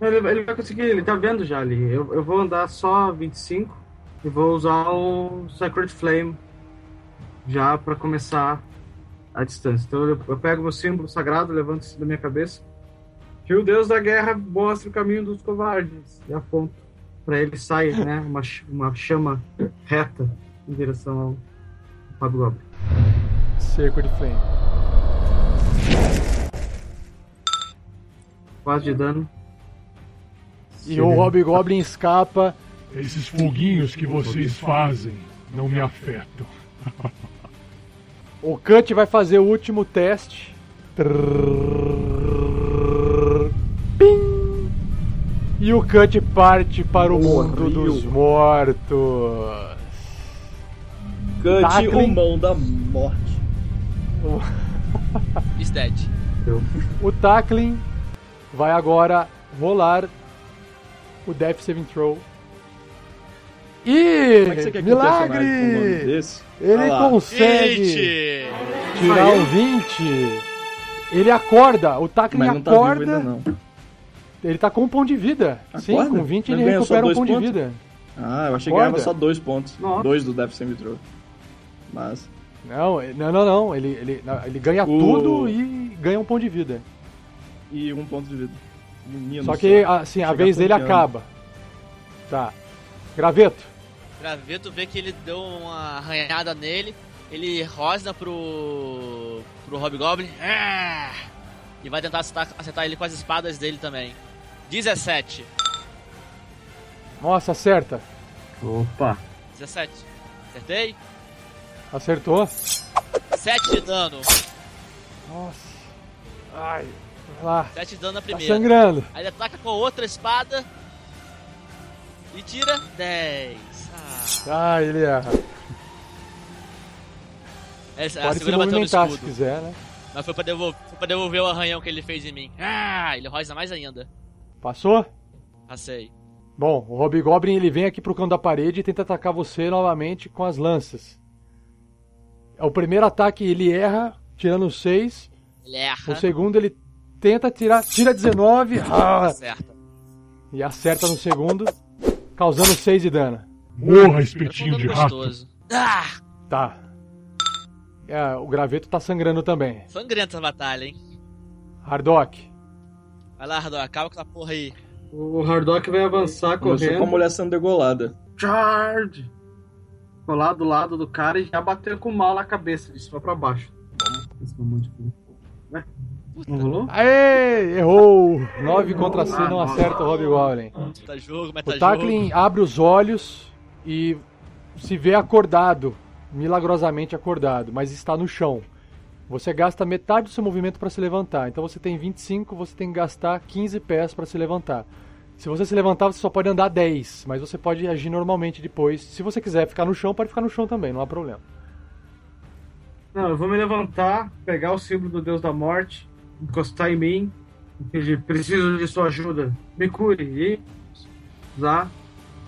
[SPEAKER 3] Ele, ele vai conseguir, ele tá vendo já ali. Eu, eu vou andar só 25 e vou usar o Sacred Flame já pra começar a distância. Então eu, eu pego meu símbolo sagrado, levanto da minha cabeça. Que o Deus da Guerra mostre o caminho dos covardes e aponto pra ele sair, né? Uma, uma chama reta em direção ao Hobgoblin.
[SPEAKER 1] Cerco de flame.
[SPEAKER 3] Quase de dano.
[SPEAKER 1] E o Hobgoblin escapa.
[SPEAKER 5] Esses foguinhos que vocês fazem não me afetam.
[SPEAKER 1] O Cut vai fazer o último teste. Pim! E o Cut parte para o mundo
[SPEAKER 4] Morreu.
[SPEAKER 1] dos mortos.
[SPEAKER 4] Cut
[SPEAKER 1] Tackling.
[SPEAKER 4] o mão da morte.
[SPEAKER 2] Is dead.
[SPEAKER 1] O Tackling vai agora rolar o Death Saving Throw. E
[SPEAKER 4] Como é que você quer que com um nome
[SPEAKER 1] milagre!
[SPEAKER 4] desse?
[SPEAKER 1] Ele
[SPEAKER 4] lá.
[SPEAKER 1] consegue
[SPEAKER 2] Gente!
[SPEAKER 1] tirar um 20. Ele acorda, o Tackling
[SPEAKER 4] Mas não tá vivo
[SPEAKER 1] acorda.
[SPEAKER 4] ainda não.
[SPEAKER 1] Ele tá com um ponto de vida. Sim,
[SPEAKER 4] Acorda?
[SPEAKER 1] com 20
[SPEAKER 4] Mas
[SPEAKER 1] ele recupera um
[SPEAKER 4] dois
[SPEAKER 1] ponto
[SPEAKER 4] pontos?
[SPEAKER 1] de vida.
[SPEAKER 4] Ah, eu achei que
[SPEAKER 1] Acorda.
[SPEAKER 4] ganhava só dois pontos.
[SPEAKER 3] Nossa.
[SPEAKER 4] Dois do Death Save Throw. Mas.
[SPEAKER 1] Não, ele- não, não, não. Ele, ele, não, ele ganha
[SPEAKER 4] O-
[SPEAKER 1] tudo e ganha um ponto de vida.
[SPEAKER 4] E um ponto de vida. Menino
[SPEAKER 1] Só que,
[SPEAKER 4] só.
[SPEAKER 1] assim, a vez dele acaba. Tá. Graveto.
[SPEAKER 2] Graveto vê que ele deu uma arranhada nele. Ele rosna pro. pro Hobgoblin. Ah! E vai tentar acertar, acertar ele com as espadas dele também. 17.
[SPEAKER 1] Nossa, acerta.
[SPEAKER 3] Opa.
[SPEAKER 2] 17. Acertei?
[SPEAKER 1] Acertou.
[SPEAKER 2] 7 de dano.
[SPEAKER 1] Nossa. Ai. Vai lá.
[SPEAKER 2] 7 de dano na
[SPEAKER 1] Tá
[SPEAKER 2] primeira.
[SPEAKER 1] sangrando.
[SPEAKER 2] Aí ele ataca com a outra espada. E tira 10. Ah,
[SPEAKER 1] Ah, ele erra.
[SPEAKER 2] a
[SPEAKER 1] Pode se movimentar se quiser, né?
[SPEAKER 2] Mas foi pra, devolver, foi pra devolver o arranhão que ele fez em mim. Ah, ele rosa mais ainda.
[SPEAKER 1] Passou?
[SPEAKER 2] Passei.
[SPEAKER 1] Bom, o Hobgoblin ele vem aqui pro canto da parede e tenta atacar você novamente com as lanças. É o primeiro ataque ele erra, tirando 6.
[SPEAKER 2] Ele erra.
[SPEAKER 1] O segundo ele tenta tirar, tira 19 ah,
[SPEAKER 2] Acerta.
[SPEAKER 1] e acerta no segundo, causando 6 de dano.
[SPEAKER 5] Morra, espetinho de
[SPEAKER 2] dando
[SPEAKER 5] rato.
[SPEAKER 2] gostoso. Ah!
[SPEAKER 1] Tá. É, o graveto tá sangrando também.
[SPEAKER 2] Sangrenta essa batalha, hein?
[SPEAKER 1] Hardock.
[SPEAKER 2] Vai lá, Hardor, acaba com essa porra aí.
[SPEAKER 3] O Hardock vai avançar
[SPEAKER 4] Começou com a
[SPEAKER 3] correndo.
[SPEAKER 4] mulher sendo degolada.
[SPEAKER 3] Charge! Colar do lado do cara e já bater com mal na cabeça. Vai pra baixo. Esse de-? Não rolou?
[SPEAKER 1] Aê! Errou! 9 contra C não acerta o.
[SPEAKER 2] Tá jogo, meta
[SPEAKER 1] O Tacklin
[SPEAKER 2] jogo.
[SPEAKER 1] abre os olhos e se vê acordado, milagrosamente acordado, mas está no chão. Você gasta metade do seu movimento para se levantar. Então você tem 25, você tem que gastar 15 pés para se levantar. Se você se levantar, você só pode andar 10, mas você pode agir normalmente depois. Se você quiser ficar no chão, pode ficar no chão também, não há problema.
[SPEAKER 3] Não, eu vou me levantar, pegar o símbolo do Deus da Morte, encostar em mim, pedir, preciso de sua ajuda. Me cure e usar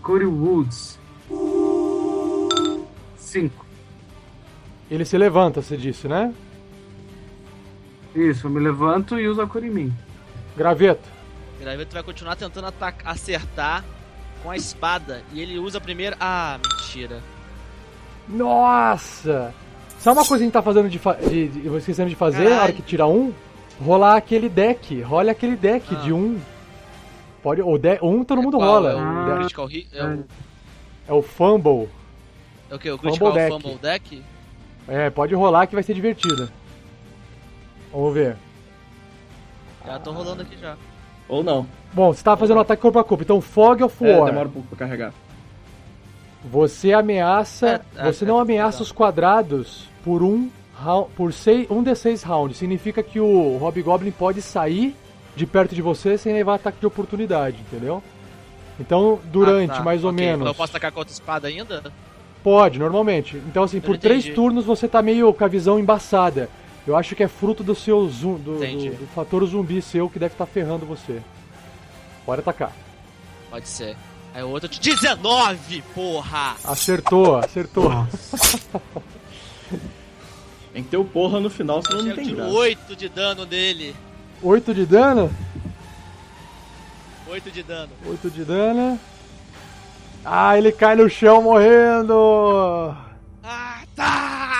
[SPEAKER 3] Cure Woods. Cinco.
[SPEAKER 1] Ele se levanta, você disse, né?
[SPEAKER 3] Isso, eu me levanto e uso a cura em mim.
[SPEAKER 1] Graveto.
[SPEAKER 2] O Graveto vai continuar tentando acertar com a espada. E ele usa primeiro. Ah, mentira.
[SPEAKER 1] Nossa! Sabe uma coisa que a gente tá fazendo de, fa de, de eu esquecendo de fazer na hora
[SPEAKER 2] Caralho.
[SPEAKER 1] que tira um? Rolar aquele deck. Rola aquele deck
[SPEAKER 2] Ah.
[SPEAKER 1] de um. Pode, o de, um todo mundo
[SPEAKER 2] Qual?
[SPEAKER 1] rola.
[SPEAKER 2] É o
[SPEAKER 3] Ah.
[SPEAKER 2] Critical Hit? É o,
[SPEAKER 1] É o Fumble.
[SPEAKER 2] é o que? O
[SPEAKER 1] Fumble
[SPEAKER 2] Critical
[SPEAKER 1] deck.
[SPEAKER 2] Fumble Deck?
[SPEAKER 1] É, pode rolar que vai ser divertido. Vamos ver.
[SPEAKER 2] Já tô rolando aqui já.
[SPEAKER 4] Ou não.
[SPEAKER 1] Bom, você tava fazendo um ataque corpo a corpo. Então, Fog of
[SPEAKER 4] É,
[SPEAKER 1] War.
[SPEAKER 4] demora um pouco pra carregar.
[SPEAKER 1] Você ameaça.
[SPEAKER 2] É, é,
[SPEAKER 1] você não
[SPEAKER 2] é,
[SPEAKER 1] ameaça
[SPEAKER 2] legal.
[SPEAKER 1] os quadrados por um por seis, um D6 rounds. Significa que o Hobgoblin pode sair de perto de você sem levar ataque de oportunidade, entendeu? Então, durante
[SPEAKER 2] Ah, tá.
[SPEAKER 1] mais ou
[SPEAKER 2] Ok,
[SPEAKER 1] menos.
[SPEAKER 2] Eu posso atacar com outra espada ainda?
[SPEAKER 1] Pode, normalmente. Então, assim, por três turnos você tá meio com a visão embaçada. Eu acho que é fruto do seu zoom, do, do, do fator zumbi seu que deve estar ferrando você. Pode atacar.
[SPEAKER 2] Pode ser. Aí o outro. 19, porra!
[SPEAKER 1] Acertou, acertou.
[SPEAKER 4] Tem que ter o porra no final, senão não tem
[SPEAKER 2] tiro
[SPEAKER 4] graça.
[SPEAKER 2] 8 de dano nele.
[SPEAKER 1] 8 de dano.
[SPEAKER 2] 8 de dano.
[SPEAKER 1] 8 de dano. Ah, ele cai no chão morrendo.
[SPEAKER 2] Ah, tá!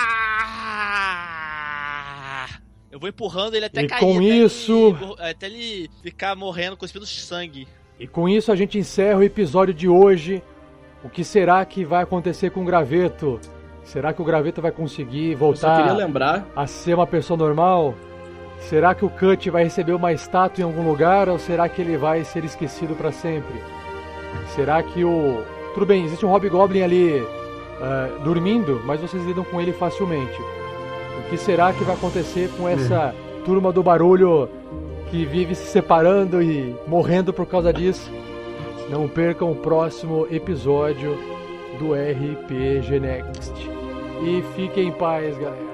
[SPEAKER 2] Eu vou empurrando ele até
[SPEAKER 1] E
[SPEAKER 2] cair.
[SPEAKER 1] com
[SPEAKER 2] até
[SPEAKER 1] isso-
[SPEAKER 2] Ele, até ele ficar morrendo, cuspindo sangue.
[SPEAKER 1] E com isso a gente encerra o episódio de hoje. O que será que vai acontecer com o Graveto? Será que o Graveto vai conseguir voltar
[SPEAKER 4] queria lembrar
[SPEAKER 1] a ser uma pessoa normal? Será que o Cut vai receber uma estátua em algum lugar ou será que ele vai ser esquecido para sempre? Será que o. Tudo bem, existe um Hobgoblin ali ah, dormindo, mas vocês lidam com ele facilmente. O que será que vai acontecer com essa turma do barulho que vive se separando e morrendo por causa disso? Não percam o próximo episódio do RPG Next. E fiquem em paz, galera.